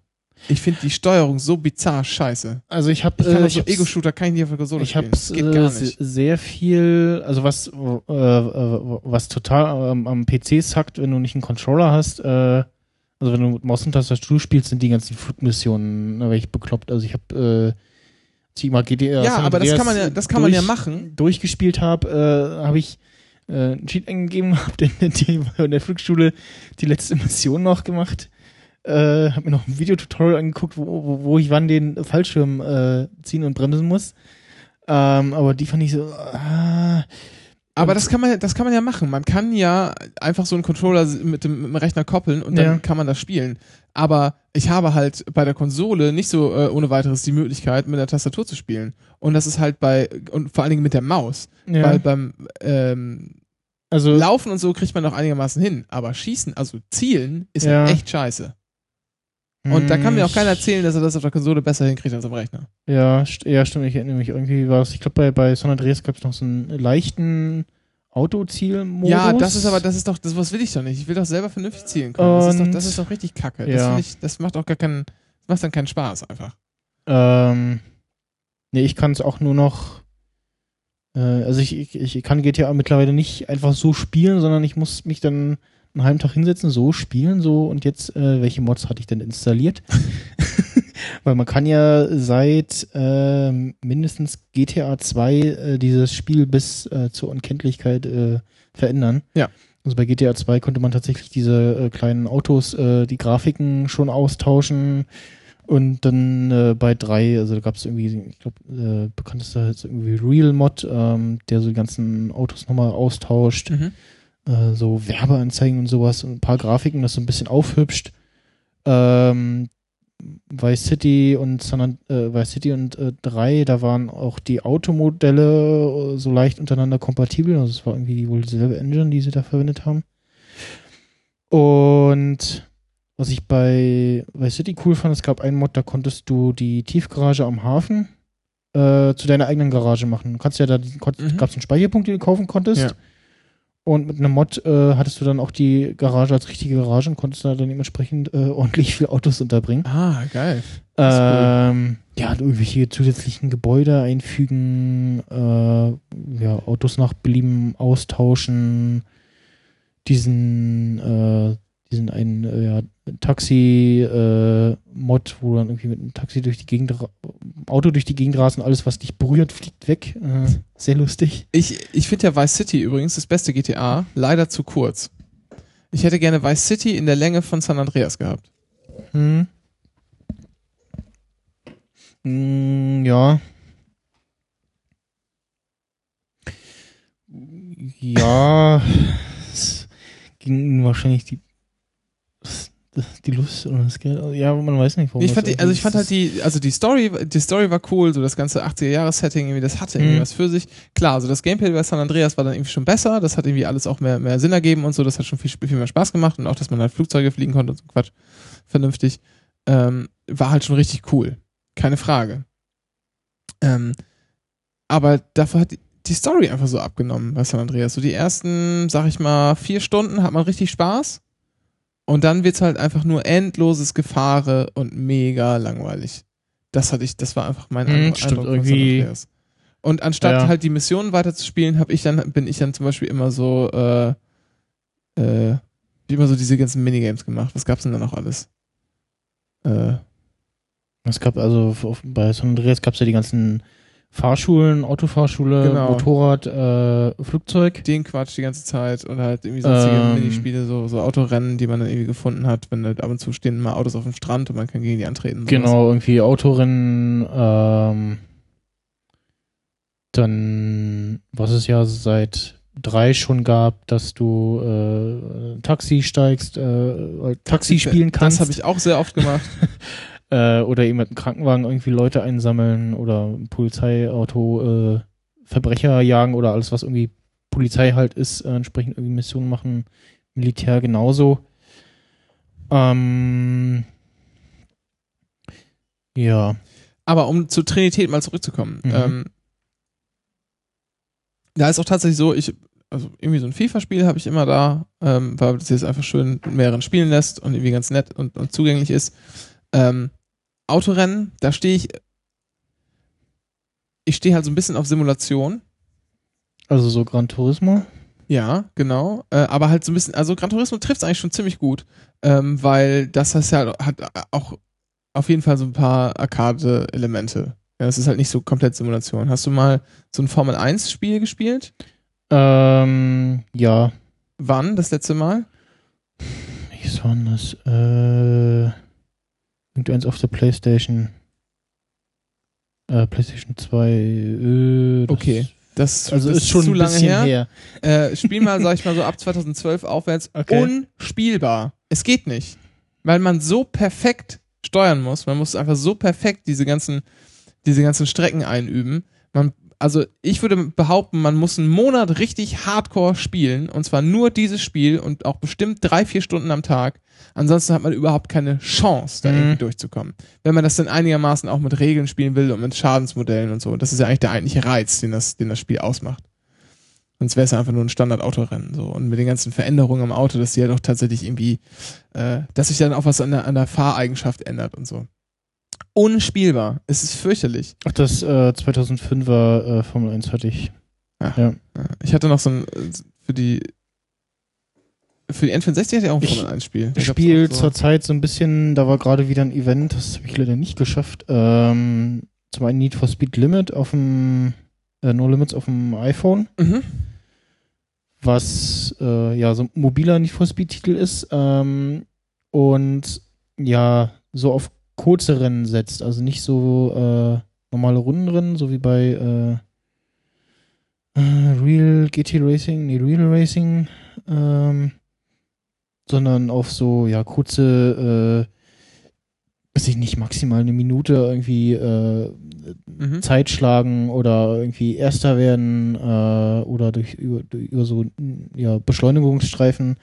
Ich finde die Steuerung so bizarr scheiße.
Also ich habe
Ich
äh,
so
ich
Ego-Shooter kann ich nicht auf der Konsole
Ich
spielen.
habe
geht gar
äh, sehr viel, also was äh, äh, was total ähm, am PC sackt, wenn du nicht einen Controller hast. Äh, also wenn du mit Maus und Tastatur spielst, sind die ganzen Flugmissionen ne, ich bekloppt. Also ich habe äh, ich mal GTA
Ja, aber das kann man ja- das kann man ja
durch-
machen.
Durchgespielt habe, äh, habe ich äh, einen Cheat eingegeben, hab dann die, in der Flugschule die letzte Mission noch gemacht. Äh, hab mir noch ein Videotutorial angeguckt, wo, wo, wo ich wann den Fallschirm äh, ziehen und bremsen muss. Ähm, aber die fand ich so. Ah,
Aber das kann man, ja- das kann man ja machen. Man kann ja einfach so einen Controller mit dem, mit dem Rechner koppeln und dann
Ja.
kann man das spielen. Aber ich habe halt bei der Konsole nicht so äh, ohne weiteres die Möglichkeit, mit der Tastatur zu spielen. Und das ist halt bei, und vor allen Dingen mit der Maus.
Ja.
Weil beim ähm,
also
Laufen und so kriegt man noch einigermaßen hin. Aber Schießen, also Zielen, ist
Ja.
halt echt scheiße. Und da kann mir auch
Hm,
keiner erzählen, dass er das auf der Konsole besser hinkriegt als am Rechner.
Ja, st ja, stimmt. Ich erinnere mich irgendwie war es. Ich glaube bei bei San Andreas gab es noch so einen leichten Autozielmodus.
Ja, das ist aber, das ist doch, das was will ich doch nicht. Ich will doch selber vernünftig zielen können. Das ist, doch,
Und-
das ist doch richtig kacke. Das,
Ja.
finde ich, das macht auch gar keinen, das macht dann keinen Spaß einfach.
Ähm, nee, ich kann es auch nur noch. Äh, also ich, ich, ich kann GTA mittlerweile nicht einfach so spielen, sondern ich muss mich dann einen halben Tag hinsetzen, so spielen, so und jetzt, äh, welche Mods hatte ich denn installiert? Weil man kann ja seit äh, mindestens GTA 2 äh, dieses Spiel bis äh, zur Unkenntlichkeit äh, verändern.
Ja.
Also bei GTA 2 konnte man tatsächlich diese äh, kleinen Autos, äh, die Grafiken schon austauschen Und dann äh, bei drei, also da gab es irgendwie, ich glaube, äh, bekanntester ist irgendwie Real Mod, ähm, der so die ganzen Autos nochmal austauscht,
Mhm.
Äh, so Werbeanzeigen und sowas und ein paar Grafiken, das so ein bisschen aufhübscht. Ähm, Vice City und San An- äh, Vice City und äh, 3, da waren auch die Automodelle äh, so leicht untereinander kompatibel. Also es war irgendwie wohl dieselbe Engine, die sie da verwendet haben. Und was ich bei Vice City cool fand, es gab einen Mod, da konntest du die Tiefgarage am Hafen äh, zu deiner eigenen Garage machen. Du kannst ja da,
Mhm.
gab es einen Speicherpunkt, den du kaufen konntest.
Ja.
Und mit einem Mod äh, hattest du dann auch die Garage als richtige Garage und konntest da dann dementsprechend äh, ordentlich viele Autos unterbringen.
Ah, geil. cool.
Ähm, ja, irgendwelche zusätzlichen Gebäude einfügen, äh, ja, Autos nach Belieben austauschen, diesen, äh, diesen einen äh, ja, Taxi-Mod, wo du dann irgendwie mit einem Taxi durch die Gegend, Auto durch die Gegend rast und alles, was dich berührt, fliegt weg. Äh, sehr lustig.
Ich, ich finde ja Vice City übrigens das beste GTA, leider zu kurz. Ich hätte gerne Vice City in der Länge von San Andreas gehabt.
Hm. Mm, ja. Ja. Es ging wahrscheinlich die die Lust oder das Geld. Ja, man weiß nicht, warum.
ich fand die, also ich fand halt die, also die Story, die Story war cool, so das ganze 80er-Jahres-Setting, irgendwie, das hatte irgendwie
Mhm.
was für sich. Klar, also das Gameplay bei San Andreas war dann irgendwie schon besser, das hat irgendwie alles auch mehr, mehr Sinn ergeben und so, das hat schon viel, viel mehr Spaß gemacht und auch, dass man halt Flugzeuge fliegen konnte und so Quatsch, vernünftig, ähm, war halt schon richtig cool. Keine Frage. Ähm, aber dafür hat die, die Story einfach so abgenommen bei San Andreas. So die ersten, sag ich mal, vier Stunden hat man richtig Spaß. Und dann wird's halt einfach nur endloses Gefahre und mega langweilig. Das hatte ich, das war einfach mein
Mhm,
Eindruck
irgendwie-.
Und anstatt
Ja.
halt die Missionen weiterzuspielen, habe ich dann, bin ich dann zum Beispiel immer so, äh, äh, wie immer so diese ganzen Minigames gemacht. Was gab's denn da noch alles? Äh,
Es gab also auf, bei San Andreas gab es ja die ganzen Fahrschulen, Autofahrschule,
Genau.
Motorrad, äh, Flugzeug.
den Quatsch die ganze Zeit und halt irgendwie sonstige
Ähm.
Minispiele, so, so Autorennen, die man dann irgendwie gefunden hat, wenn halt ab und zu stehen mal Autos auf dem Strand und man kann gegen die antreten. sowas.
Genau, irgendwie Autorennen, ähm, dann, was es ja seit drei schon gab, dass du äh, Taxi steigst, äh, Taxi spielen kannst.
Das habe ich auch sehr oft gemacht.
äh, oder eben mit einem Krankenwagen irgendwie Leute einsammeln oder Polizeiauto äh, Verbrecher jagen oder alles, was irgendwie Polizei halt ist, äh, entsprechend irgendwie Missionen machen. Militär genauso. Ähm, ja.
Aber um zur Trinität mal zurückzukommen,
Mhm.
ähm, da ist auch tatsächlich so, ich, also irgendwie so ein FIFA-Spiel habe ich immer da, ähm, weil das jetzt einfach schön mehreren spielen lässt und irgendwie ganz nett und, und zugänglich ist. Ähm, Autorennen, da stehe ich, ich stehe halt so ein bisschen auf Simulation.
Also so Gran Turismo.
Ja, genau. Äh, aber halt so ein bisschen, also Gran Turismo trifft es eigentlich schon ziemlich gut, ähm, weil das heißt ja, hat auch auf jeden Fall so ein paar Arcade-Elemente. Ja, das ist halt nicht so komplett Simulation. Hast du mal so ein Formel-1-Spiel gespielt?
Ähm, ja.
Wann das letzte Mal?
Wie war das? Äh, irgendeins auf der Playstation. Äh, Playstation 2. Äh, das
Okay. Das,
Also
das
ist schon
zu lange her.
her.
Äh, spiel mal, sag ich mal so, ab 2012 aufwärts.
Okay.
Unspielbar. Es geht nicht. Weil man so perfekt steuern muss. Man muss einfach so perfekt diese ganzen, diese ganzen Strecken einüben. Man, also ich würde behaupten, man muss einen Monat richtig hardcore spielen. Und zwar nur dieses Spiel und auch bestimmt drei, vier Stunden am Tag. Ansonsten hat man überhaupt keine Chance, da
Mhm.
irgendwie durchzukommen. Wenn man das dann einigermaßen auch mit Regeln spielen will und mit Schadensmodellen und so. Das ist ja eigentlich der eigentliche Reiz, den das, den das Spiel ausmacht. Sonst wäre es einfach nur ein Standard-Autorennen. So. Und mit den ganzen Veränderungen am Auto, dass die ja doch tatsächlich irgendwie, äh, dass sich dann auch was an der, an der Fahreigenschaft ändert und so. Unspielbar. Es ist fürchterlich.
Ach, das äh, 2005er äh, Formel 1 hatte ich.
Ach.
Ja.
Ich hatte noch so ein, für die, für die N64 hatte ich auch ein Formel 1 Spiel.
Ich spiele zurzeit so ein bisschen, da war gerade wieder ein Event, das habe ich leider nicht geschafft. Ähm, zum einen Need for Speed Limit auf dem äh, No Limits auf dem iPhone,
Mhm.
was äh, ja so ein mobiler Need for Speed Titel ist. Ähm, und ja, so auf kurze Rennen setzt. Also nicht so äh, normale Rundenrennen, so wie bei äh, äh, Real GT Racing, nee, Real Racing, ähm, sondern auf so, ja, kurze, äh, weiß ich nicht, maximal eine Minute irgendwie äh,
Mhm.
Zeit schlagen oder irgendwie Erster werden äh, oder durch über, über so ja, Beschleunigungsstreifen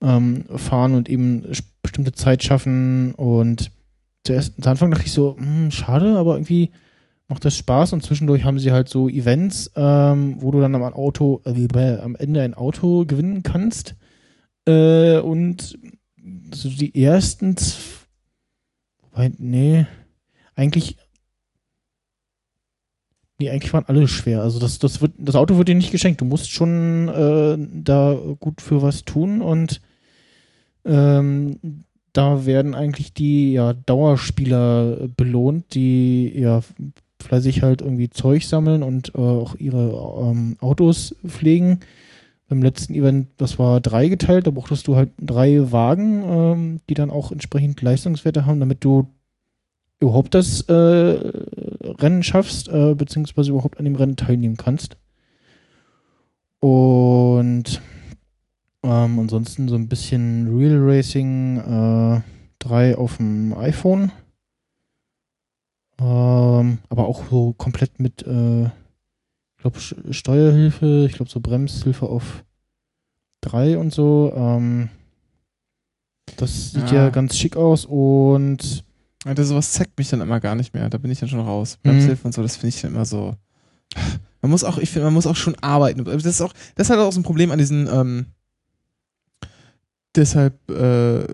ähm, fahren und eben bestimmte Zeit schaffen. Und zuerst zu Anfang dachte ich so, hm, schade, aber irgendwie macht das Spaß und zwischendurch haben sie halt so Events, ähm, wo du dann am Auto, äh, am Ende ein Auto gewinnen kannst. Äh, und so die ersten, wobei, nee, eigentlich Nee, eigentlich waren alle schwer. Also das, das wird, das Auto wird dir nicht geschenkt. Du musst schon äh, da gut für was tun und ähm, da werden eigentlich die ja, Dauerspieler belohnt, die ja fleißig halt irgendwie Zeug sammeln und äh, auch ihre ähm, Autos pflegen. Beim letzten Event, das war dreigeteilt, da brauchtest du halt drei Wagen, ähm, die dann auch entsprechend Leistungswerte haben, damit du überhaupt das äh, Rennen schaffst, äh, beziehungsweise überhaupt an dem Rennen teilnehmen kannst. Und ähm, ansonsten so ein bisschen Real Racing äh, 3 auf dem iPhone. Ähm, aber auch so komplett mit, äh, ich glaube, Steuerhilfe, ich glaube, so Bremshilfe auf 3 und so. Ähm, das sieht ja
Ah.
ganz schick aus und
Alter, sowas zeigt mich dann immer gar nicht mehr. Da bin ich dann schon raus.
Mhm.
Bremshilfe und so, das finde ich dann immer so. Man muss auch, ich finde, man muss auch schon arbeiten. Das ist auch, das ist halt auch so ein Problem an diesen, ähm, deshalb, äh,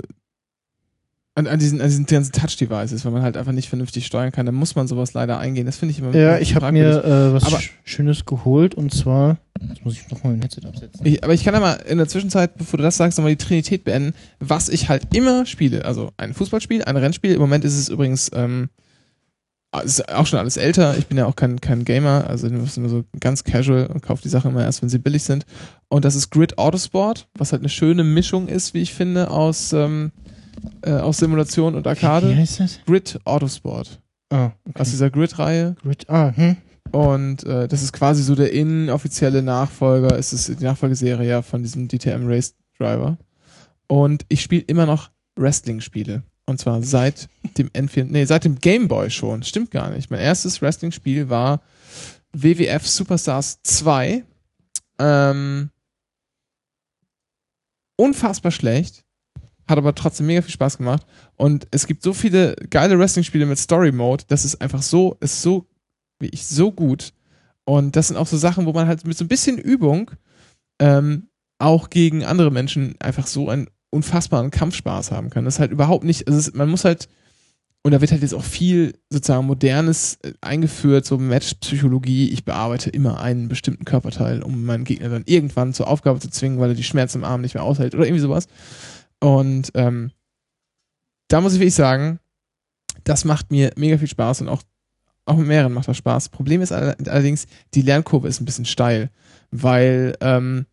an, an diesen, an diesen ganzen Touch-Devices, wenn man halt einfach nicht vernünftig steuern kann, dann muss man sowas leider eingehen. Das finde ich immer
Ja, ich habe mir äh, was
Aber-
Sch- Schönes geholt und zwar, jetzt muss ich nochmal mein Headset absetzen.
Ich, aber ich kann ja mal in der Zwischenzeit, bevor du das sagst, nochmal die Trinität beenden, was ich halt immer spiele. Also ein Fußballspiel, ein Rennspiel. Im Moment ist es übrigens ähm, ist auch schon alles älter. Ich bin ja auch kein, kein Gamer, also nur so ganz casual und kaufe die Sachen immer erst, wenn sie billig sind. Und das ist Grid Autosport, was halt eine schöne Mischung ist, wie ich finde, aus, ähm, äh, aus Simulation und Arcade.
Wie heißt das?
Grid Autosport.
Ah,
Aus dieser Grid-Reihe.
Grid, ah, hm.
Und äh, das ist quasi so der inoffizielle Nachfolger, es ist die Nachfolgeserie ja von diesem DTM Race Driver. Und ich spiele immer noch Wrestling-Spiele. Und zwar seit dem N4, nee, seit dem Game Boy schon. Stimmt gar nicht. Mein erstes Wrestling-Spiel war WWF Superstars 2. Ähm, unfassbar schlecht. Hat aber trotzdem mega viel Spaß gemacht. Und es gibt so viele geile Wrestling-Spiele mit Story-Mode. Das ist einfach so, ist so wie ich so gut. Und das sind auch so Sachen, wo man halt mit so ein bisschen Übung ähm, auch gegen andere Menschen einfach so einen unfassbaren Kampfspaß haben kann. Das ist halt überhaupt nicht, also es, man muss halt, und da wird halt jetzt auch viel sozusagen Modernes äh, eingeführt, so Matchpsychologie. Ich bearbeite immer einen bestimmten Körperteil, um meinen Gegner dann irgendwann zur Aufgabe zu zwingen, weil er die Schmerzen im Arm nicht mehr aushält oder irgendwie sowas. Und ähm, da muss ich wirklich sagen, das macht mir mega viel Spaß und auch auch mit mehreren macht das Spaß. Problem ist all- allerdings, die Lernkurve ist ein bisschen steil, weil ähm,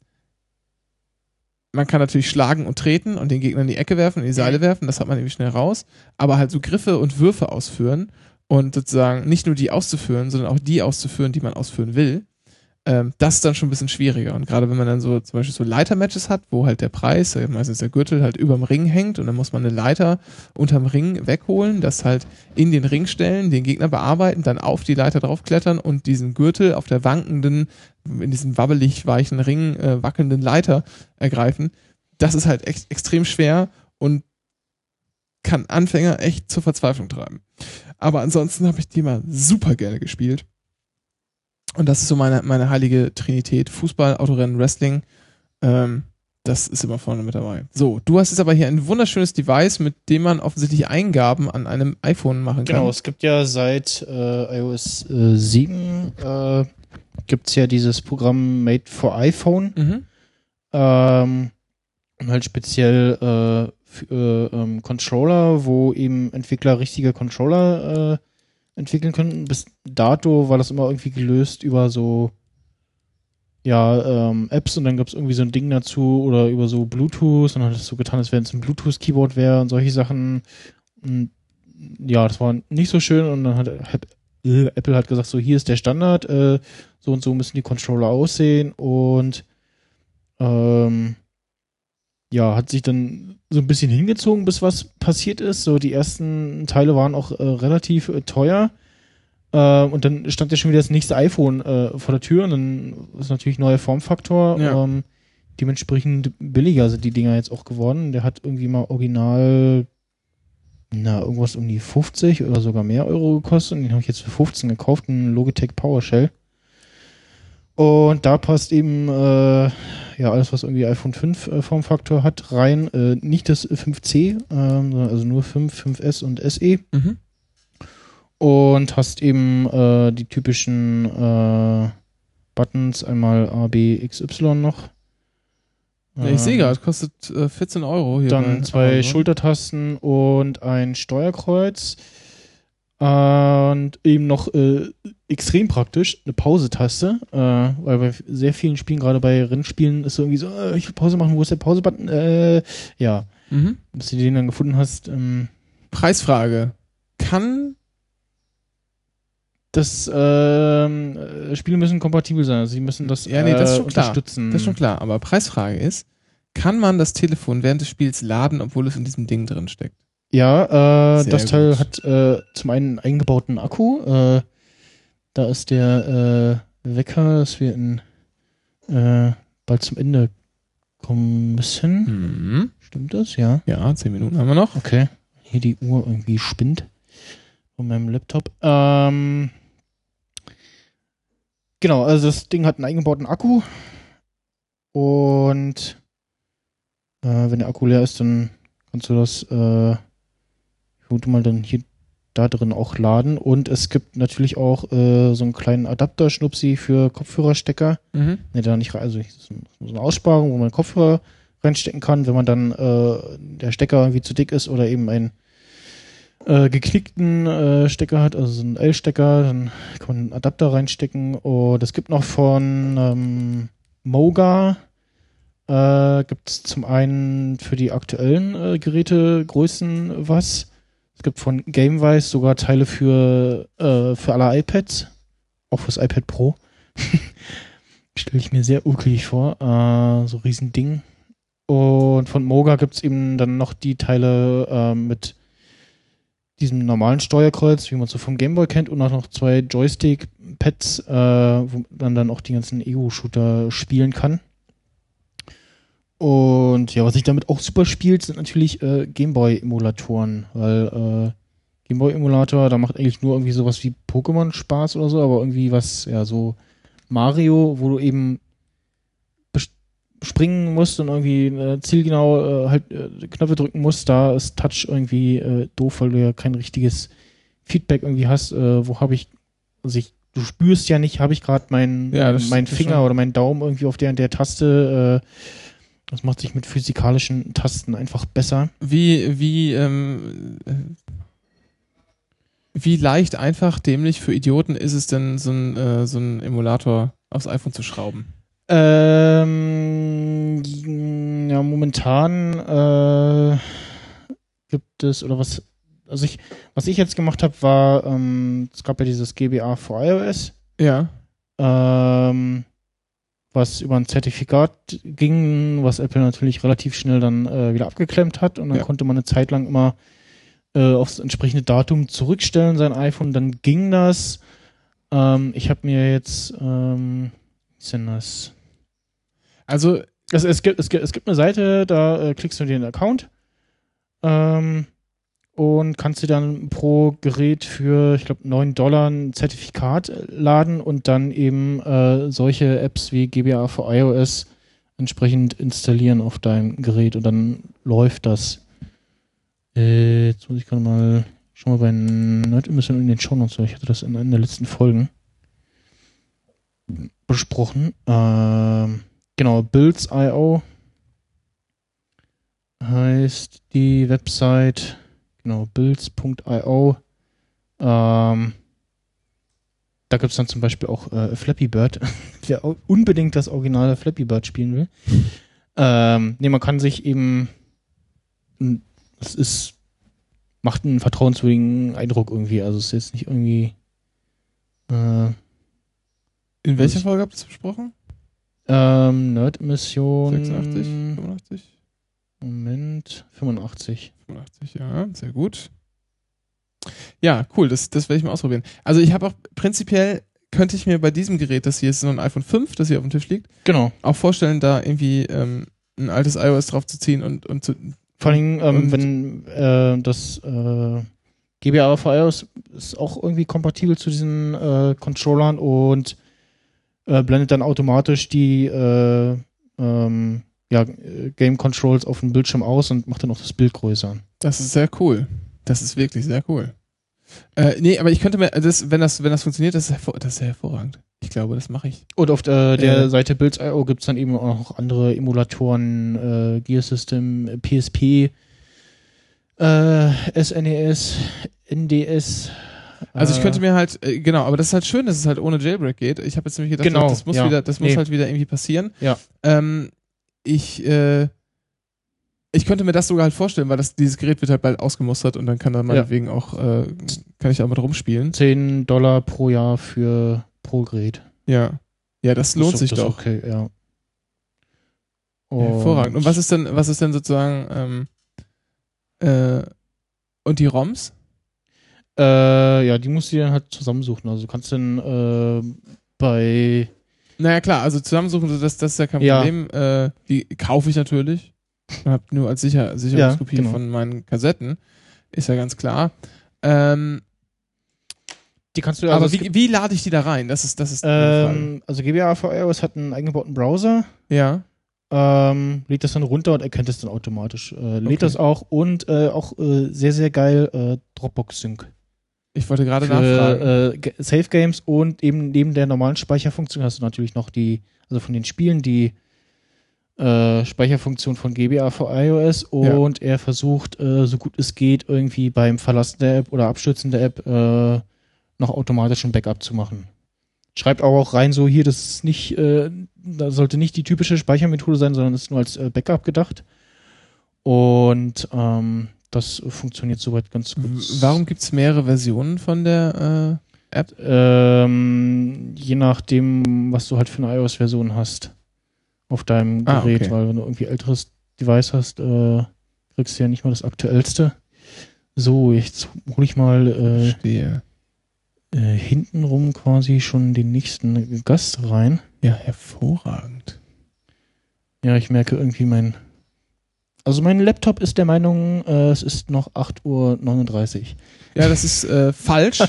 man kann natürlich schlagen und treten und den Gegner in die Ecke werfen, in die Seile werfen, das hat man irgendwie schnell raus, aber halt so Griffe und Würfe ausführen und sozusagen nicht nur die auszuführen, sondern auch die auszuführen, die man ausführen will, ähm, das ist dann schon ein bisschen schwieriger. Und gerade wenn man dann so zum Beispiel so Leitermatches hat, wo halt der Preis, äh, meistens der Gürtel, halt überm Ring hängt und dann muss man eine Leiter unterm Ring wegholen, das halt in den Ring stellen, den Gegner bearbeiten, dann auf die Leiter draufklettern und diesen Gürtel auf der wankenden, in diesem wabbelig weichen Ring äh, wackelnden Leiter ergreifen. Das ist halt ex extrem schwer und kann Anfänger echt zur Verzweiflung treiben. Aber ansonsten habe ich die mal super gerne gespielt. Und das ist so meine, meine heilige Trinität. Fußball, Autorennen, Wrestling. Ähm, das ist immer vorne mit dabei. So, du hast jetzt aber hier ein wunderschönes Device, mit dem man offensichtlich Eingaben an einem iPhone machen kann.
Genau, es gibt ja seit äh, iOS äh, 7 äh, gibt es ja dieses Programm Made for iPhone.
Mhm.
Ähm, halt speziell äh, für ähm, Controller, wo eben Entwickler richtige Controller äh, entwickeln können. Bis dato war das immer irgendwie gelöst über so ja, ähm, Apps und dann gab es irgendwie so ein Ding dazu oder über so Bluetooth und dann hat es so getan, als wenn es ein Bluetooth-Keyboard wäre und solche Sachen. Und ja, das war nicht so schön und dann hat hat- äh, Apple hat gesagt, so hier ist der Standard, äh, so und so müssen die Controller aussehen und ähm, ja, hat sich dann so ein bisschen hingezogen, bis was passiert ist. So die ersten Teile waren auch äh, relativ äh, teuer. Äh, und dann stand ja schon wieder das nächste iPhone äh, vor der Tür und dann ist natürlich neuer Formfaktor.
Ja.
Ähm, dementsprechend billiger sind die Dinger jetzt auch geworden. Der hat irgendwie mal original na, irgendwas um die 50 oder sogar mehr Euro gekostet. Und den habe ich jetzt für 15 gekauft, einen Logitech PowerShell. Und da passt eben äh, ja alles, was irgendwie iPhone 5 äh, Formfaktor hat, rein. Äh, nicht das 5C, ähm, sondern also nur 5, 5S und SE.
Mhm.
Und hast eben äh, die typischen äh, Buttons, einmal A, B, X, Y noch.
Ja, ich sehe gerade, kostet äh, 14 Euro hier.
Dann zwei
Amazon.
Schultertasten und ein Steuerkreuz. Und eben noch äh, extrem praktisch eine Pause-Taste, äh, weil bei sehr vielen Spielen, gerade bei Rennspielen, ist so irgendwie so, äh, ich will Pause machen, wo ist der Pause-Button? Äh, ja,
Mhm.
bis du den dann gefunden hast. Ähm,
Preisfrage. Kann
das ähm, äh, Spiele müssen kompatibel sein, also sie müssen das,
Ja, nee, das ist
äh,
schon klar.
unterstützen.
Das ist schon klar, aber Preisfrage ist, kann man das Telefon während des Spiels laden, obwohl es in diesem Ding drin steckt?
Ja, äh, das Teil
gut.
hat äh, zum einen einen eingebauten Akku. Äh, da ist der äh, Wecker, dass wir in, äh, bald zum Ende kommen müssen.
Mhm.
Stimmt das? Ja.
Ja, 10 Minuten haben wir noch.
Okay. Hier die Uhr irgendwie spinnt von meinem Laptop. Ähm, genau, also das Ding hat einen eingebauten Akku. Und äh, wenn der Akku leer ist, dann kannst du das, vermute mal, dann hier da drin auch laden. Und es gibt natürlich auch äh, so einen kleinen Adapter-Schnupsi für Kopfhörerstecker.
Mhm.
Ne, da nicht also so eine Aussparung, wo man Kopfhörer reinstecken kann, wenn man dann äh, der Stecker irgendwie zu dick ist oder eben einen äh, geknickten äh, Stecker hat, also so einen L-Stecker, dann kann man einen Adapter reinstecken. Und es gibt noch von ähm, Moga äh, gibt es zum einen für die aktuellen äh, Gerätegrößen was. Es gibt von Gamewise sogar Teile für, äh, für alle iPads, auch fürs iPad Pro. Stelle ich mir sehr ukelig vor, äh, so riesen Ding. Und von Moga gibt es eben dann noch die Teile äh, mit diesem normalen Steuerkreuz, wie man so vom Gameboy kennt, und auch noch zwei Joystick-Pads, äh, wo man dann auch die ganzen Ego-Shooter spielen kann. Und ja, was sich damit auch super spielt, sind natürlich äh, Gameboy-Emulatoren, weil äh, Gameboy-Emulator, da macht eigentlich nur irgendwie sowas wie Pokémon Spaß oder so, aber irgendwie was, ja, so Mario, wo du eben springen musst und irgendwie äh, zielgenau äh, halt äh, Knöpfe drücken musst, da ist Touch irgendwie äh, doof, weil du ja kein richtiges Feedback irgendwie hast. Äh, wo habe ich, also ich, du spürst ja nicht, habe ich gerade meinen
Ja,
meinen Finger
schon.
oder meinen Daumen irgendwie auf der der Taste. Das macht sich mit physikalischen Tasten einfach besser.
Wie, wie, ähm, äh, wie leicht, einfach, dämlich für Idioten ist es denn, so ein, äh, so ein Emulator aufs iPhone zu schrauben?
Ähm, ja, momentan äh, gibt es, oder was, also ich, was ich jetzt gemacht habe, war, ähm, es gab ja dieses GBA für iOS,
Ja.
ähm, was über ein Zertifikat ging, was Apple natürlich relativ schnell dann äh, wieder abgeklemmt hat und dann
Ja.
konnte man eine Zeit lang immer äh, aufs entsprechende Datum zurückstellen, sein iPhone, dann ging das. Ähm, ich habe mir jetzt, ähm, wie ist denn das?
Also,
Also es gibt, es gibt, es gibt eine Seite, da äh, klickst du dir den Account ähm, und kannst dir dann pro Gerät für, ich glaube, 9 Dollar ein Zertifikat äh, laden und dann eben äh, solche Apps wie GBA für iOS entsprechend installieren auf deinem Gerät und dann läuft das. Äh, jetzt muss ich gerade mal, schau mal bei Nerd bisschen in den Show Notes, ich hatte das in einer der letzten Folgen besprochen. Ähm, genau, Builds.io heißt die Website. Genau, builds.io. Ähm, da gibt es dann zum Beispiel auch äh, Flappy Bird, wer au- unbedingt das originale Flappy Bird spielen will. Ähm, nee, man kann sich eben, es ist macht einen vertrauenswürdigen Eindruck irgendwie. Also es ist jetzt nicht irgendwie. Äh,
In welcher Folge habt ihr das besprochen?
ähm, Nerd-Mission.
86? 85?
Moment, 85.
85, ja, sehr gut. Ja, cool, das, das werde ich mal ausprobieren. Also ich habe auch prinzipiell, könnte ich mir bei diesem Gerät, das hier ist so ein iPhone 5, das hier auf dem Tisch liegt,
Genau.
auch vorstellen, da irgendwie ähm, ein altes iOS drauf zu ziehen und, und zu,
Vor allem, ähm, wenn äh, das äh, GBA für iOS ist auch irgendwie kompatibel zu diesen äh, Controllern und äh, blendet dann automatisch die äh, ähm, ja, äh, Game Controls auf dem Bildschirm aus und macht dann auch das Bild größer.
Das ist sehr cool. Das ist wirklich sehr cool. Äh, nee, aber ich könnte mir, das, wenn das, wenn das funktioniert, das ist, hervor, das ist sehr hervorragend. Ich glaube, das mache ich.
Und auf der, der
Äh.
Seite Builds.io gibt es dann eben auch noch andere Emulatoren, äh, Gear System, PSP, äh, SNES, NDS.
Also ich
äh,
könnte mir halt, äh, genau, aber das ist halt schön, dass es halt ohne Jailbreak geht. Ich habe jetzt nämlich gedacht,
Genau,
das muss
ja.
wieder, das muss
Nee.
halt wieder irgendwie passieren.
Ja.
Ähm, ich, äh, ich könnte mir das sogar halt vorstellen, weil das, dieses Gerät wird halt bald ausgemustert und dann kann da meinetwegen auch, äh, kann ich da mal rumspielen.
10 Dollar pro Jahr für pro Gerät.
Ja. Ja, das lohnt
Ist
sich
das
doch.
Okay, ja.
Ja, hervorragend. Und was ist denn, was ist denn sozusagen, ähm, äh, und die ROMs?
Äh, ja, die musst du dir dann halt zusammensuchen. Also du kannst dann äh, bei
Naja, klar, also zusammensuchen, so das, das ist ja kein
Ja.
Problem. Äh, die kaufe ich natürlich. Ich habe nur als Sicher Sicherungskopie
genau.
von meinen Kassetten. Ist ja ganz klar. Ähm,
die kannst du
aber
also es
wie, wie lade ich die da rein? Das ist, das ist.
Ähm, also GBA für iOS hat einen eingebauten Browser.
Ja.
Ähm, lädt das dann runter und erkennt es dann automatisch. Äh, lädt
Okay.
das auch und äh, auch äh, sehr, sehr geil äh, Dropbox Sync.
Ich wollte gerade nachfragen.
äh, Save Games und eben neben der normalen Speicherfunktion hast du natürlich noch die, also von den Spielen, die äh, Speicherfunktion von GBA für iOS und er versucht, äh, so gut es geht, irgendwie beim Verlassen der App oder Abstürzen der App äh, noch automatisch ein Backup zu machen. Schreibt auch rein, so hier, das ist nicht, äh, da sollte nicht die typische Speichermethode sein, sondern ist nur als äh, Backup gedacht. Und ähm, das funktioniert soweit ganz gut.
Warum gibt es mehrere Versionen von der äh, App?
Ähm, je nachdem, was du halt für eine iOS-Version hast auf deinem
Ah,
Gerät,
okay.
weil wenn du irgendwie älteres Device hast, äh, kriegst du ja nicht mal das aktuellste. So, jetzt hole ich mal äh, äh, hintenrum quasi schon den nächsten Gast rein.
Ja, hervorragend.
Ja, ich merke irgendwie mein. Also mein Laptop ist der Meinung, äh, es ist noch 8.39 Uhr.
Ja, das ist äh, falsch.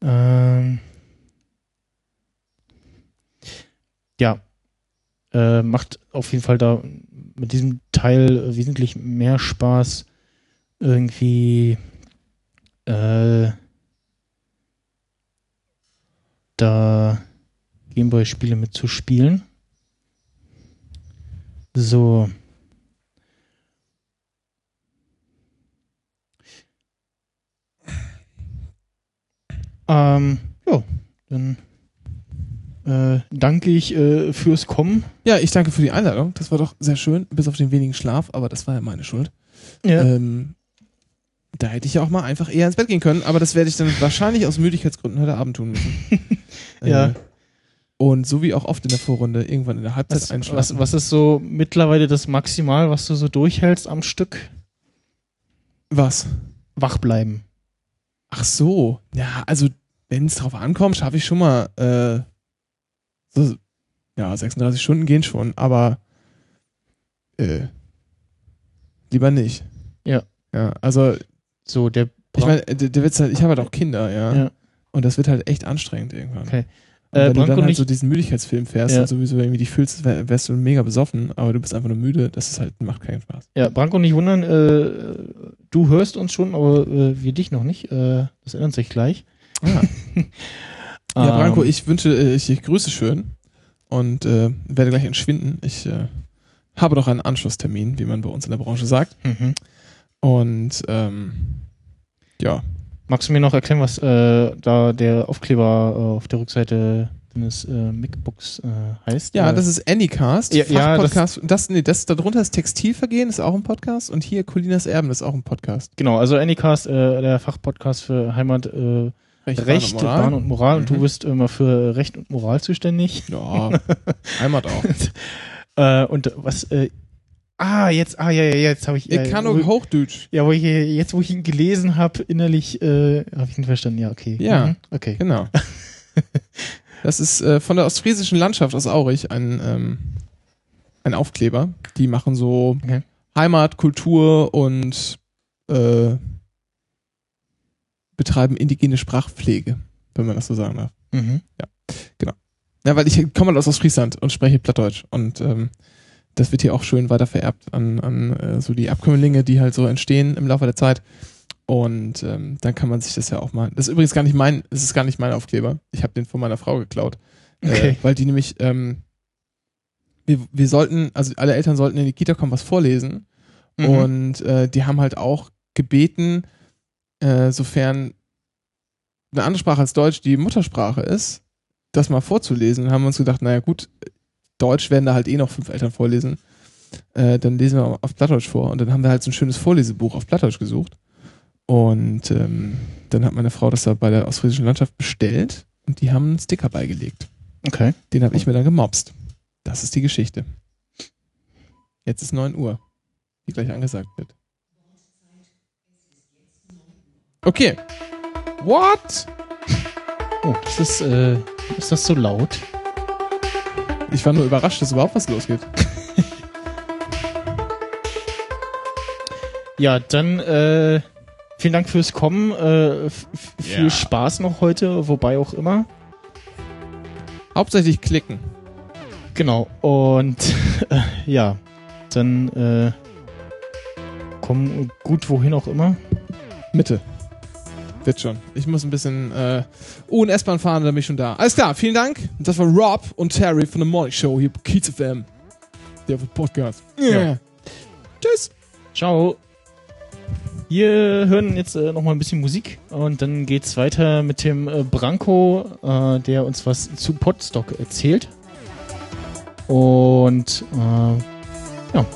ähm, ja, äh, macht auf jeden Fall da mit diesem Teil wesentlich mehr Spaß, irgendwie äh, da Gameboy-Spiele mitzuspielen. So. Ähm, ja, dann äh, danke ich äh, fürs Kommen.
ja, ich danke für die Einladung. Das war doch sehr schön, bis auf den wenigen Schlaf, aber das war ja meine Schuld.
Ja.
Ähm, da hätte ich ja auch mal einfach eher ins Bett gehen können, aber das werde ich dann wahrscheinlich aus Müdigkeitsgründen heute Abend tun müssen.
Ja.
Äh, und so wie auch oft in der Vorrunde, irgendwann in der Halbzeit
Was,
einschlafen.
was, was ist so mittlerweile das Maximal, was du so durchhältst am Stück?
was?
Wach bleiben.
Ach so. Ja, also wenn es drauf ankommt, schaffe ich schon mal äh, so, ja, 36 Stunden gehen schon, aber äh, lieber nicht.
Ja.
Ja, also
So, der
ich meine, der, der Witz halt, ich habe halt auch Kinder, ja.
Ja.
Und das wird halt echt anstrengend irgendwann.
Okay.
Und
Äh,
wenn du
Branko
dann halt so diesen Müdigkeitsfilm fährst
Ja.
und sowieso irgendwie dich fühlst, wär, wärst du mega besoffen, aber du bist einfach nur müde, das ist halt, macht keinen Spaß.
Ja, Branko, nicht wundern, äh, du hörst uns schon, aber äh, wir dich noch nicht. Äh, das ändert sich gleich.
Ah. Ja, Branko,
Ähm,
ich wünsche, äh, ich, ich grüße schön und äh, werde gleich entschwinden. Ich äh, habe noch einen Anschlusstermin, wie man bei uns in der Branche sagt.
Mhm.
Und ähm, ja,
Magst du mir noch erklären, was äh, da der Aufkleber äh, auf der Rückseite zumindest äh, Micbox äh, heißt.
Ja, das ist Anycast.
Ja, ja,
Fachpodcast. das, nee, das darunter ist Textilvergehen, ist auch ein Podcast. Und hier Colinas Erben ist auch ein Podcast.
Genau, also Anycast, äh, der Fachpodcast für Heimat, äh,
Recht,
Recht,
Bahn und Moral.
Bahn und Moral. Und
Mhm.
du bist immer für Recht und Moral zuständig.
Ja, Heimat auch.
und was, ah, jetzt, ah, ja, ja, jetzt habe ich,
Ich
ja,
kann nur Hochdeutsch.
ja, wo ich, jetzt, wo ich ihn gelesen habe, innerlich, äh, habe ich ihn verstanden. Ja, okay.
Ja.
Mhm, okay.
Genau. Das ist äh, von der ostfriesischen Landschaft aus Aurich ein, ähm, ein Aufkleber. Die machen so
Okay.
Heimat, Kultur und äh, betreiben indigene Sprachpflege, wenn man das so sagen darf.
Mhm.
Ja, weil ich komme halt aus Ostfriesland und spreche Plattdeutsch und ähm, das wird hier auch schön weiter vererbt an, an äh, so die Abkömmlinge, die halt so entstehen im Laufe der Zeit. Und ähm, dann kann man sich das ja auch mal. Das ist übrigens gar nicht mein, es ist gar nicht mein Aufkleber. Ich habe den von meiner Frau geklaut.
Okay.
Äh, weil die nämlich, ähm, wir, wir sollten, also alle Eltern sollten in die Kita kommen, was vorlesen.
Mhm.
Und äh, die haben halt auch gebeten, äh, sofern eine andere Sprache als Deutsch die Muttersprache ist, das mal vorzulesen. Und haben uns gedacht, naja gut, Deutsch werden da halt eh noch fünf Eltern vorlesen. Äh, dann lesen wir auf Plattdeutsch vor. Und dann haben wir halt so ein schönes Vorlesebuch auf Plattdeutsch gesucht. Und ähm, dann hat meine Frau das da bei der Ostfriesischen Landschaft bestellt und die haben einen Sticker beigelegt.
Okay.
Den habe ich mir dann gemobst. Das ist die Geschichte. Jetzt ist 9 Uhr, wie gleich angesagt wird. Okay. What?
Oh, das ist, äh, ist das so laut?
Ich war nur überrascht, dass überhaupt was losgeht.
Ja, dann äh, vielen Dank fürs Kommen. Äh, viel
Ja.
Spaß noch heute, wobei auch immer.
Hauptsächlich klicken.
Genau. Und äh, ja, dann äh, komm gut wohin auch immer.
Mitte. Wird schon. Ich muss ein bisschen äh, U- und S-Bahn fahren, dann bin ich schon da. Alles klar, vielen Dank. Das war Rob und Terry von der Morning Show hier bei Kiez FM. Der Podcast.
Ja.
Tschüss.
Ciao. Wir hören jetzt äh, noch mal ein bisschen Musik und dann geht's weiter mit dem äh, Branko, äh, der uns was zu Podstock erzählt. Und äh, ja,